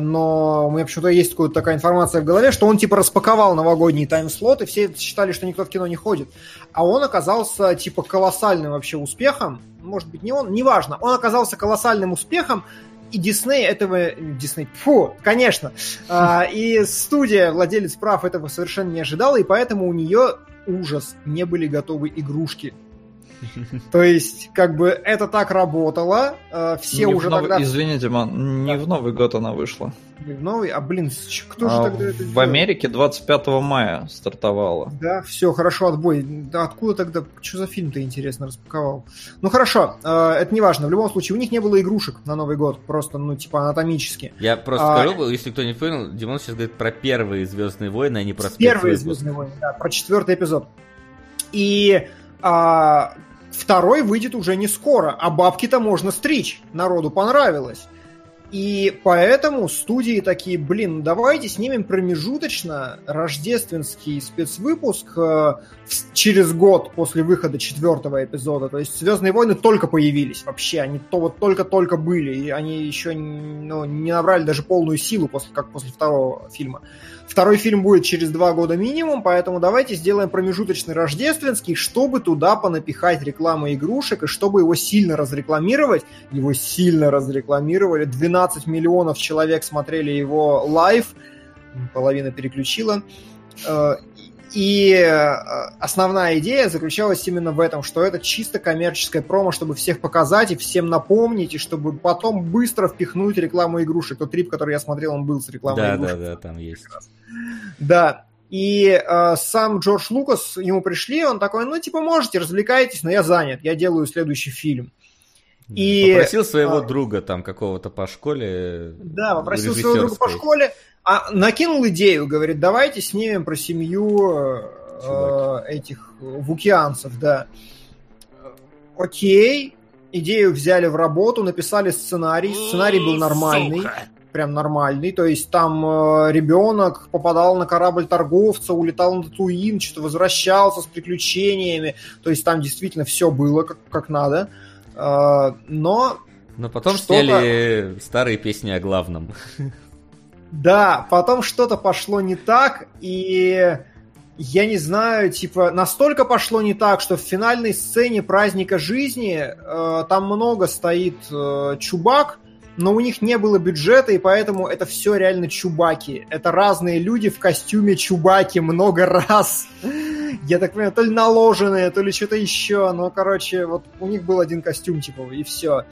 но у меня почему-то есть какая-то такая информация в голове, что он типа распаковал новогодний таймслот, и все считали, что никто в кино не ходит. А он оказался типа колоссальным вообще успехом. Может быть, не он, неважно. Он оказался колоссальным успехом, и Дисней этого... Дисней, фу, конечно. А, и студия, владелец прав, этого совершенно не ожидала, и поэтому у нее ужас, не были готовы игрушки то есть, как бы это так работало, э, все не уже нов... тогда... Извините, ман, не да. в Новый год она вышла. Не в Новый? А, блин, кто а же тогда это В делал? Америке 25 мая стартовала. Да, все, хорошо, отбой. Да откуда тогда, что за фильм ты, интересно, распаковал? Ну, хорошо, э, это не важно. В любом случае, у них не было игрушек на Новый год, просто, ну, типа, анатомически. Я просто а... скажу, если кто не понял, Димон сейчас говорит про первые Звездные войны, а не про Первые Звездные войны, да, про четвертый эпизод. И а, Второй выйдет уже не скоро, а бабки-то можно стричь. Народу понравилось. И поэтому студии такие, блин, давайте снимем промежуточно рождественский спецвыпуск э, через год после выхода четвертого эпизода. То есть Звездные войны только появились вообще, они то вот только-только были, и они еще ну, не набрали даже полную силу после, как после второго фильма. Второй фильм будет через два года минимум, поэтому давайте сделаем промежуточный рождественский, чтобы туда понапихать рекламы игрушек, и чтобы его сильно разрекламировать. Его сильно разрекламировали. 12 миллионов человек смотрели его live, половина переключила. Э, и э, основная идея заключалась именно в этом, что это чисто коммерческое промо, чтобы всех показать и всем напомнить, и чтобы потом быстро впихнуть рекламу игрушек. Тот рип, который я смотрел, он был с рекламой да, игрушек. Да, да, да, там есть. Да. И э, сам Джордж Лукас, ему пришли, он такой, ну, типа, можете, развлекайтесь, но я занят, я делаю следующий фильм. И, попросил своего а, друга там какого-то по школе. Да, попросил своего друга по школе, а накинул идею, говорит, давайте снимем про семью э, этих вукианцев, да. Окей, идею взяли в работу, написали сценарий, сценарий был нормальный. Сука. Прям нормальный, то есть там э, ребенок попадал на корабль торговца, улетал на Татуин, что-то возвращался с приключениями, то есть там действительно все было как, как надо, э, но но потом сняли старые песни о главном. Да, потом что-то пошло не так, и я не знаю, типа, настолько пошло не так, что в финальной сцене праздника жизни э, там много стоит э, чубак, но у них не было бюджета, и поэтому это все реально чубаки. Это разные люди в костюме чубаки много раз. Я так понимаю, то ли наложенные, то ли что-то еще. Но, короче, вот у них был один костюм, типа, и все.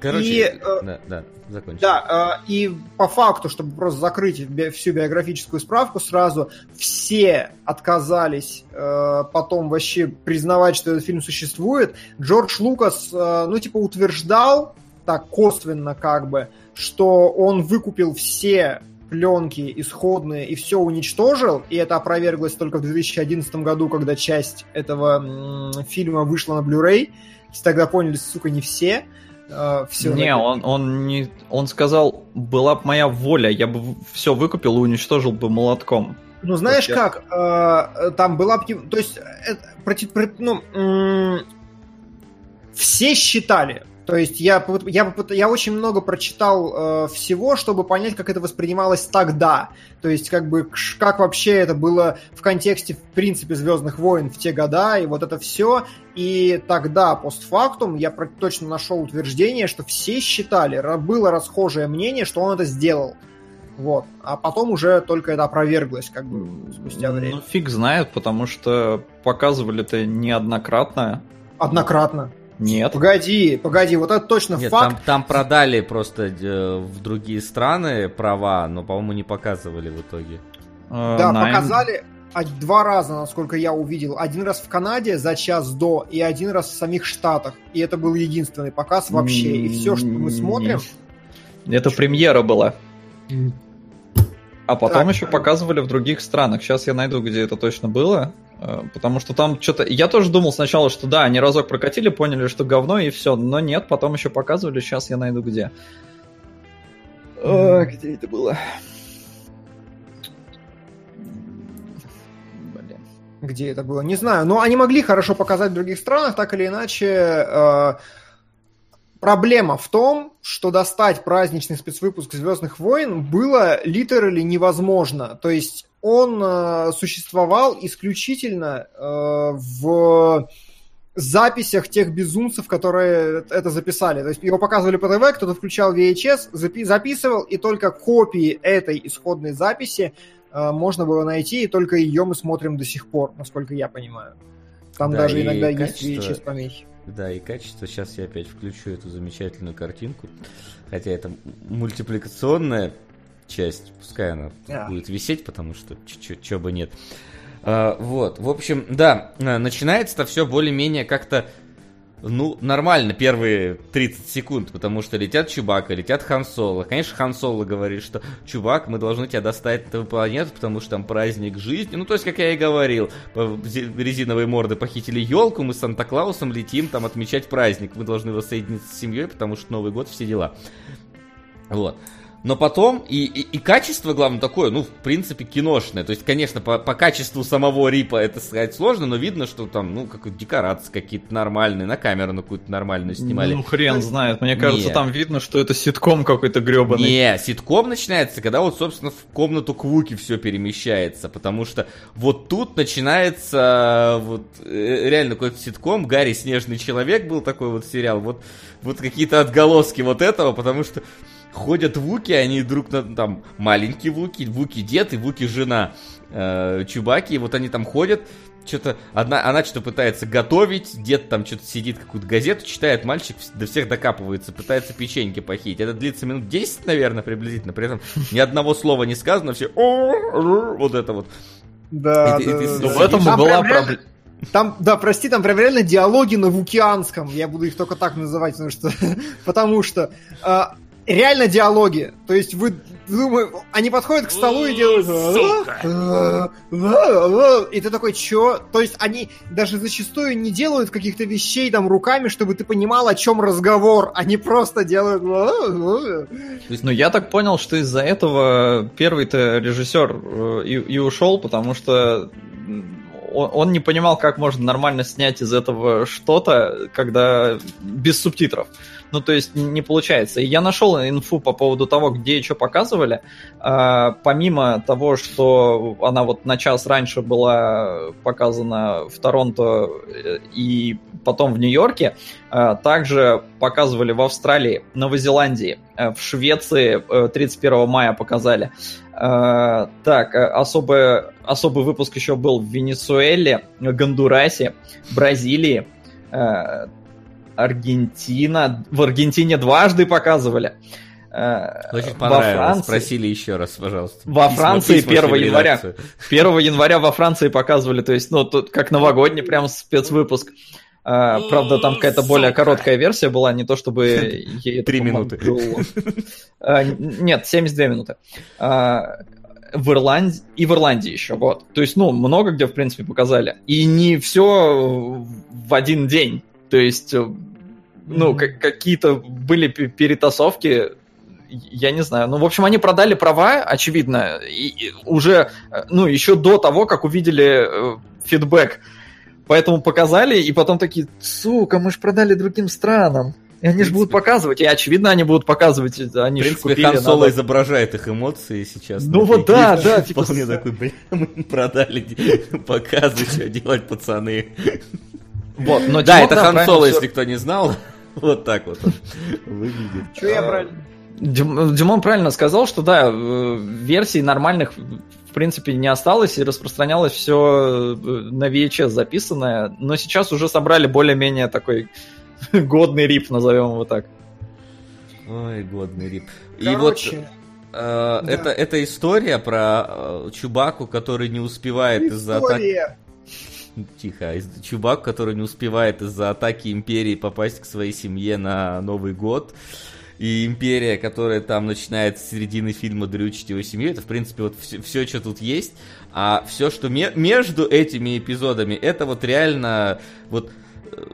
Короче, и, э, да, да закончить. Да, э, и по факту, чтобы просто закрыть всю биографическую справку сразу, все отказались э, потом вообще признавать, что этот фильм существует. Джордж Лукас, э, ну, типа, утверждал, так косвенно как бы, что он выкупил все пленки исходные и все уничтожил, и это опроверглось только в 2011 году, когда часть этого фильма вышла на Blu-ray. Тогда поняли, сука, не все. Uh, все не, он, он не, он сказал, была бы моя воля, я бы все выкупил и уничтожил бы молотком. Ну знаешь как, э, там была, то есть, это, против, ну, м- все считали, то есть я, я, я очень много прочитал э, всего, чтобы понять, как это воспринималось тогда. То есть как бы как вообще это было в контексте, в принципе, Звездных войн в те года, и вот это все. И тогда, постфактум, я точно нашел утверждение, что все считали, было расхожее мнение, что он это сделал. Вот. А потом уже только это опроверглось, как бы, спустя время. Ну, фиг знает, потому что показывали это неоднократно. Однократно. Нет. Погоди, погоди, вот это точно Нет, факт. Там, там продали просто э, в другие страны права, но, по-моему, не показывали в итоге. Uh, да, nine. показали два раза, насколько я увидел. Один раз в Канаде за час до, и один раз в самих Штатах. И это был единственный показ вообще. И все, что мы смотрим... Это премьера была. А потом так. еще показывали в других странах. Сейчас я найду, где это точно было. Э, потому что там что-то... Я тоже думал сначала, что да, они разок прокатили, поняли, что говно и все. Но нет, потом еще показывали. Сейчас я найду где. О, где это было? Блин. Где это было? Не знаю. Но они могли хорошо показать в других странах, так или иначе. Э, проблема в том, что достать праздничный спецвыпуск Звездных войн было литерали невозможно. То есть он э, существовал исключительно э, в записях тех безумцев, которые это записали. То есть его показывали по ТВ, кто-то включал VHS, запи- записывал, и только копии этой исходной записи э, можно было найти, и только ее мы смотрим до сих пор, насколько я понимаю. Там да, даже иногда качество... есть VHS помехи. Да, и качество. Сейчас я опять включу эту замечательную картинку. Хотя это мультипликационная часть, пускай она yeah. будет висеть, потому что чё бы нет. А, вот, в общем, да, а, начинается-то все более-менее как-то, ну, нормально первые 30 секунд, потому что летят Чубака, летят Хан Соло. Конечно, Хан Соло говорит, что Чубак, мы должны тебя доставить на планету, потому что там праздник жизни. Ну, то есть, как я и говорил, резиновые морды похитили елку, мы с Санта-Клаусом летим там отмечать праздник. Мы должны воссоединиться с семьей, потому что Новый год, все дела. Вот. Но потом, и, и, и качество, главное, такое, ну, в принципе, киношное. То есть, конечно, по, по качеству самого Рипа это сказать сложно, но видно, что там, ну, как декорации какие-то нормальные, на камеру на какую-то нормальную снимали. Ну, хрен знает. Мне кажется, не. там видно, что это ситком какой-то гребаный. Не, ситком начинается, когда вот, собственно, в комнату Квуки все перемещается, потому что вот тут начинается вот э, реально какой-то ситком. Гарри Снежный Человек был такой вот сериал. Вот, вот какие-то отголоски вот этого, потому что ходят вуки, они друг на там маленькие вуки, вуки дед и вуки жена э, Чубаки, и вот они там ходят, что-то одна, она что-то пытается готовить, дед там что-то сидит, какую-то газету читает, мальчик до всех докапывается, пытается печеньки похитить. Это длится минут 10, наверное, приблизительно, при этом ни одного слова не сказано, все вот это вот. Да, И ты- да, и ты да. В этом и Там была проблема. Там, да, прости, там прям реально диалоги на вукианском. Я буду их только так называть, потому что, потому что а, реально диалоги. То есть вы думаете, они подходят к столу и делают... «А, а, И ты такой, чё? То есть они даже зачастую не делают каких-то вещей там руками, чтобы ты понимал, о чем разговор. Они просто делают... «А, Ну, я так понял, что из-за этого первый-то режиссер э, и, и ушел, потому что он, он не понимал, как можно нормально снять из этого что-то, когда без субтитров. Ну, то есть не получается. И я нашел инфу по поводу того, где и что показывали. А, помимо того, что она вот на час раньше была показана в Торонто э, и потом в Нью-Йорке, а, также показывали в Австралии, Новозеландии, э, в Швеции э, 31 мая показали. А, Так, э, особый, особый выпуск еще был в Венесуэле, Гондурасе, Бразилии, э, Аргентина. В Аргентине дважды показывали. Э, Очень во понравилось. Франции- Спросили еще раз, пожалуйста. Во Письма- Франции письма 1 шли в января. редакцию. 1 января во Франции показывали, то есть, ну, тут как новогодний прям спецвыпуск. А, правда, там какая-то более короткая версия была, не то чтобы ей Три минуты. А, Нет, 72 минуты. А, В Ирландии и в Ирландии еще, вот. То есть, ну, много где, в принципе, показали. И не все в один день. То есть, э, ну, как- какие-то были пе- перетасовки, я не знаю. Ну, в общем, они продали права, очевидно, и, и уже, э, ну, еще до того, как увидели э, фидбэк. Поэтому показали, и потом такие, сука, мы же продали другим странам. И они же будут показывать. И очевидно, они будут показывать. Они В принципе, купили. Хан Соло надо- изображает их эмоции сейчас. Ну вот да, да, типа Вполне такой, блин, мы продали, показывай, что делать, пацаны. Вот, но Да, это Хан правильно Соло, если кто не знал. Вот так вот он выглядит. Чё я брать? Дим- Димон правильно сказал, что да, э, версий нормальных в принципе не осталось и распространялось все на VHS записанное, но сейчас уже собрали более-менее такой годный рип, назовем его так. Ой, годный рип. И вот Короче, э, да. это, это история про э, Чубаку, который не успевает из-за атаки... история. Тихо. Чубак, который не успевает из-за атаки Империи попасть к своей семье на Новый год. И Империя, которая там начинает с середины фильма дрючить его семью, это, в принципе, вот все, что тут есть. А все, что ме- между этими эпизодами, это вот реально... Вот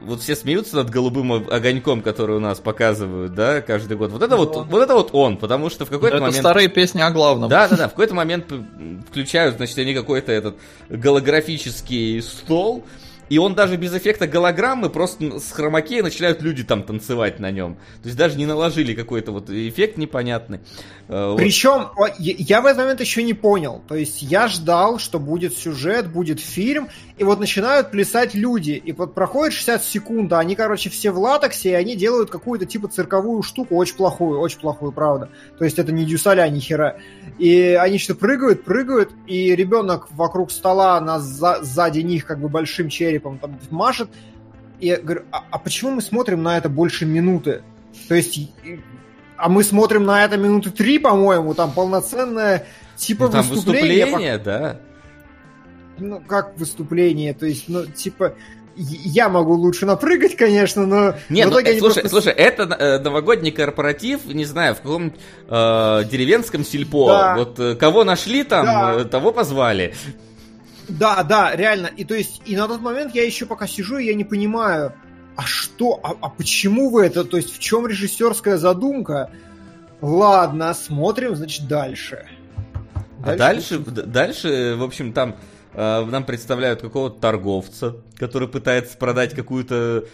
вот все смеются над голубым огоньком, который у нас показывают, да, каждый год. Вот это вот, вот это вот он, потому что в какой-то это момент... старые песни о главном. Да, да, да. В какой-то момент включают, значит, они какой-то этот голографический стол, и он даже без эффекта голограммы, просто с хромакея начинают люди там танцевать на нем. То есть даже не наложили какой-то вот эффект непонятный. Э. Причем я в этот момент еще не понял. То есть я ждал, что будет сюжет, будет фильм, и вот начинают плясать люди. И вот проходит 60 секунд, а они, короче, все в латексе, и они делают какую-то типа цирковую штуку, очень плохую, очень плохую, правда. То есть это не дюсаля, ни хера. И они что-то прыгают, прыгают, и ребенок вокруг стола на за- сзади них как бы большим черепом там машет. И я говорю, а, а почему мы смотрим на это больше минуты? То есть а мы смотрим на это минуты три, по-моему, там полноценное типа Ну, там выступление. выступление, да. Ну, как выступление, то есть, ну, типа, я- могу лучше напрыгать, конечно, но Не, в ну, слушай, просто- слушай, это э, новогодний корпоратив, не знаю, в каком-нибудь э, деревенском сельпо. Да. Вот э, кого нашли там, Да. э, того позвали. Да, да, реально. И то есть, и на тот момент я еще пока сижу, и я не понимаю, а что, а, а почему вы это, то есть в чем режиссерская задумка? Ладно, смотрим, значит, дальше. А дальше, дальше, в общем, там э, нам представляют какого-то торговца, который пытается продать какую-то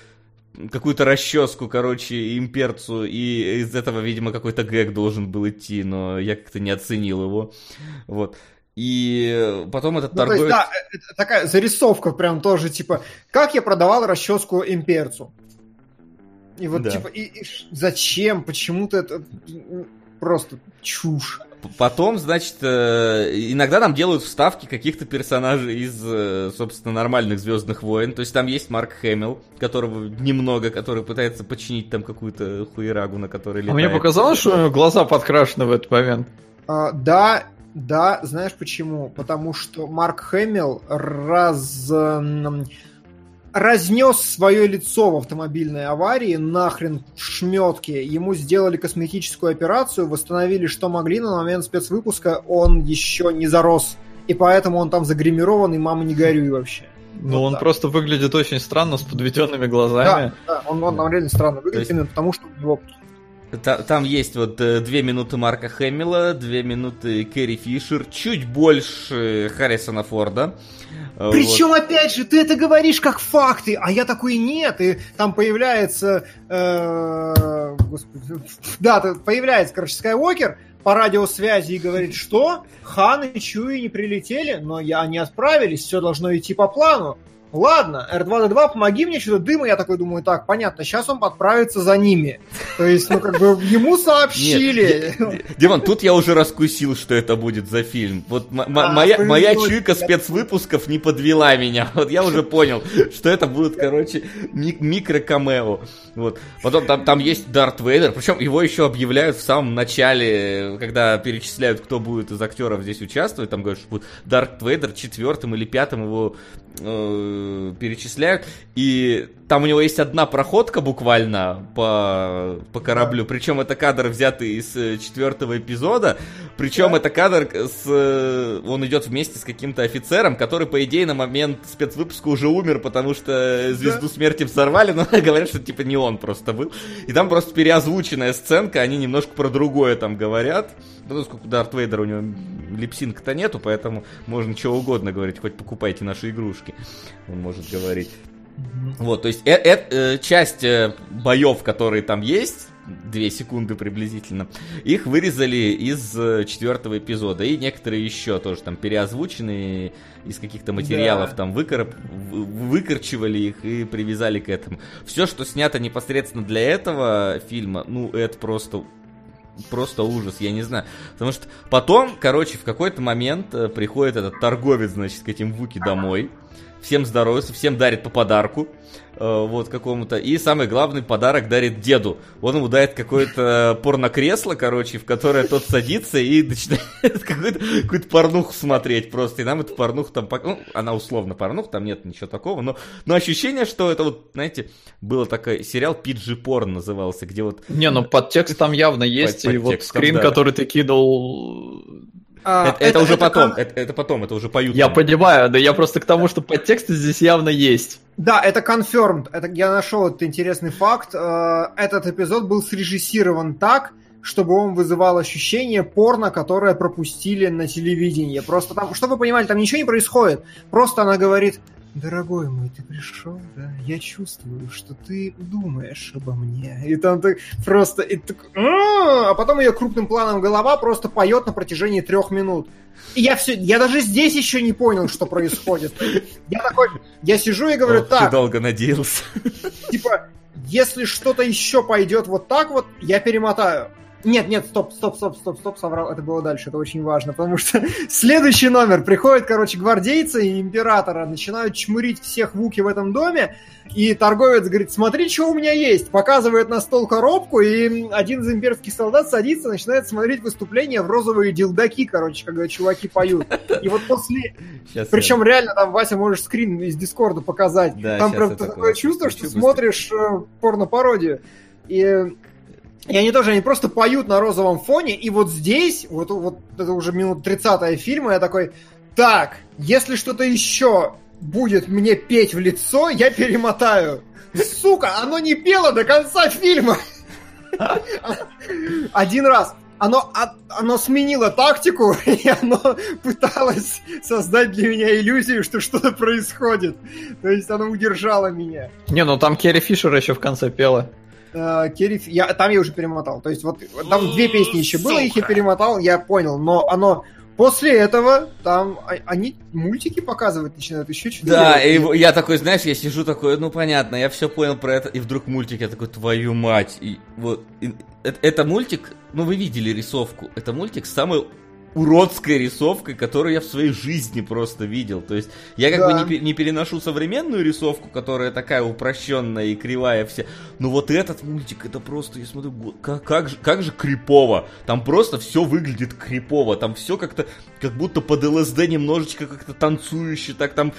какую-то расческу, короче, имперцу, и из этого, видимо, какой-то гэг должен был идти, но я как-то не оценил его. Вот. И потом этот Ну, то есть, торговец... да, э, это такая зарисовка прям тоже, типа, как я продавал расческу имперцу. И вот, Да. типа, и, и зачем, почему-то это... просто чушь. Потом, значит, э, иногда нам делают вставки каких-то персонажей из, э, собственно, нормальных Звездных войн. То есть там есть Марк Хэмилл, которого немного, который пытается починить там какую-то хуерагу, на которой летает. А мне показалось, что глаза подкрашены в этот момент. А, да, да, знаешь почему? Потому что Марк Хэмилл раз разнес свое лицо в автомобильной аварии, нахрен в шметке. Ему сделали косметическую операцию, восстановили что могли, но на момент спецвыпуска он еще не зарос. И поэтому он там загримирован, и мама не горюй вообще. Ну, вот он так. просто выглядит очень странно, с подведенными глазами. Да, да он, он, он реально странно выглядит, есть... именно потому что у него там есть вот э, две минуты Марка Хэмилла, две минуты Кэрри Фишер, чуть больше Харрисона Форда. Э, Причем, вот. опять же, ты это говоришь как факты, а я такой нет, и там появляется... Э, господи, да, появляется, короче, Скайуокер по радиосвязи и говорит, что Хан и Чуи не прилетели, но я, они отправились, все должно идти по плану ладно, R2-D2, помоги мне, что-то дыма. Я такой думаю, так, понятно, сейчас он подправится за ними. То есть, ну, как бы, ему сообщили. Димон, тут я уже раскусил, что это будет за фильм. Вот а, моя, чуйка спецвыпусков не подвела меня. Вот я уже понял, что это будет, короче, микро-камео. Вот. Потом там, там есть Дарт Вейдер, причем его еще объявляют в самом начале, когда перечисляют, кто будет из актеров здесь участвовать. Там говорят, что будет Дарт Вейдер четвертым или пятым его э, перечисляют. И там у него есть одна проходка буквально по, по кораблю. Причем это кадр взятый из э, четвертого эпизода. Причем да. это кадр с... Э, он идет вместе с каким-то офицером, который, по идее, на момент спецвыпуска уже умер, потому что звезду да. смерти взорвали, но говорят, что типа не он просто был. И там просто переозвученная сценка, они немножко про другое там говорят. Ну, сколько Дарт Вейдера у него липсинг-то нету, поэтому можно чего угодно говорить, хоть покупайте наши игрушки, он может говорить. Вот, то есть э, э, э, часть э, боев, которые там есть, две секунды приблизительно, их вырезали из э, четвертого эпизода. И некоторые еще тоже там переозвученные из каких-то материалов да. там выкорп, выкорчивали их и привязали к этому. Все, что снято непосредственно для этого фильма, ну, это просто просто ужас, я не знаю. Потому что потом, короче, в какой-то момент приходит этот торговец, значит, к этим Вуки домой всем здоровается, всем дарит по подарку, э, вот какому-то. И самый главный подарок дарит деду. Он ему дает какое-то порнокресло, короче, в которое тот садится и начинает какую-то, какую-то порнуху смотреть просто. И нам эту порнуху там, ну, она условно порнух, там нет ничего такого, но, но ощущение, что это вот, знаете, было такой сериал PG Порн назывался, где вот... Не, ну подтекст там явно есть, под, и вот скрин, да. который ты кидал а, это, это, это уже это потом, кон... это, это потом, это уже поют. Я понимаю, да я просто к тому, что подтексты здесь явно есть. Да, это confirmed. Это, я нашел этот интересный факт. Э, этот эпизод был срежиссирован так, чтобы он вызывал ощущение порно, которое пропустили на телевидении. Просто там, чтобы вы понимали, там ничего не происходит. Просто она говорит, дорогой мой, ты пришел, да? Я чувствую, что ты думаешь обо мне. И там ты просто... И так, а потом ее крупным планом голова просто поет на протяжении трех минут. И я все, я даже здесь еще не понял, что происходит. Я такой, я сижу и говорю, Ох, так. Ты долго надеялся. Типа, если что-то еще пойдет вот так вот, я перемотаю. Нет, нет, стоп, стоп, стоп, стоп, стоп, соврал. Это было дальше, это очень важно, потому что следующий номер. Приходят, короче, гвардейцы и императора, начинают чмурить всех вуки в этом доме, и торговец говорит, смотри, что у меня есть. Показывает на стол коробку, и один из имперских солдат садится, начинает смотреть выступление в розовые дилдаки, короче, когда чуваки поют. И вот после... Сейчас Причем я... реально там, Вася, можешь скрин из Дискорда показать. Да, там прям такое чувство, что смотришь э, порно-пародию. И и они тоже, они просто поют на розовом фоне, и вот здесь, вот, вот это уже минут 30 фильма, я такой, так, если что-то еще будет мне петь в лицо, я перемотаю. Сука, оно не пело до конца фильма. Один раз. Оно, оно сменило тактику, и оно пыталось создать для меня иллюзию, что что-то происходит. То есть оно удержало меня. Не, ну там Керри Фишер еще в конце пела э, Керри... Я, там я уже перемотал. То есть вот там две песни еще было, их я перемотал, я понял, но оно После этого там а, они мультики показывать начинают, еще что-то Да, и я такой, знаешь, я сижу такой, ну понятно, я все понял про это, и вдруг мультик, я такой, твою мать, и вот, и, это, это мультик, ну вы видели рисовку, это мультик самый уродской рисовкой, которую я в своей жизни просто видел. То есть я как да. бы не, не переношу современную рисовку, которая такая упрощенная и кривая вся. Но вот этот мультик, это просто, я смотрю, как, как, же, как же крипово. Там просто все выглядит крипово. Там все как-то, как будто под ЛСД немножечко как-то танцующе. Так там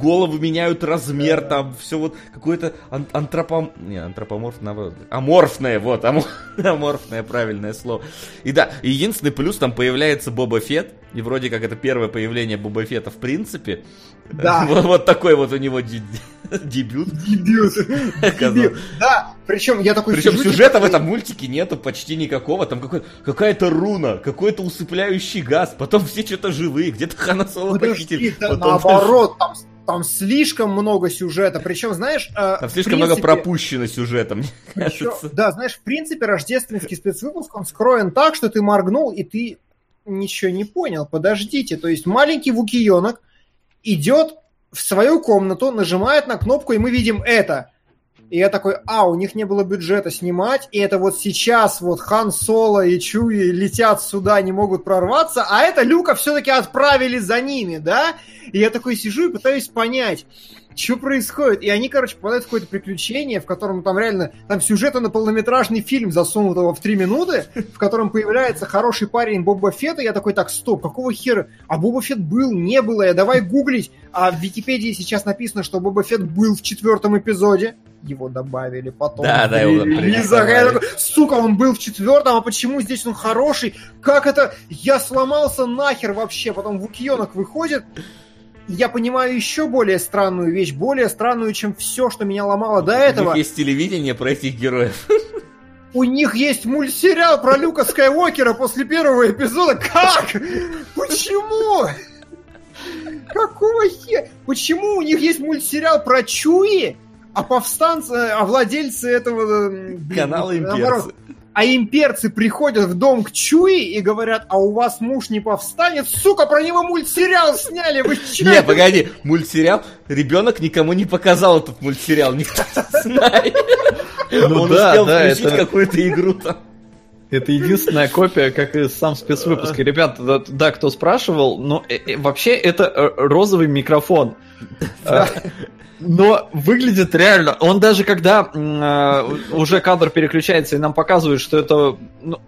головы меняют размер, да. там все вот какое-то ан- антропом... Не, антропоморфное, аморфное, вот, аморфное правильное слово. И да, единственный плюс там появляется появляется Боба Фет, и вроде как это первое появление Боба Фета в принципе. Да. Вот, вот такой вот у него дебют. Дебют. Да, причем я такой... Причем сюжета в этом мультике нету почти никакого. Там какая-то руна, какой-то усыпляющий газ, потом все что-то живые, где-то Хана Соло похитили. Наоборот, там там слишком много сюжета, причем, знаешь... Э, там слишком принципе, много пропущено сюжета, мне причем, кажется. Да, знаешь, в принципе, рождественский спецвыпуск, он скроен так, что ты моргнул, и ты ничего не понял, подождите. То есть маленький вукиенок идет в свою комнату, нажимает на кнопку, и мы видим это. И я такой, а, у них не было бюджета снимать, и это вот сейчас вот Хан Соло и Чуи летят сюда, не могут прорваться, а это Люка все-таки отправили за ними, да? И я такой сижу и пытаюсь понять, что происходит? И они, короче, попадают в какое-то приключение, в котором там реально, там сюжета на полнометражный фильм засунутого в три минуты, в котором появляется хороший парень Боба Фетта, я такой, так, стоп, какого хера? А Боба Фетт был, не было, я давай гуглить. А в Википедии сейчас написано, что Боба Фетт был в четвертом эпизоде, его добавили потом. Да, да, его такой, Сука, он был в четвертом, а почему здесь он хороший? Как это? Я сломался нахер вообще. Потом Вукьонок выходит, я понимаю еще более странную вещь, более странную, чем все, что меня ломало до этого. У них есть телевидение про этих героев. У них есть мультсериал про Люка Скайуокера после первого эпизода. Как? Почему? Какого хера? Почему у них есть мультсериал про Чуи, а повстанцы, а владельцы этого... Канала имперцы. Наоборот, а имперцы приходят в дом к Чуи и говорят, а у вас муж не повстанет? Сука, про него мультсериал сняли, вы че? Не, погоди, мультсериал, ребенок никому не показал этот мультсериал, никто не знает. Ну Он успел включить какую-то игру там. Это единственная копия, как и сам спецвыпуск. Ребята, да, да кто спрашивал, но э, э, вообще это э, розовый микрофон. Но выглядит реально. Он даже когда э, уже кадр переключается и нам показывает, что это ну,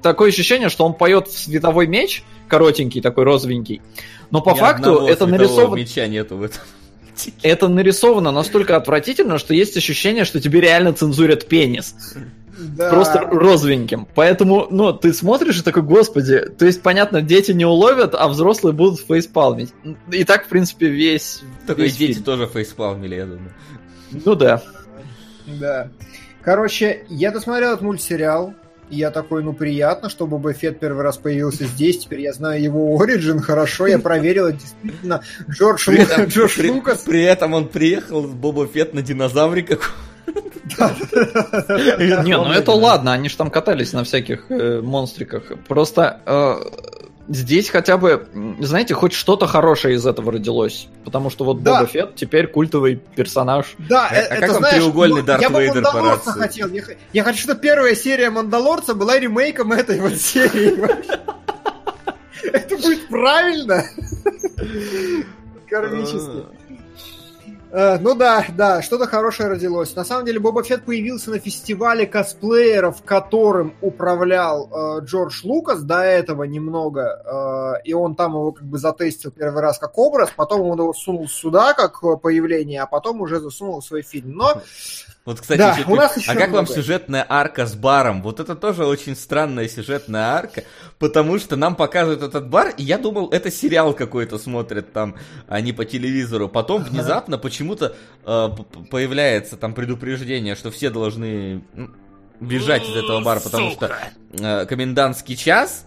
такое ощущение, что он поет в световой меч, коротенький, такой розовенький. Но по Ни факту это нарисовано. меча нету в этом. Это нарисовано настолько отвратительно, что есть ощущение, что тебе реально цензурят пенис. Да. Просто розовеньким. Поэтому, ну, ты смотришь и такой, господи, то есть, понятно, дети не уловят, а взрослые будут фейспалмить. И так, в принципе, весь... Только весь дети фильм. тоже фейспалмили, я думаю. Ну да. Да. Короче, я досмотрел этот мультсериал, и я такой, ну, приятно, что Боба Фетт первый раз появился здесь, теперь я знаю его оригин, хорошо, я проверил, действительно, Джордж, при этом, Джордж при, Лукас... При этом он приехал, Боба Фетт, на динозавре каком не, ну это ладно, они же там катались на всяких э, монстриках. Просто э, здесь хотя бы, знаете, хоть что-то хорошее из этого родилось. Потому что вот да. Боба Фетт теперь культовый персонаж. Да, а, это, а как знаешь, треугольный ну, Дарт я Вейдер по рации? хотел. Я, я хочу, чтобы первая серия Мандалорца была ремейком этой вот серии. Это будет правильно. Кармически. Э, ну да, да, что-то хорошее родилось. На самом деле Боба Фетт появился на фестивале косплееров, которым управлял э, Джордж Лукас до этого немного, э, и он там его как бы затестил первый раз как образ, потом он его сунул сюда как появление, а потом уже засунул в свой фильм. Но вот, кстати, да, у нас еще а как много. вам сюжетная арка с баром? Вот это тоже очень странная сюжетная арка, потому что нам показывают этот бар, и я думал, это сериал какой-то смотрят там, а не по телевизору. Потом внезапно почему-то э, появляется там предупреждение, что все должны бежать из этого бара, потому что э, комендантский час.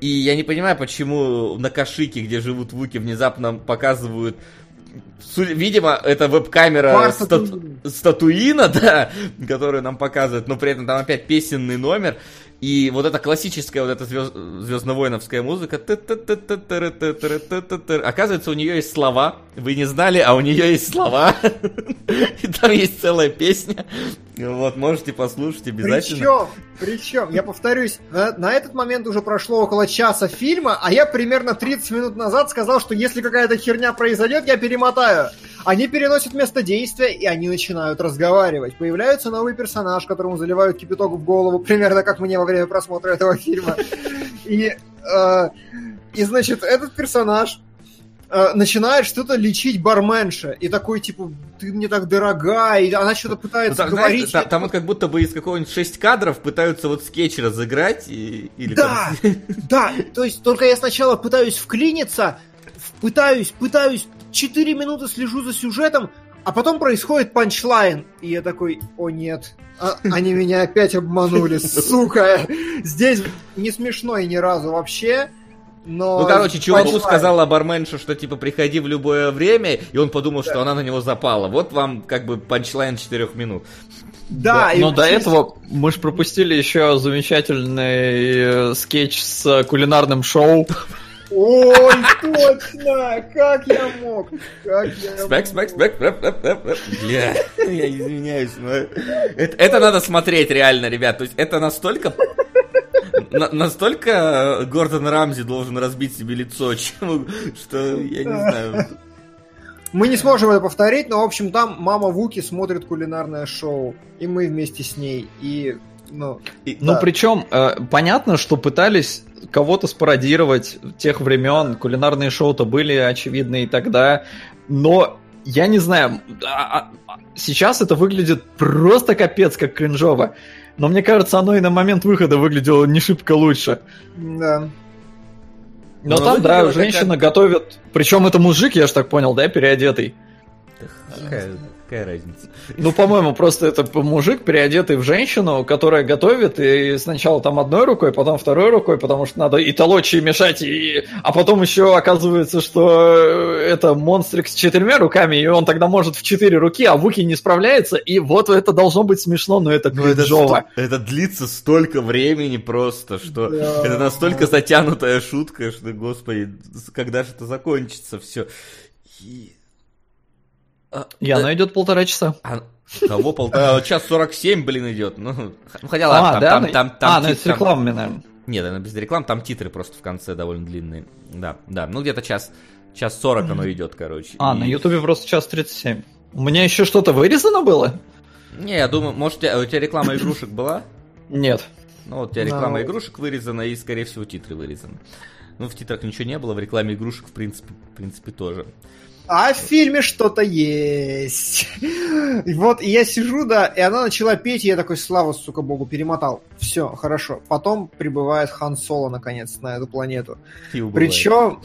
И я не понимаю, почему на Кашике, где живут вуки, внезапно показывают Видимо, это веб-камера стату... статуина, да, которую нам показывают, но при этом там опять песенный номер. И вот эта классическая вот эта звезд... звездно-воиновская музыка, оказывается, у нее есть слова. Вы не знали, а у нее есть слова. И там есть целая песня. Вот, можете послушать обязательно. Причем, причем, я повторюсь, на, на этот момент уже прошло около часа фильма, а я примерно 30 минут назад сказал, что если какая-то херня произойдет, я перемотаю. Они переносят место действия, и они начинают разговаривать. Появляется новый персонаж, которому заливают кипяток в голову, примерно как мне во время просмотра этого фильма. И, э, и значит, этот персонаж э, начинает что-то лечить барменша. И такой, типа, ты мне так дорога, и она что-то пытается ну, так, говорить. Знаешь, там, вот как будто бы из какого-нибудь 6 кадров пытаются вот скетч разыграть. И, или да, там... да, то есть только я сначала пытаюсь вклиниться, пытаюсь, пытаюсь, 4 минуты слежу за сюжетом, а потом происходит punchline. И я такой, о нет, а, они меня опять обманули, сука. Здесь не смешно и ни разу вообще. Но ну, короче, чуваку сказала барменша, что, типа, приходи в любое время, и он подумал, да. что она на него запала. Вот вам, как бы, punchline 4 минут. Да, да но до этого мы же пропустили еще замечательный э, скетч с кулинарным шоу. Ой, точно! Как я мог? Как я смэк, смэк, смэк, Бля, я извиняюсь, но... Это, это надо смотреть реально, ребят. То есть это настолько... На, настолько Гордон Рамзи должен разбить себе лицо, чем, что я не знаю. Мы не сможем это повторить, но, в общем, там мама Вуки смотрит кулинарное шоу, и мы вместе с ней. И ну, и, ну да. причем э, понятно, что пытались кого-то спародировать тех времен, кулинарные шоу-то были очевидны и тогда, но я не знаю, а, а, сейчас это выглядит просто капец как кринжово, но мне кажется, оно и на момент выхода выглядело не шибко лучше. Да. Но, но там, да, женщина как... готовит, причем это мужик, я ж так понял, да, переодетый. Какая, какая разница? Ну, по-моему, просто это мужик, переодетый в женщину, которая готовит, и сначала там одной рукой, потом второй рукой, потому что надо и толочь, и мешать, и... а потом еще оказывается, что это монстрик с четырьмя руками, и он тогда может в четыре руки, а Вуки не справляется, и вот это должно быть смешно, но это кринжово. Это, это длится столько времени просто, что да. это настолько затянутая шутка, что, господи, когда же это закончится все. И и да. она идет полтора часа. А, кого полтора? Час сорок семь, блин, идет. Ну, ну хотя ладно, а, там, да? там, там, там, А, ну это с рекламами, наверное. Нет, она без реклам, там титры просто в конце довольно длинные. Да, да, ну где-то час, час сорок оно идет, короче. А, и... на ютубе просто час тридцать семь. У меня еще что-то вырезано было? Не, я думаю, может, у тебя, у тебя реклама игрушек была? Нет. Ну вот у тебя реклама no. игрушек вырезана и, скорее всего, титры вырезаны. Ну, в титрах ничего не было, в рекламе игрушек, в принципе, в принципе тоже а в фильме что-то есть. И вот и я сижу, да, и она начала петь, и я такой, слава, сука, богу, перемотал. Все, хорошо. Потом прибывает Хан Соло, наконец, на эту планету. Причем,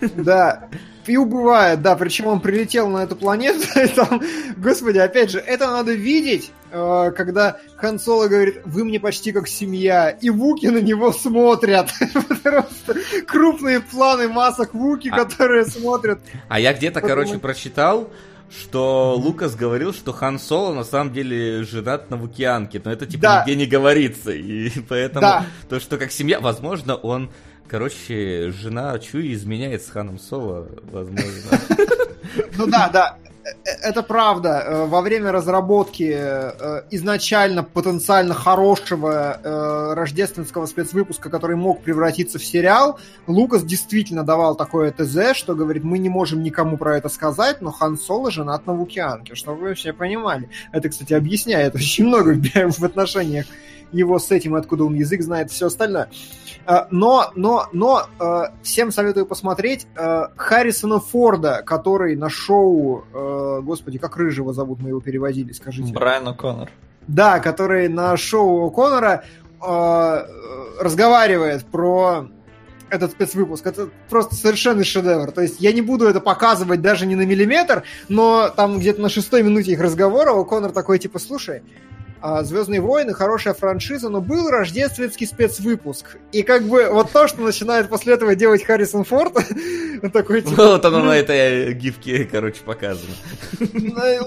да, и убывает, да, причем он прилетел на эту планету, и там, господи, опять же, это надо видеть, когда Хан Соло говорит, вы мне почти как семья, и Вуки на него смотрят. Просто крупные планы масок Вуки, а... которые смотрят. А я где-то, короче, прочитал, что Лукас говорил, что Хан Соло на самом деле женат на Вукианке, но это типа да. нигде не говорится, и поэтому да. то, что как семья, возможно, он Короче, жена Чуи изменяет с Ханом Соло, возможно. Ну да, да, э, это правда. Э, во время разработки э, изначально потенциально хорошего рождественского спецвыпуска, который мог превратиться в сериал, Лукас действительно давал такое ТЗ, что говорит, мы не можем никому про это сказать, но Хан Соло женат на Вукианке, чтобы вы все понимали. Это, кстати, объясняет очень много в отношениях его с этим, откуда он язык знает, все остальное. Но, но, но э, всем советую посмотреть э, Харрисона Форда, который на шоу, э, господи, как Рыжего зовут, мы его переводили, скажите. Брайан О'Коннор. Да, который на шоу О'Коннора разговаривает про этот спецвыпуск. Это просто совершенный шедевр. То есть я не буду это показывать даже не на миллиметр, но там где-то на шестой минуте их разговора О'Коннор такой, типа, слушай, Звездные войны хорошая франшиза, но был рождественский спецвыпуск. И как бы вот то, что начинает после этого делать Харрисон Форд, такой типа... Вот оно на этой гифке, короче, показано.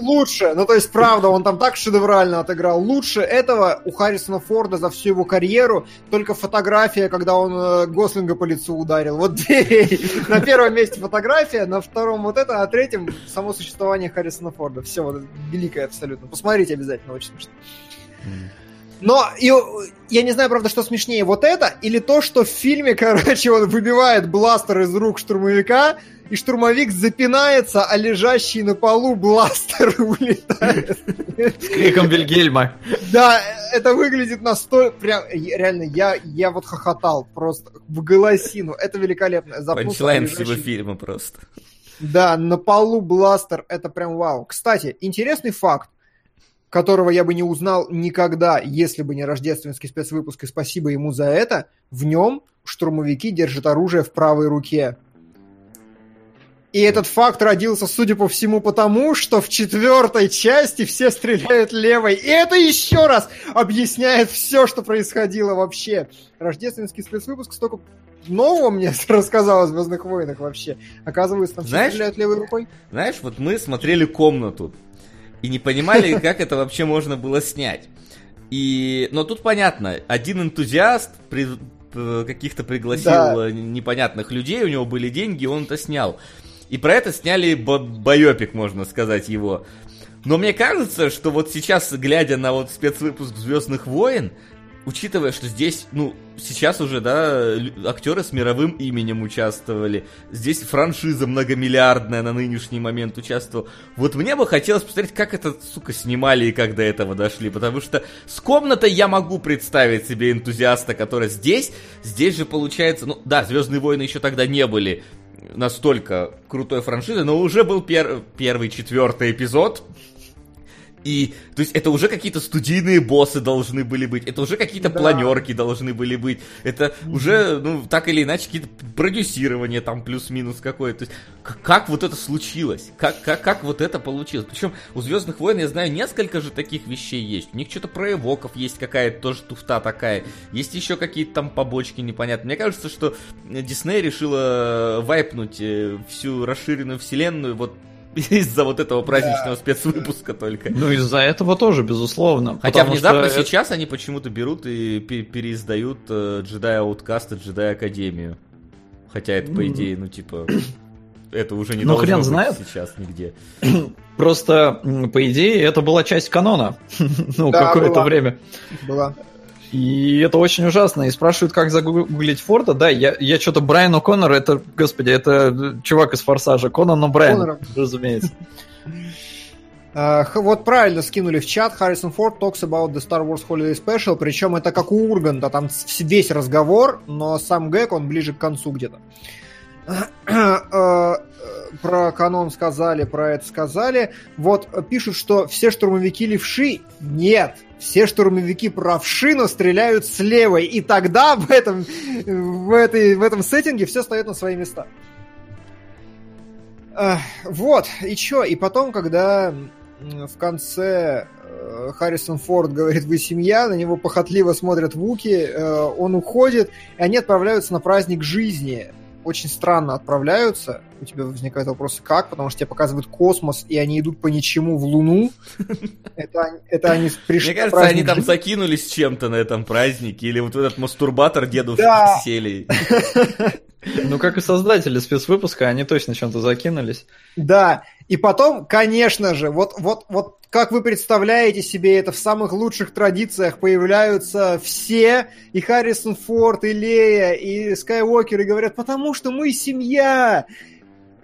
Лучше, ну то есть правда, он там так шедеврально отыграл. Лучше этого у Харрисона Форда за всю его карьеру только фотография, когда он э, Гослинга по лицу ударил. Вот на первом месте фотография, на втором вот это, а третьем само существование Харрисона Форда. Все, вот великое абсолютно. Посмотрите обязательно, очень смешно. Но и, я не знаю, правда, что смешнее, вот это или то, что в фильме, короче, он выбивает бластер из рук штурмовика, и штурмовик запинается, а лежащий на полу бластер улетает. С криком Вильгельма. Да, это выглядит настолько... Прям, реально, я, я вот хохотал просто в голосину. Это великолепно. Панчлайн всего фильма просто. Да, на полу бластер, это прям вау. Кстати, интересный факт которого я бы не узнал никогда, если бы не рождественский спецвыпуск, и спасибо ему за это, в нем штурмовики держат оружие в правой руке. И этот факт родился, судя по всему, потому, что в четвертой части все стреляют левой. И это еще раз объясняет все, что происходило вообще. Рождественский спецвыпуск столько нового мне рассказал о Звездных войнах вообще. Оказывается, там все стреляют левой рукой. Знаешь, вот мы смотрели комнату и не понимали, как это вообще можно было снять. И, но тут понятно, один энтузиаст при, э, каких-то пригласил да. непонятных людей, у него были деньги, он это снял. И про это сняли байопик, можно сказать, его. Но мне кажется, что вот сейчас, глядя на вот спецвыпуск Звездных войн, учитывая, что здесь, ну, сейчас уже, да, актеры с мировым именем участвовали, здесь франшиза многомиллиардная на нынешний момент участвовала. Вот мне бы хотелось посмотреть, как это, сука, снимали и как до этого дошли, потому что с комнатой я могу представить себе энтузиаста, который здесь, здесь же получается, ну, да, Звездные войны еще тогда не были настолько крутой франшизой, но уже был пер первый, четвертый эпизод, и, то есть, это уже какие-то студийные боссы должны были быть, это уже какие-то да. планерки должны были быть, это уже, ну, так или иначе, какие-то продюсирование там плюс-минус какое-то. То есть, как, как вот это случилось? Как, как, как вот это получилось? Причем у Звездных войн, я знаю, несколько же таких вещей есть. У них что-то про эвоков есть какая-то тоже туфта такая. Есть еще какие-то там побочки непонятные. Мне кажется, что Дисней решила вайпнуть э, всю расширенную вселенную вот из-за вот этого праздничного да. спецвыпуска только. Ну, из-за этого тоже, безусловно. Хотя внезапно что... сейчас они почему-то берут и переиздают э, Джедай Ауткаст и Джедай Академию. Хотя это, по идее, ну, типа, это уже не ну, должно хрен быть знает. сейчас нигде. Просто, по идее, это была часть канона. ну, да, какое-то время. Была. И это очень ужасно. И спрашивают, как загуглить Форда. Да, я, я что-то Брайан О'Коннор, это, господи, это чувак из Форсажа. Конан, но Брайан, Коннор. разумеется. Uh, вот правильно скинули в чат. Харрисон Форд talks about the Star Wars Holiday Special. Причем это как у Урганта. Там весь разговор, но сам гэг, он ближе к концу где-то. Uh, про канон сказали, про это сказали. Вот пишут, что все штурмовики левши. Нет, все штурмовики правши, но стреляют с левой. И тогда в этом, в этой, в этом сеттинге все встает на свои места. Вот, и чё? И потом, когда в конце э, Харрисон Форд говорит, вы семья, на него похотливо смотрят Вуки, э, он уходит, и они отправляются на праздник жизни очень странно отправляются, у тебя возникает вопрос, как, потому что тебе показывают космос, и они идут по ничему в Луну. Это, это они пришли. Мне кажется, они там закинулись чем-то на этом празднике, или вот этот мастурбатор дедушки да. сели. Ну, как и создатели спецвыпуска, они точно чем-то закинулись. Да, и потом, конечно же, вот, вот, вот как вы представляете себе это, в самых лучших традициях появляются все, и Харрисон Форд, и Лея, и Скайуокер, и говорят, потому что мы семья.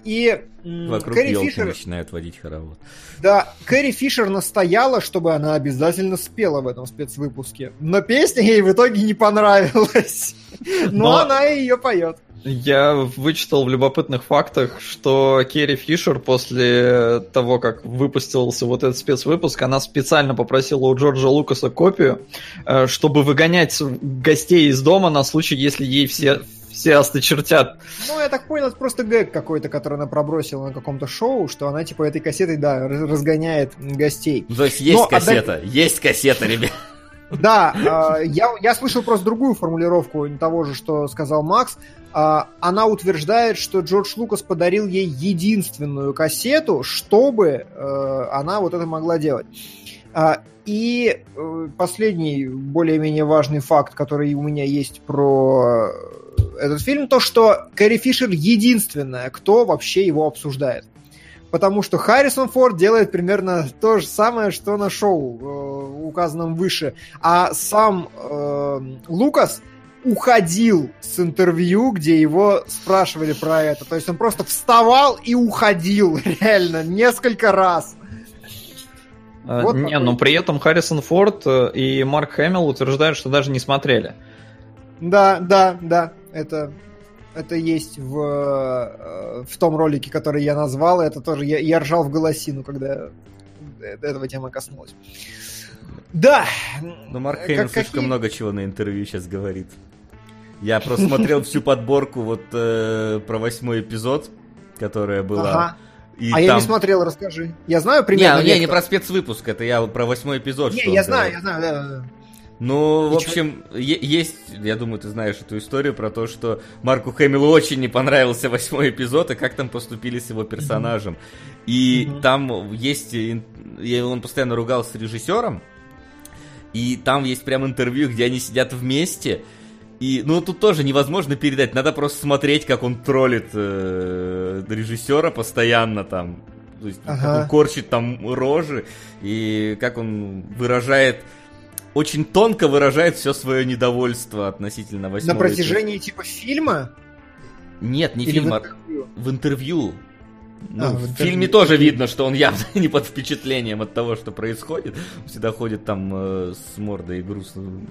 И Вокруг Кэрри Фишер... начинают водить хоровод. Да, Кэрри Фишер настояла, чтобы она обязательно спела в этом спецвыпуске. Но песня ей в итоге не понравилась. Но, Но... она ее поет. Я вычитал в любопытных фактах, что Керри Фишер после того, как выпустился вот этот спецвыпуск, она специально попросила у Джорджа Лукаса копию, э, чтобы выгонять гостей из дома на случай, если ей все Все осточертят. Ну, я так понял, это просто гэг какой-то, который она пробросила на каком-то шоу, что она, типа, этой кассетой, да, разгоняет гостей. То есть есть Но кассета, отдать... есть кассета, ребят. Да, э, я, я слышал просто другую формулировку того же, что сказал Макс. Э, она утверждает, что Джордж Лукас подарил ей единственную кассету, чтобы э, она вот это могла делать. И последний, более-менее важный факт, который у меня есть про этот фильм, то, что Кэрри Фишер единственная, кто вообще его обсуждает потому что Харрисон Форд делает примерно то же самое, что на шоу, э, указанном выше. А сам э, Лукас уходил с интервью, где его спрашивали про это. То есть он просто вставал и уходил, реально, несколько раз. А, вот не, такой... но при этом Харрисон Форд э, и Марк Хэмилл утверждают, что даже не смотрели. Да, да, да, это это есть в, э, в том ролике, который я назвал. Это тоже я, я ржал в голосину, когда этого тема коснулась. Да. Но Марк Хейман как, слишком какие... много чего на интервью сейчас говорит. Я просто смотрел всю подборку вот э, про восьмой эпизод, которая была. Ага. И а там... я не смотрел, расскажи. Я знаю примерно. Не, не, не про спецвыпуск, это я про восьмой эпизод. Не, я знаю, я знаю, да. Ну, в общем, есть, я думаю, ты знаешь эту историю про то, что Марку Хэмиллу очень не понравился восьмой эпизод, и как там поступили с его персонажем. И mm-hmm. там есть, он постоянно ругался с режиссером, и там есть прям интервью, где они сидят вместе, и, ну, тут тоже невозможно передать, надо просто смотреть, как он троллит э, режиссера постоянно там, то есть, ага. как он корчит там рожи, и как он выражает очень тонко выражает все свое недовольство относительно восьмого. На протяжении типа фильма? Нет, не Или фильма, в интервью. В интервью. Ну, а, в, в фильме тоже видно, что он явно не под впечатлением от того, что происходит. Он всегда ходит там э, с мордой грустной,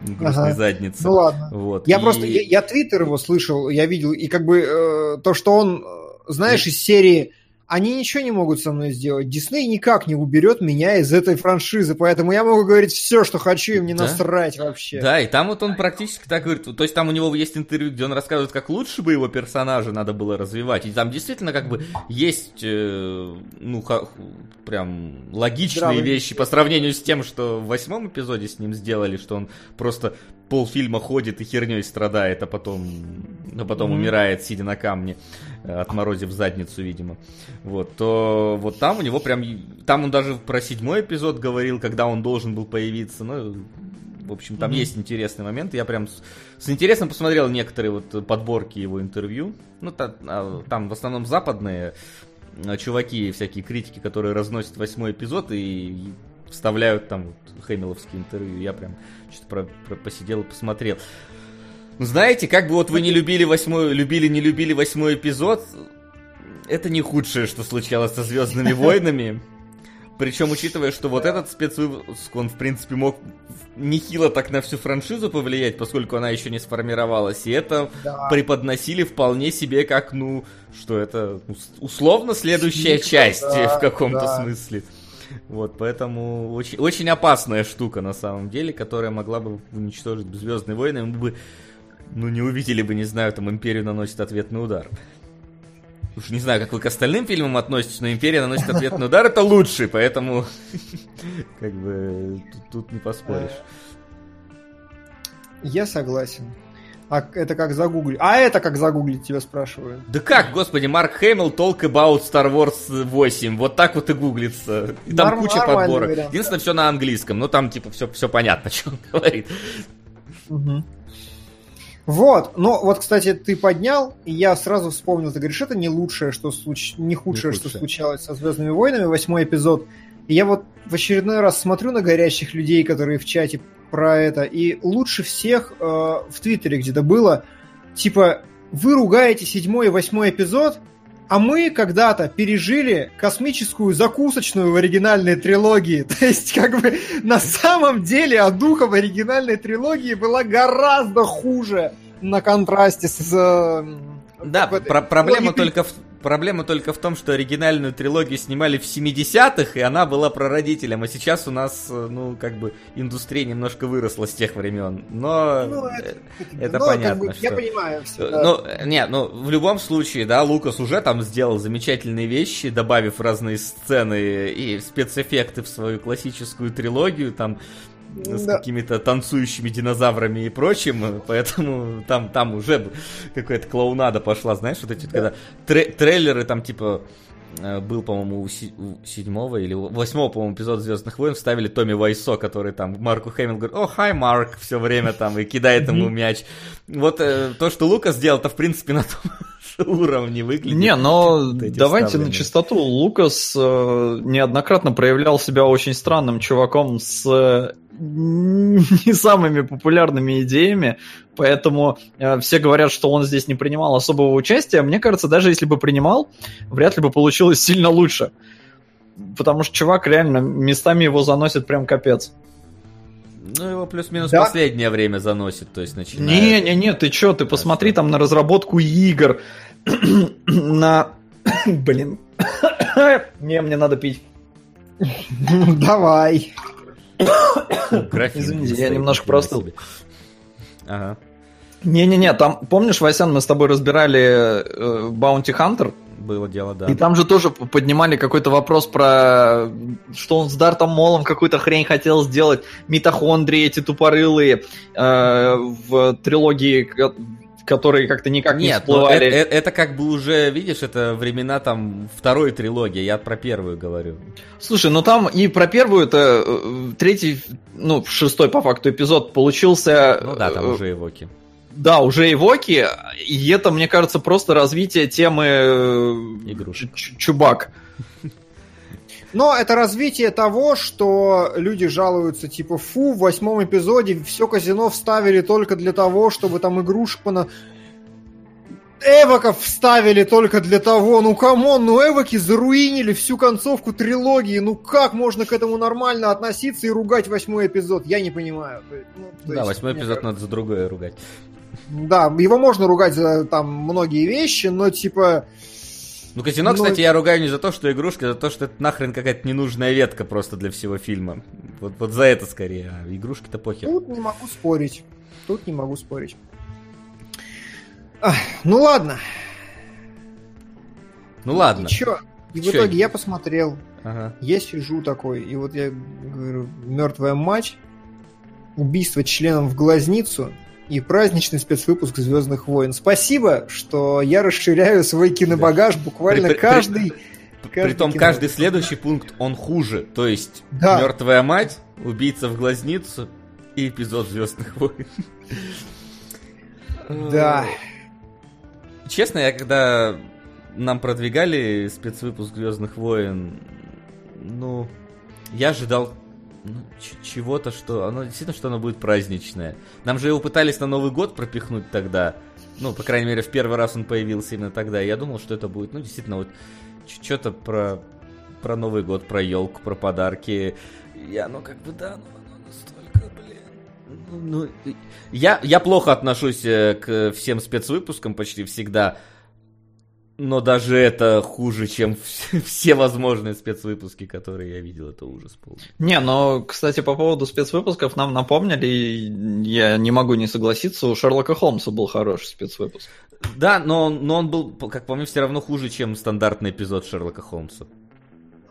грустной ага. задницы. Ну ладно. Вот. Я и... просто, я, я твиттер его слышал, я видел, и как бы э, то, что он, э, знаешь, из серии они ничего не могут со мной сделать. Дисней никак не уберет меня из этой франшизы, поэтому я могу говорить все, что хочу, им не да? насрать вообще. Да, и там вот он практически так говорит. То есть там у него есть интервью, где он рассказывает, как лучше бы его персонажа надо было развивать. И там действительно как бы есть, э, ну, ха, прям логичные Здравый. вещи по сравнению с тем, что в восьмом эпизоде с ним сделали, что он просто полфильма ходит и херней страдает, а потом, а потом mm-hmm. умирает, сидя на камне, э, отморозив задницу, видимо. Вот, то вот там у него прям... Там он даже про седьмой эпизод говорил, когда он должен был появиться. Ну, в общем, там mm-hmm. есть интересный момент. Я прям с, с интересом посмотрел некоторые вот подборки его интервью. Ну, та, а, там в основном западные а, чуваки, всякие критики, которые разносят восьмой эпизод и вставляют там вот хэмиловские интервью. Я прям что-то про, про, посидел и посмотрел. Ну, знаете, как бы вот вы не любили восьмой, любили, не любили восьмой эпизод, это не худшее, что случалось со Звездными войнами. Причем, учитывая, что вот этот спецвыпуск, он, в принципе, мог нехило так на всю франшизу повлиять, поскольку она еще не сформировалась. И это да. преподносили вполне себе как, ну, что это условно следующая Сиквел, часть да, в каком-то да. смысле. Вот, поэтому очень, очень опасная штука на самом деле, которая могла бы уничтожить Звездные войны. Мы бы, ну, не увидели бы, не знаю, там Империю наносит ответный удар. Уж не знаю, как вы к остальным фильмам относитесь, но Империя наносит ответный удар, это лучший, поэтому как бы тут, не поспоришь. Я согласен. А это как загуглить? А это как загуглить, тебя спрашиваю. Да как, господи, Марк Хэмилл Talk About Star Wars 8. Вот так вот и гуглится. И там Норм, куча подборок. Вариант. Единственное, все на английском. Но там, типа, все, все понятно, что он говорит. Угу. Вот, ну вот, кстати, ты поднял, и я сразу вспомнил, ты говоришь, это не лучшее, что случ... не худшее, не что случалось со Звездными войнами, восьмой эпизод. И я вот в очередной раз смотрю на горящих людей, которые в чате про это, и лучше всех э, в Твиттере где-то было, типа, вы ругаете седьмой и восьмой эпизод, а мы когда-то пережили космическую закусочную в оригинальной трилогии. То есть, как бы, на самом деле, а духа в оригинальной трилогии была гораздо хуже на контрасте с... Да, про проблема только в проблема только в том, что оригинальную трилогию снимали в 70-х, и она была прародителем, а сейчас у нас, э, ну, как бы, индустрия немножко выросла с тех времен. Но ну, это, это ну, понятно. Как бы, что... Я понимаю все. Да. Ну, нет, ну, в любом случае, да, Лукас уже там сделал замечательные вещи, добавив разные сцены и спецэффекты в свою классическую трилогию, там с да. какими-то танцующими динозаврами и прочим, поэтому там, там уже какая-то клоунада пошла, знаешь, вот эти, да. когда тре- трейлеры там типа э, был, по-моему, у, си- у седьмого или восьмого, по-моему, эпизода Звездных войн вставили Томми Вайсо, который там Марку Хэмилл говорит, о, хай, Марк, все время там, и кидает ему мяч. Вот э, то, что Лукас сделал, то в принципе на том уровне выглядит. Не, но давайте на чистоту. Лукас э, неоднократно проявлял себя очень странным чуваком с э, не самыми популярными идеями, поэтому э, все говорят, что он здесь не принимал особого участия. Мне кажется, даже если бы принимал, вряд ли бы получилось сильно лучше. Потому что чувак реально местами его заносит прям капец. Ну, его плюс-минус да? последнее время заносит, то есть начинает... Не-не-не, ты чё, ты посмотри там на разработку игр, на... Блин. Не, мне надо пить. Давай. Извините, я немножко простыл. Ага. Не-не-не, там, помнишь, Васян, мы с тобой разбирали э, Хантер? Было дело, да. И там же тоже поднимали какой-то вопрос про, что он с Дартом Молом какую-то хрень хотел сделать, митохондрии эти тупорылые э, в трилогии которые как-то никак Нет, не всплывали. Это, это, это как бы уже, видишь, это времена там второй трилогии, я про первую говорю. Слушай, ну там и про первую это э, третий, ну, шестой по факту эпизод получился... Ну да, там э, уже эвоки. Да, уже эвоки, и это, мне кажется, просто развитие темы э, игрушек. Чубак. Но это развитие того, что люди жалуются, типа, фу, в восьмом эпизоде все казино вставили только для того, чтобы там игрушек пона... Эвоков вставили только для того, ну come on, ну Эвоки заруинили всю концовку трилогии, ну как можно к этому нормально относиться и ругать восьмой эпизод, я не понимаю. Ну, да, восьмой эпизод кажется... надо за другое ругать. Да, его можно ругать за там многие вещи, но типа ну, казино, Но... кстати, я ругаю не за то, что игрушка, а за то, что это нахрен какая-то ненужная ветка просто для всего фильма. Вот, вот за это скорее, а игрушки-то похер. Тут не могу спорить. Тут не могу спорить. Ах, ну ладно. Ну ладно. И чё? И в итоге я посмотрел. Ага. Я сижу такой, и вот я говорю, мертвая мать, убийство членом в глазницу, и праздничный спецвыпуск Звездных войн. Спасибо, что я расширяю свой кинобагаж буквально при, каждый. При, каждый Притом кино... каждый следующий пункт он хуже. То есть да. мертвая мать, убийца в глазницу и эпизод Звездных войн. Да. Честно, я когда нам продвигали спецвыпуск Звездных войн, ну, я ожидал ну, чего-то, что оно действительно, что оно будет праздничное. Нам же его пытались на Новый год пропихнуть тогда. Ну, по крайней мере, в первый раз он появился именно тогда. И я думал, что это будет, ну, действительно, вот что-то про, про Новый год, про елку, про подарки. Я, ну, как бы, да, ну, настолько, блин. Ну, ну, я, я плохо отношусь э, к всем спецвыпускам почти всегда. Но даже это хуже, чем все возможные спецвыпуски, которые я видел. Это ужас полный. Не, но, кстати, по поводу спецвыпусков нам напомнили, я не могу не согласиться, у Шерлока Холмса был хороший спецвыпуск. Да, но, но он был, как по мне, все равно хуже, чем стандартный эпизод Шерлока Холмса.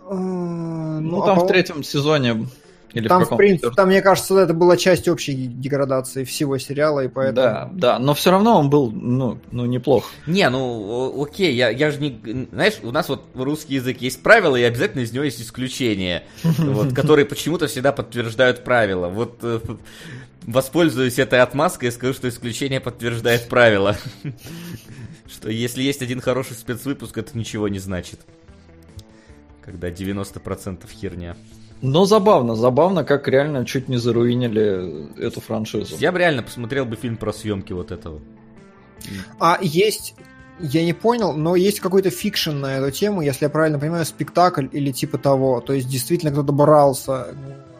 А, ну, ну, там а в третьем сезоне или там, в, в принципе, там, мне кажется, это была часть общей деградации всего сериала, и поэтому... Да, да, но все равно он был, ну, ну неплох. Не, ну, окей, я, я же не... Знаешь, у нас вот русский язык есть правила, и обязательно из него есть исключения, вот, которые почему-то всегда подтверждают правила. Вот э, воспользуюсь этой отмазкой и скажу, что исключение подтверждает правила. Что если есть один хороший спецвыпуск, это ничего не значит. Когда 90% херня. Но забавно, забавно, как реально чуть не заруинили эту франшизу. Я бы реально посмотрел бы фильм про съемки вот этого. А есть, я не понял, но есть какой-то fiction на эту тему, если я правильно понимаю, спектакль или типа того. То есть действительно кто-то брался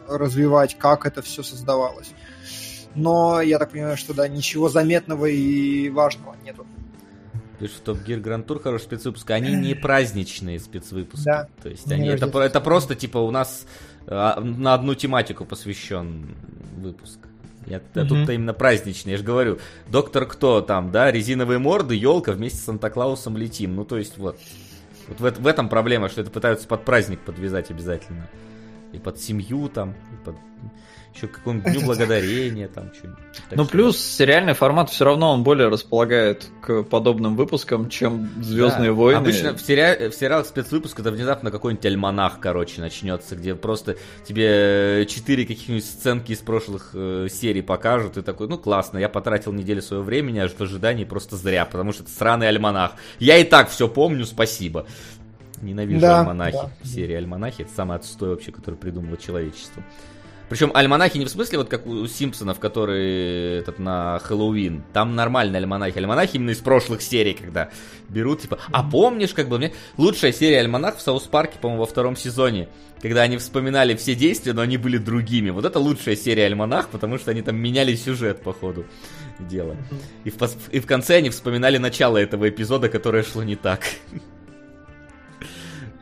развивать, как это все создавалось. Но я так понимаю, что да, ничего заметного и важного нету. Пишут, что Gear Grand Tour хороший спецвыпуск. Они не праздничные спецвыпуски. Да. То есть они, это, это просто типа у нас а, на одну тематику посвящен выпуск. Я, угу. Тут-то именно праздничный, я же говорю. Доктор Кто там, да, резиновые морды, елка, вместе с Санта-Клаусом летим. Ну, то есть, вот. Вот в, в этом проблема, что это пытаются под праздник подвязать обязательно. И под семью там, и под еще к какому-нибудь дню благодарения, там что-нибудь. Ну, плюс сериальный формат все равно он более располагает к подобным выпускам, чем Звездные да. войны. Обычно в, сери... в сериалах спецвыпуск это внезапно какой-нибудь альманах, короче, начнется, где просто тебе четыре каких-нибудь сценки из прошлых э, серий покажут, и такой, ну классно, я потратил неделю своего времени аж в ожидании просто зря, потому что это сраный альманах. Я и так все помню, спасибо. Ненавижу да, альманахи. Да. Серия альманахи это самый отстой вообще, который придумало человечество. Причем альманахи не в смысле вот как у Симпсонов, которые этот на Хэллоуин. Там нормальные альманахи. Альманахи именно из прошлых серий, когда берут, типа, а помнишь, как бы, мне лучшая серия альманах в Саус Парке, по-моему, во втором сезоне, когда они вспоминали все действия, но они были другими. Вот это лучшая серия альманах, потому что они там меняли сюжет по ходу дела. И в, и в конце они вспоминали начало этого эпизода, которое шло не так.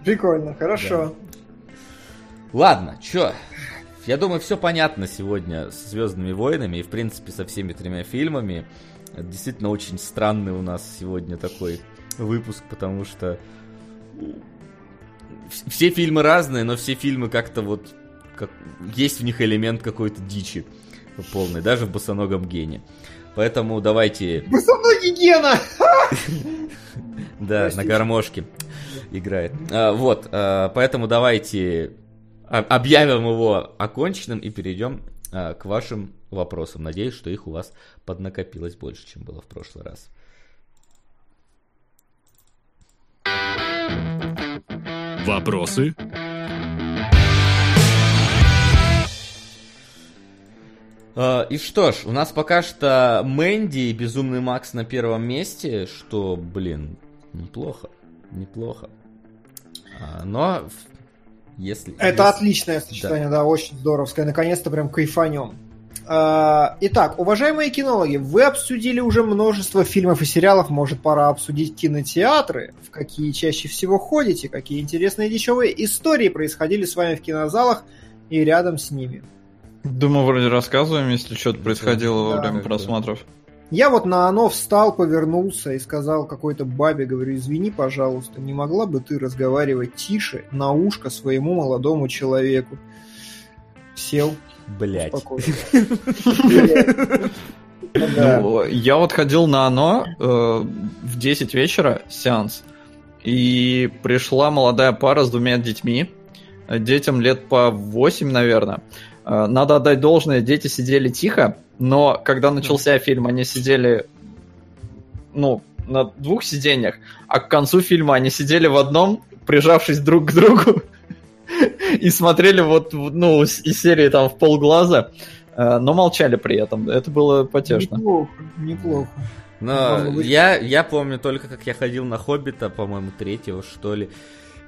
Прикольно, хорошо. Да. Ладно, чё, я думаю, все понятно сегодня с Звездными войнами и, в принципе, со всеми тремя фильмами. Это действительно очень странный у нас сегодня такой выпуск, потому что все фильмы разные, но все фильмы как-то вот как... есть в них элемент какой-то дичи полный, даже в босоногом гене. Поэтому давайте... Босоногий Гена! Да, на гармошке играет. А, вот, а, поэтому давайте объявим его оконченным и перейдем а, к вашим вопросам. Надеюсь, что их у вас поднакопилось больше, чем было в прошлый раз. Вопросы? Uh, и что ж, у нас пока что Мэнди и Безумный Макс на первом месте, что, блин, неплохо, неплохо. Uh, но если, Это если... отличное сочетание, да. да, очень здоровское. Наконец-то прям кайфанем. А, итак, уважаемые кинологи, вы обсудили уже множество фильмов и сериалов, может пора обсудить кинотеатры, в какие чаще всего ходите, какие интересные дешевые истории происходили с вами в кинозалах и рядом с ними. Думаю, вроде рассказываем, если что-то происходило да, во время просмотров. Да. Я вот на оно встал, повернулся и сказал какой-то бабе, говорю, извини, пожалуйста, не могла бы ты разговаривать тише на ушко своему молодому человеку? Сел. Блять. Ну, я вот ходил на оно э, в 10 вечера, сеанс, и пришла молодая пара с двумя детьми, детям лет по 8, наверное. Э, надо отдать должное, дети сидели тихо, но когда начался фильм, они сидели, ну, на двух сиденьях, а к концу фильма они сидели в одном, прижавшись друг к другу, и смотрели вот, ну, из серии там в полглаза, э, но молчали при этом. Это было потешно. Неплохо, неплохо. Но я, я помню только, как я ходил на Хоббита, по-моему, третьего, что ли.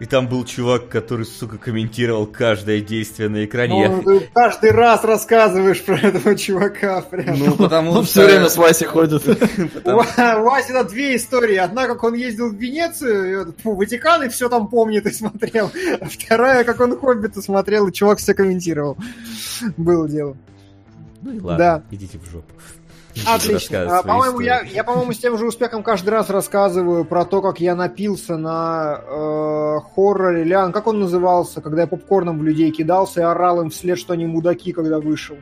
И там был чувак, который, сука, комментировал каждое действие на экране. Ну, ты каждый раз рассказываешь про этого чувака. Прям. Ну, потому он что... все время с Васей ходит. У Васи на две истории. Одна, как он ездил в Венецию, в Ватикан, и все там помнит и смотрел. А вторая, как он Хоббита смотрел, и чувак все комментировал. Было дело. Ну и ладно, идите в жопу. Отлично. А, по-моему, я, я, по-моему, с тем же успехом каждый раз рассказываю про то, как я напился на э, хорроре. Лян, как он назывался, когда я попкорном в людей кидался и орал им вслед, что они мудаки, когда вышел.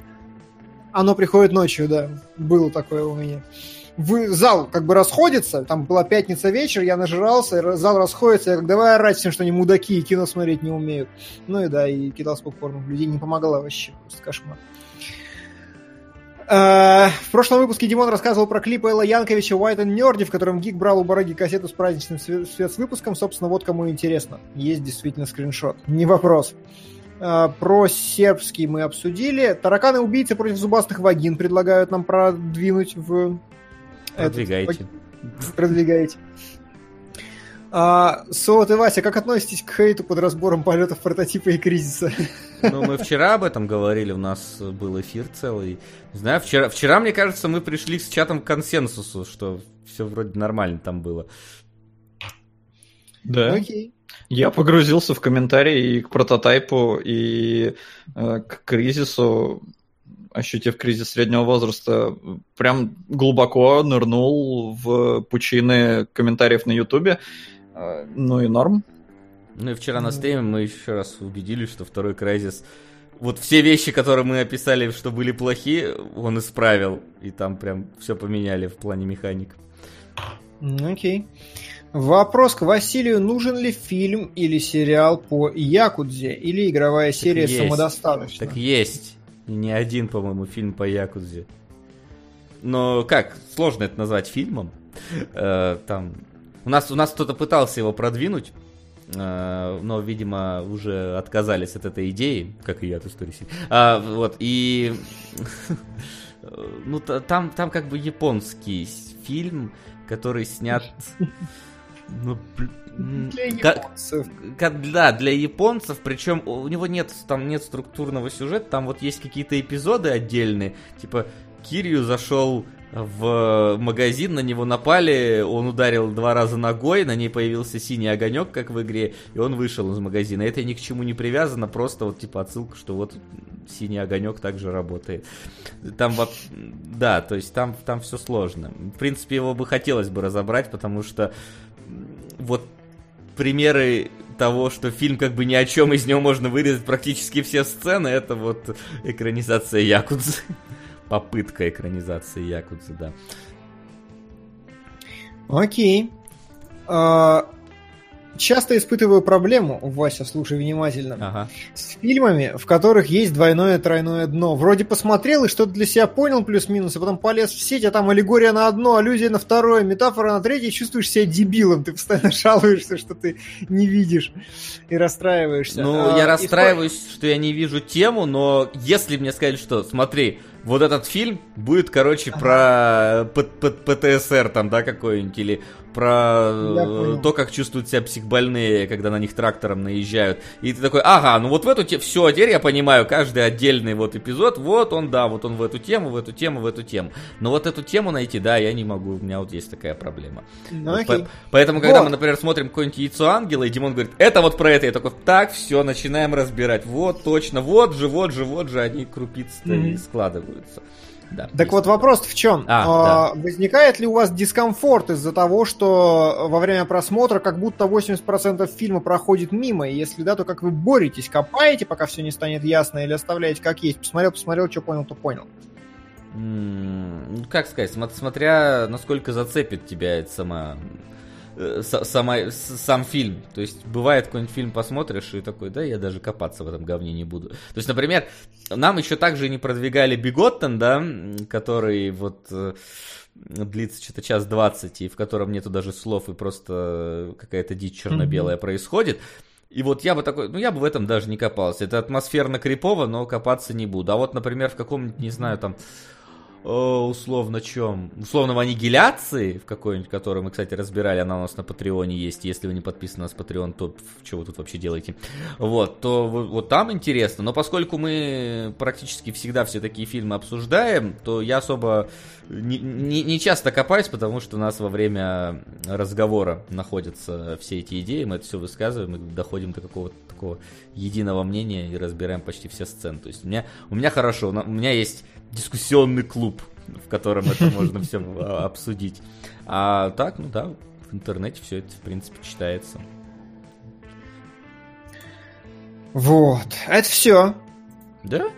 Оно приходит ночью, да. Было такое у меня. Вы, зал как бы расходится, там была пятница вечер, я нажирался, зал расходится, я как давай орать всем, что они мудаки и кино смотреть не умеют. Ну и да, и кидался попкорном в людей, не помогало вообще, просто кошмар. Э, в прошлом выпуске Димон рассказывал про клип Элла Янковича White and Nerdy, в котором Гик брал у Бараги кассету с праздничным свет с выпуском. Собственно, вот кому интересно. Есть действительно скриншот. Не вопрос. Э, про сербский мы обсудили. Тараканы-убийцы против зубастых вагин предлагают нам продвинуть в... Продвигайте. Этот... Продвигайте. А, Солод и Вася, как относитесь к хейту под разбором полетов прототипа и кризиса? Ну, мы вчера об этом говорили, у нас был эфир целый. Не знаю, вчера, вчера, мне кажется, мы пришли с чатом к консенсусу, что все вроде нормально там было. Да. Окей. Я погрузился в комментарии и к прототайпу, и э, к кризису, ощутив кризис среднего возраста, прям глубоко нырнул в пучины комментариев на Ютубе. Э, ну и норм. Ну и вчера на стриме мы еще раз убедились, что второй кризис вот все вещи, которые мы описали, что были плохие, он исправил. И там прям все поменяли в плане механик. Окей. Okay. Вопрос к Василию. Нужен ли фильм или сериал по Якудзе? Или игровая серия так самодостаточна? Так есть. Не один, по-моему, фильм по Якудзе. Но как? Сложно это назвать фильмом. Э, там... У нас, у нас кто-то пытался его продвинуть, э, но, видимо, уже отказались от этой идеи, как и я от истории. А, вот, и... ну, там, там как бы японский фильм, который снят ну, для японцев. Как, да, для японцев, причем у него нет там нет структурного сюжета, там вот есть какие-то эпизоды отдельные, типа Кирью зашел в магазин, на него напали, он ударил два раза ногой, на ней появился синий огонек, как в игре, и он вышел из магазина. Это ни к чему не привязано, просто вот типа отсылка, что вот синий огонек также работает. Там вот, да, то есть там, там все сложно. В принципе, его бы хотелось бы разобрать, потому что вот примеры того, что фильм как бы ни о чем, из него можно вырезать практически все сцены, это вот экранизация Якудзы. Попытка экранизации Якудзы, да. Окей. А, часто испытываю проблему, Вася, слушай внимательно, ага. с фильмами, в которых есть двойное-тройное дно. Вроде посмотрел и что-то для себя понял плюс-минус, а потом полез в сеть, а там аллегория на одно, аллюзия на второе, метафора на третье, и чувствуешь себя дебилом. Ты постоянно жалуешься, что ты не видишь и расстраиваешься. Ну, а, я расстраиваюсь, в... что я не вижу тему, но если мне сказали, что смотри, вот этот фильм будет, короче, ага. про ПТСР там, да, какой-нибудь, или про э, то, как чувствуют себя психбольные, когда на них трактором наезжают. И ты такой, ага, ну вот в эту тему, все, теперь я понимаю, каждый отдельный вот эпизод, вот он, да, вот он в эту тему, в эту тему, в эту тему. Но вот эту тему найти, да, я не могу, у меня вот есть такая проблема. Ну, вот, по, поэтому, когда вот. мы, например, смотрим какое-нибудь яйцо ангела, и Димон говорит, это вот про это, я такой, так, все, начинаем разбирать. Вот, точно, вот же, вот же, вот же, они крупицы-то mm-hmm. и складываются. Да, так вот вопрос в чем? А, а, да. Возникает ли у вас дискомфорт из-за того, что во время просмотра как будто 80% фильма проходит мимо? И если да, то как вы боретесь? Копаете, пока все не станет ясно, или оставляете как есть? Посмотрел, посмотрел, что понял, то понял. М-м, как сказать, смотря насколько зацепит тебя сама сама, сам фильм. То есть бывает какой-нибудь фильм посмотришь и такой, да, я даже копаться в этом говне не буду. То есть, например, нам еще также не продвигали Биготтен, да, который вот э, длится что-то час двадцать, и в котором нету даже слов, и просто какая-то дичь черно-белая mm-hmm. происходит. И вот я бы такой, ну я бы в этом даже не копался. Это атмосферно крипово, но копаться не буду. А вот, например, в каком-нибудь, не знаю, там условно чем? Условно в аннигиляции, в какой-нибудь, которую мы, кстати, разбирали, она у нас на Патреоне есть. Если вы не подписаны на нас Patreon, то что вы тут вообще делаете? Вот, то вот там интересно. Но поскольку мы практически всегда все такие фильмы обсуждаем, то я особо не, не, не часто копаюсь, потому что у нас во время разговора находятся все эти идеи, мы это все высказываем и доходим до какого-то такого единого мнения и разбираем почти все сцены. То есть у меня, у меня хорошо, у меня есть дискуссионный клуб, в котором это можно все обсудить. А так, ну да, в интернете все это, в принципе, читается. Вот. А это все. Да?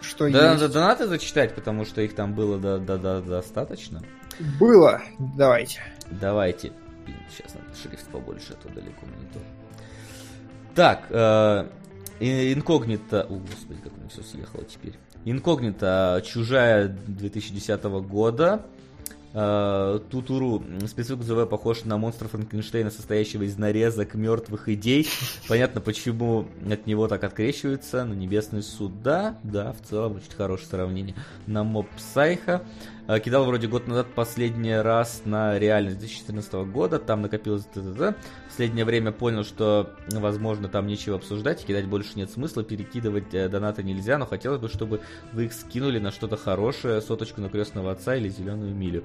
Что да, есть. надо донаты зачитать, потому что их там было до, до, до, достаточно. Было. Давайте. Давайте. Сейчас надо шрифт побольше, а то далеко монитор. Так, э, инкогнито... О, господи, как у меня все съехало теперь. Инкогнито, чужая 2010 года. Э, Тутуру. Спецзвук ЗВ похож на монстра Франкенштейна, состоящего из нарезок мертвых идей. Понятно, почему от него так открещиваются. На Небесный суд, да, да, в целом очень хорошее сравнение. На Моб Псайха. Э, кидал вроде год назад последний раз на реальность 2014 года. Там накопилось т.д. В последнее время понял, что, возможно, там нечего обсуждать. Кидать больше нет смысла. Перекидывать э, донаты нельзя, но хотелось бы, чтобы вы их скинули на что-то хорошее. Соточку на крестного отца или зеленую милю.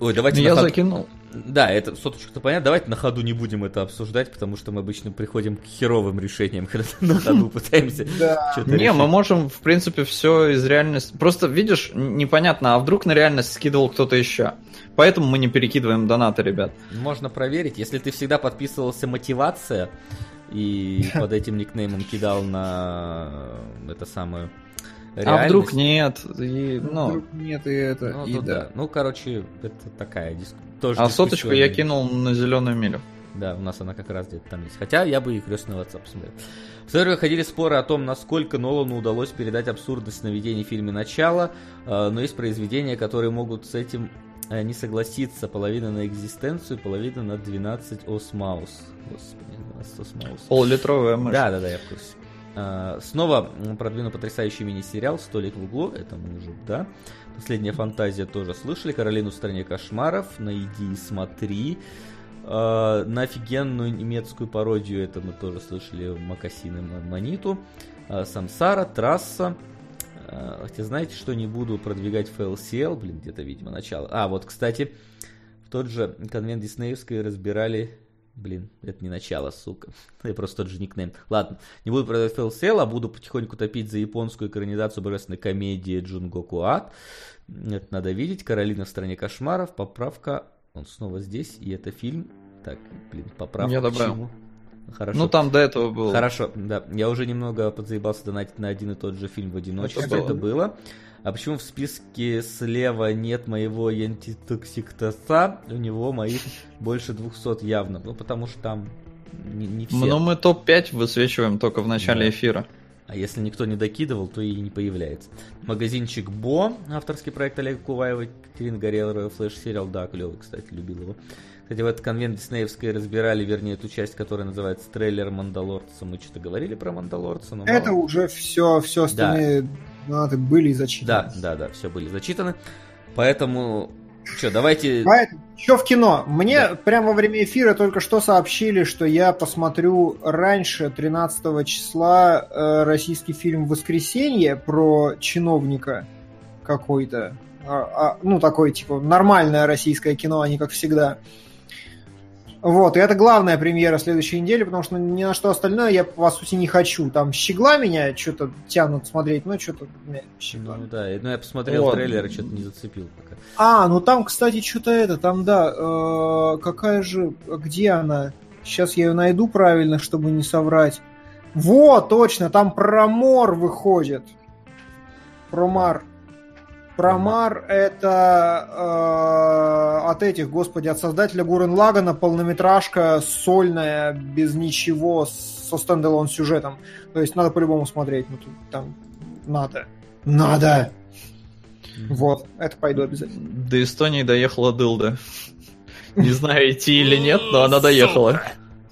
Ой, давайте Я на ходу- закинул. Да, это соточку-то понятно. Давайте на ходу не будем это обсуждать, потому что мы обычно приходим к херовым решениям, когда на ходу пытаемся что-то Не, мы можем, в принципе, все из реальности. Просто, видишь, непонятно, а вдруг на реальность скидывал кто-то еще. Поэтому мы не перекидываем донаты, ребят. Можно проверить. Если ты всегда подписывался мотивация и под этим никнеймом кидал на э, это самое А вдруг реальность, нет. И, Ну, ну, вдруг нет и это, Ну, и да. да. Ну, короче, это такая дис... тоже а соточку я кинул на зеленую милю. Да, у нас она как раз где-то там есть. Хотя я бы и крестного отца посмотрел. В сервере ходили споры о том, насколько Нолану удалось передать абсурдность наведений в фильме «Начало», э, но есть произведения, которые могут с этим э, не согласиться. Половина на экзистенцию, половина на 12 осмаус. Господи, 12 осмаус. Пол-литровая мышь. Да, да, да, я в курсе. А, Снова продвину потрясающий мини-сериал «Столик в углу». Это мы уже, да. Последняя фантазия тоже слышали. «Каролину в стране кошмаров». «Найди и смотри». А, На офигенную немецкую пародию это мы тоже слышали «Макасины Маниту». А, «Самсара», «Трасса». Хотя знаете, что не буду продвигать FLCL, блин, где-то, видимо, начало. А, вот, кстати, в тот же конвент Диснеевской разбирали Блин, это не начало, сука. Я просто тот же никнейм. Ладно, не буду продавать FLCL, а буду потихоньку топить за японскую экранизацию божественной комедии Джунгоку Ад. Это надо видеть. Каролина в стране кошмаров. Поправка. Он снова здесь. И это фильм. Так, блин, поправка. Я к добавил. чему? Хорошо. Ну, там до этого был. Хорошо, да. Я уже немного подзаебался донатить на один и тот же фильм в одиночестве. Это Это было. А почему в списке слева нет моего ентитоксиктоса? У него моих больше 200 явно. Ну, потому что там не, не все. Но мы топ-5 высвечиваем только в начале Да. эфира. А если никто не докидывал, то и не появляется. Магазинчик Бо, авторский проект Олега Куваева, Екатерина Горелова, флеш-сериал, да, клевый, кстати, любил его. Кстати, в этот конвент Диснеевской разбирали, вернее, эту часть, которая называется трейлер Мандалорца. Мы что-то говорили про Мандалорца, но Это мало. уже все, все остальные донаты были зачитаны. Да, да, да, все были зачитаны. Поэтому, что, давайте... Поэтому, что в кино? Мне Да. прямо во время эфира только что сообщили, что я посмотрю раньше 13 числа э, российский фильм «Воскресенье» про чиновника какой-то. А- а, ну, такое, типа, нормальное российское кино, а не как всегда. Вот, и это главная премьера следующей недели, потому что ни на что остальное я, по сути, не хочу. Там щегла меня что-то тянут смотреть, но что-то... не, щегла. Ну да, ну я посмотрел Вот. трейлер и что-то не зацепил пока. А, ну там, кстати, что-то это, там, да, э, какая же, где она? Сейчас я ее найду правильно, чтобы не соврать. Вот, точно, там про Мор выходит. Про Мар. Про Мар это э, от этих, господи, от создателя Гурен Лагана полнометражка сольная, без ничего, со стендалон сюжетом. То есть надо по-любому смотреть. Ну, тут там надо. Надо! Вот, это пойду обязательно. До Эстонии доехала дылда. Не знаю, идти или нет, но она доехала.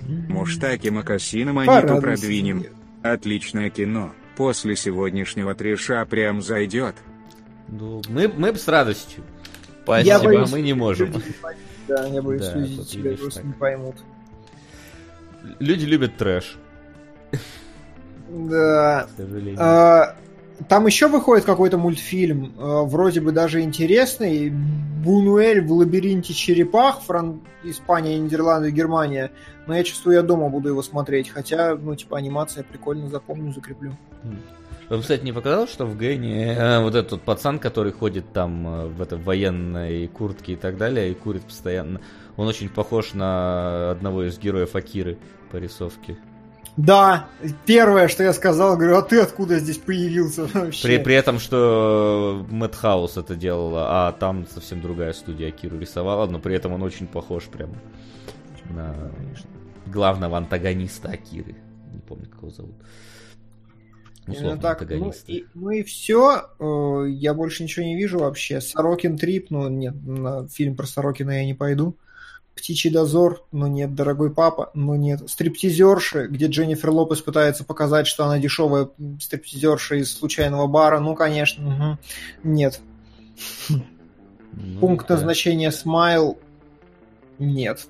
Муштаки Макасина Порадуйся. продвинем. Отличное кино. После сегодняшнего треша прям зайдет. Ну, мы, мы б с радостью. Я Спасибо. боюсь. мы не можем. Да, я боюсь, Да, люди тебя видишь, просто так. не поймут. Люди любят трэш, Да. к сожалению. А, Там еще выходит какой-то мультфильм, а, вроде бы даже интересный. Бунуэль в лабиринте черепах, Фран... Испания, Нидерланды, Германия. Но я чувствую, я дома буду его смотреть. Хотя, ну, типа, анимация прикольно, запомню, закреплю. Вам, кстати, не показалось, что в Гэне э, вот этот пацан, который ходит там э, в этой военной куртке и так далее, и курит постоянно, он очень похож на одного из героев Акиры по рисовке. Да, первое, что я сказал, говорю, а ты откуда здесь появился вообще? При, при этом, что Мэтт Хаус это делала, а там совсем другая студия Акиру рисовала, но при этом он очень похож прям на главного антагониста Акиры. Не помню, как его зовут. условно так. Ну антагонисты. и, ну и все. Э, Я больше ничего не вижу вообще. Сорокин Трип, ну нет, на фильм про Сорокина я не пойду. Птичий дозор, ну нет. Дорогой папа, ну нет. Стриптизерши, где Дженнифер Лопес пытается показать, что она дешевая стриптизерша из случайного бара, ну конечно. мгм. Нет. Ну, Пункт да. назначения Смайл, нет.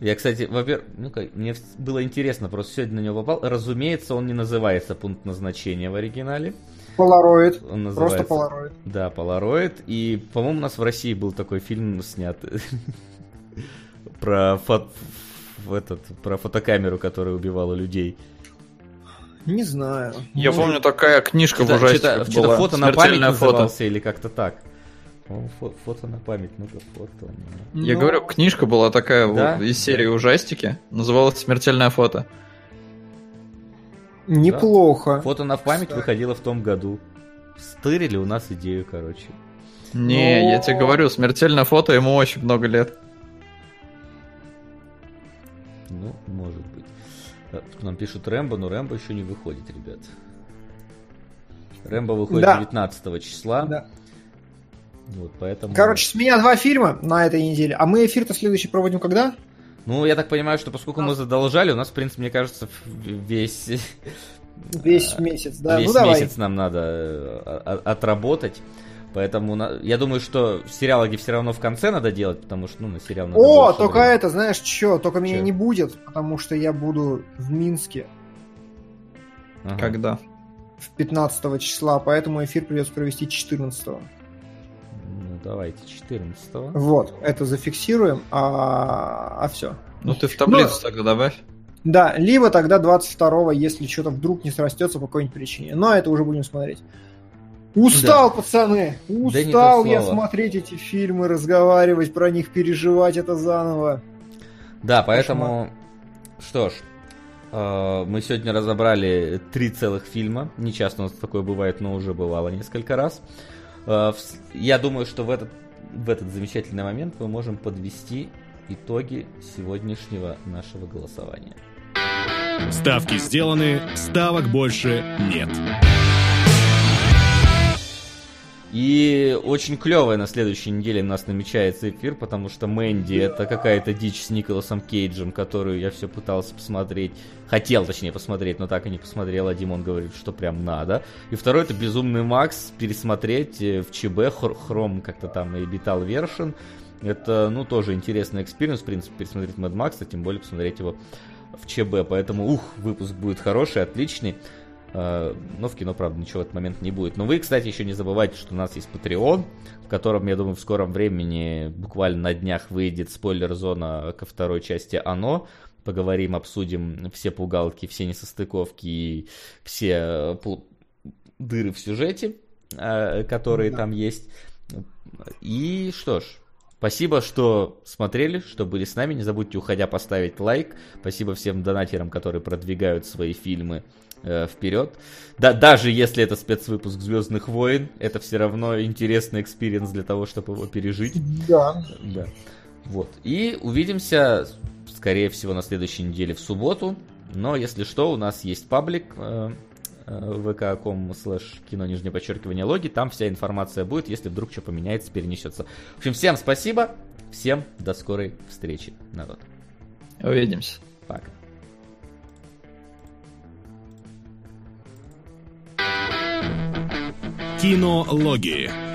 Я, кстати, во-первых, ну мне было интересно, просто сегодня на него попал. Разумеется, он не называется пункт назначения в оригинале. Полароид. Он называется... Просто полароид. Да, Полароид. И, по-моему, у нас в России был такой фильм снят про фот... в этот, про фотокамеру, которая убивала людей. Не знаю. Я Может, помню, такая книжка в Что-то, ужастиках что-то была. фото на память Смертельное фото. назывался или как-то так. Фо- фото на память, ну-ка, фото. на- Я ну, говорю, книжка была такая Да? вот из серии ужастики. Называлась «Смертельное фото». Неплохо. Фото на память Кстати. выходило в том году. Стырили у нас идею, короче. Не, Но- я тебе говорю, «Смертельное фото» ему очень много лет. Ну, может быть. Э, Нам пишут Рэмбо, но Рэмбо еще не выходит, ребят. Рэмбо выходит Да. 19 числа. Да. Вот, поэтому... Короче, с меня два фильма на этой неделе. А мы эфир-то следующий проводим когда? Ну, я так понимаю, что поскольку мы задолжали, у нас, в принципе, мне кажется, весь, Весь месяц, да? весь ну давай. месяц нам надо э, отработать. Поэтому на- я думаю, что сериалоги все равно в конце надо делать, потому что ну, на сериал надо О, только времени. это, знаешь, что? Только меня Чё? не будет, потому что я буду в Минске Ага. Когда? в 15 числа, поэтому эфир придется провести 14 Ну, давайте 14 Вот, это зафиксируем, а, а все. Ну ты в таблицу тогда добавь. Да, либо тогда 22 если что-то вдруг не срастется по какой-нибудь причине. Но это уже будем смотреть. Устал, пацаны! Да то Устал я слово. смотреть эти фильмы, разговаривать про них, переживать это заново. Да, поэтому, что ж, э, мы сегодня разобрали три целых фильма. Не часто у нас такое бывает, но уже бывало несколько раз. Э, в Я думаю, что в этот, в этот замечательный момент мы можем подвести итоги сегодняшнего нашего голосования. Ставки сделаны, ставок больше нет. И очень клевая на следующей неделе у нас намечается эфир, потому что Мэнди это какая-то дичь с Николасом Кейджем, которую я все пытался посмотреть. Хотел, точнее, посмотреть, но так и не посмотрел. А Димон говорит, что прям надо. И второй это Безумный Макс пересмотреть э, в ЧБ, хр- Хром как-то там и Битал Вершин. Это, ну, тоже интересный experience, в принципе, пересмотреть Мэд Макса, тем более посмотреть его в ЧБ. Поэтому, ух, выпуск будет хороший, отличный. Э, Но в кино, правда, ничего в этот момент не будет. Но вы, кстати, еще не забывайте, что у нас есть Patreon, в котором, я думаю, в скором времени, буквально на днях, выйдет спойлер-зона ко второй части «Оно». Поговорим, обсудим все пугалки, все несостыковки и все э, дыры в сюжете, э, которые Да. там есть. И что ж, Спасибо, что смотрели, что были с нами. Не забудьте, уходя, поставить лайк. Спасибо всем донатерам, которые продвигают свои фильмы э, вперед. Да, даже если это спецвыпуск Звездных войн, это все равно интересный experience для того, чтобы его пережить. Да. Да. Вот. И увидимся, скорее всего, на следующей неделе в субботу. Но, если что, у нас есть паблик э, vk.com слэш кино нижнее подчеркивание логи. Там вся информация будет, если вдруг что поменяется, перенесется. В общем, всем спасибо. Всем до скорой встречи, народ. Увидимся. Пока. Кинологии.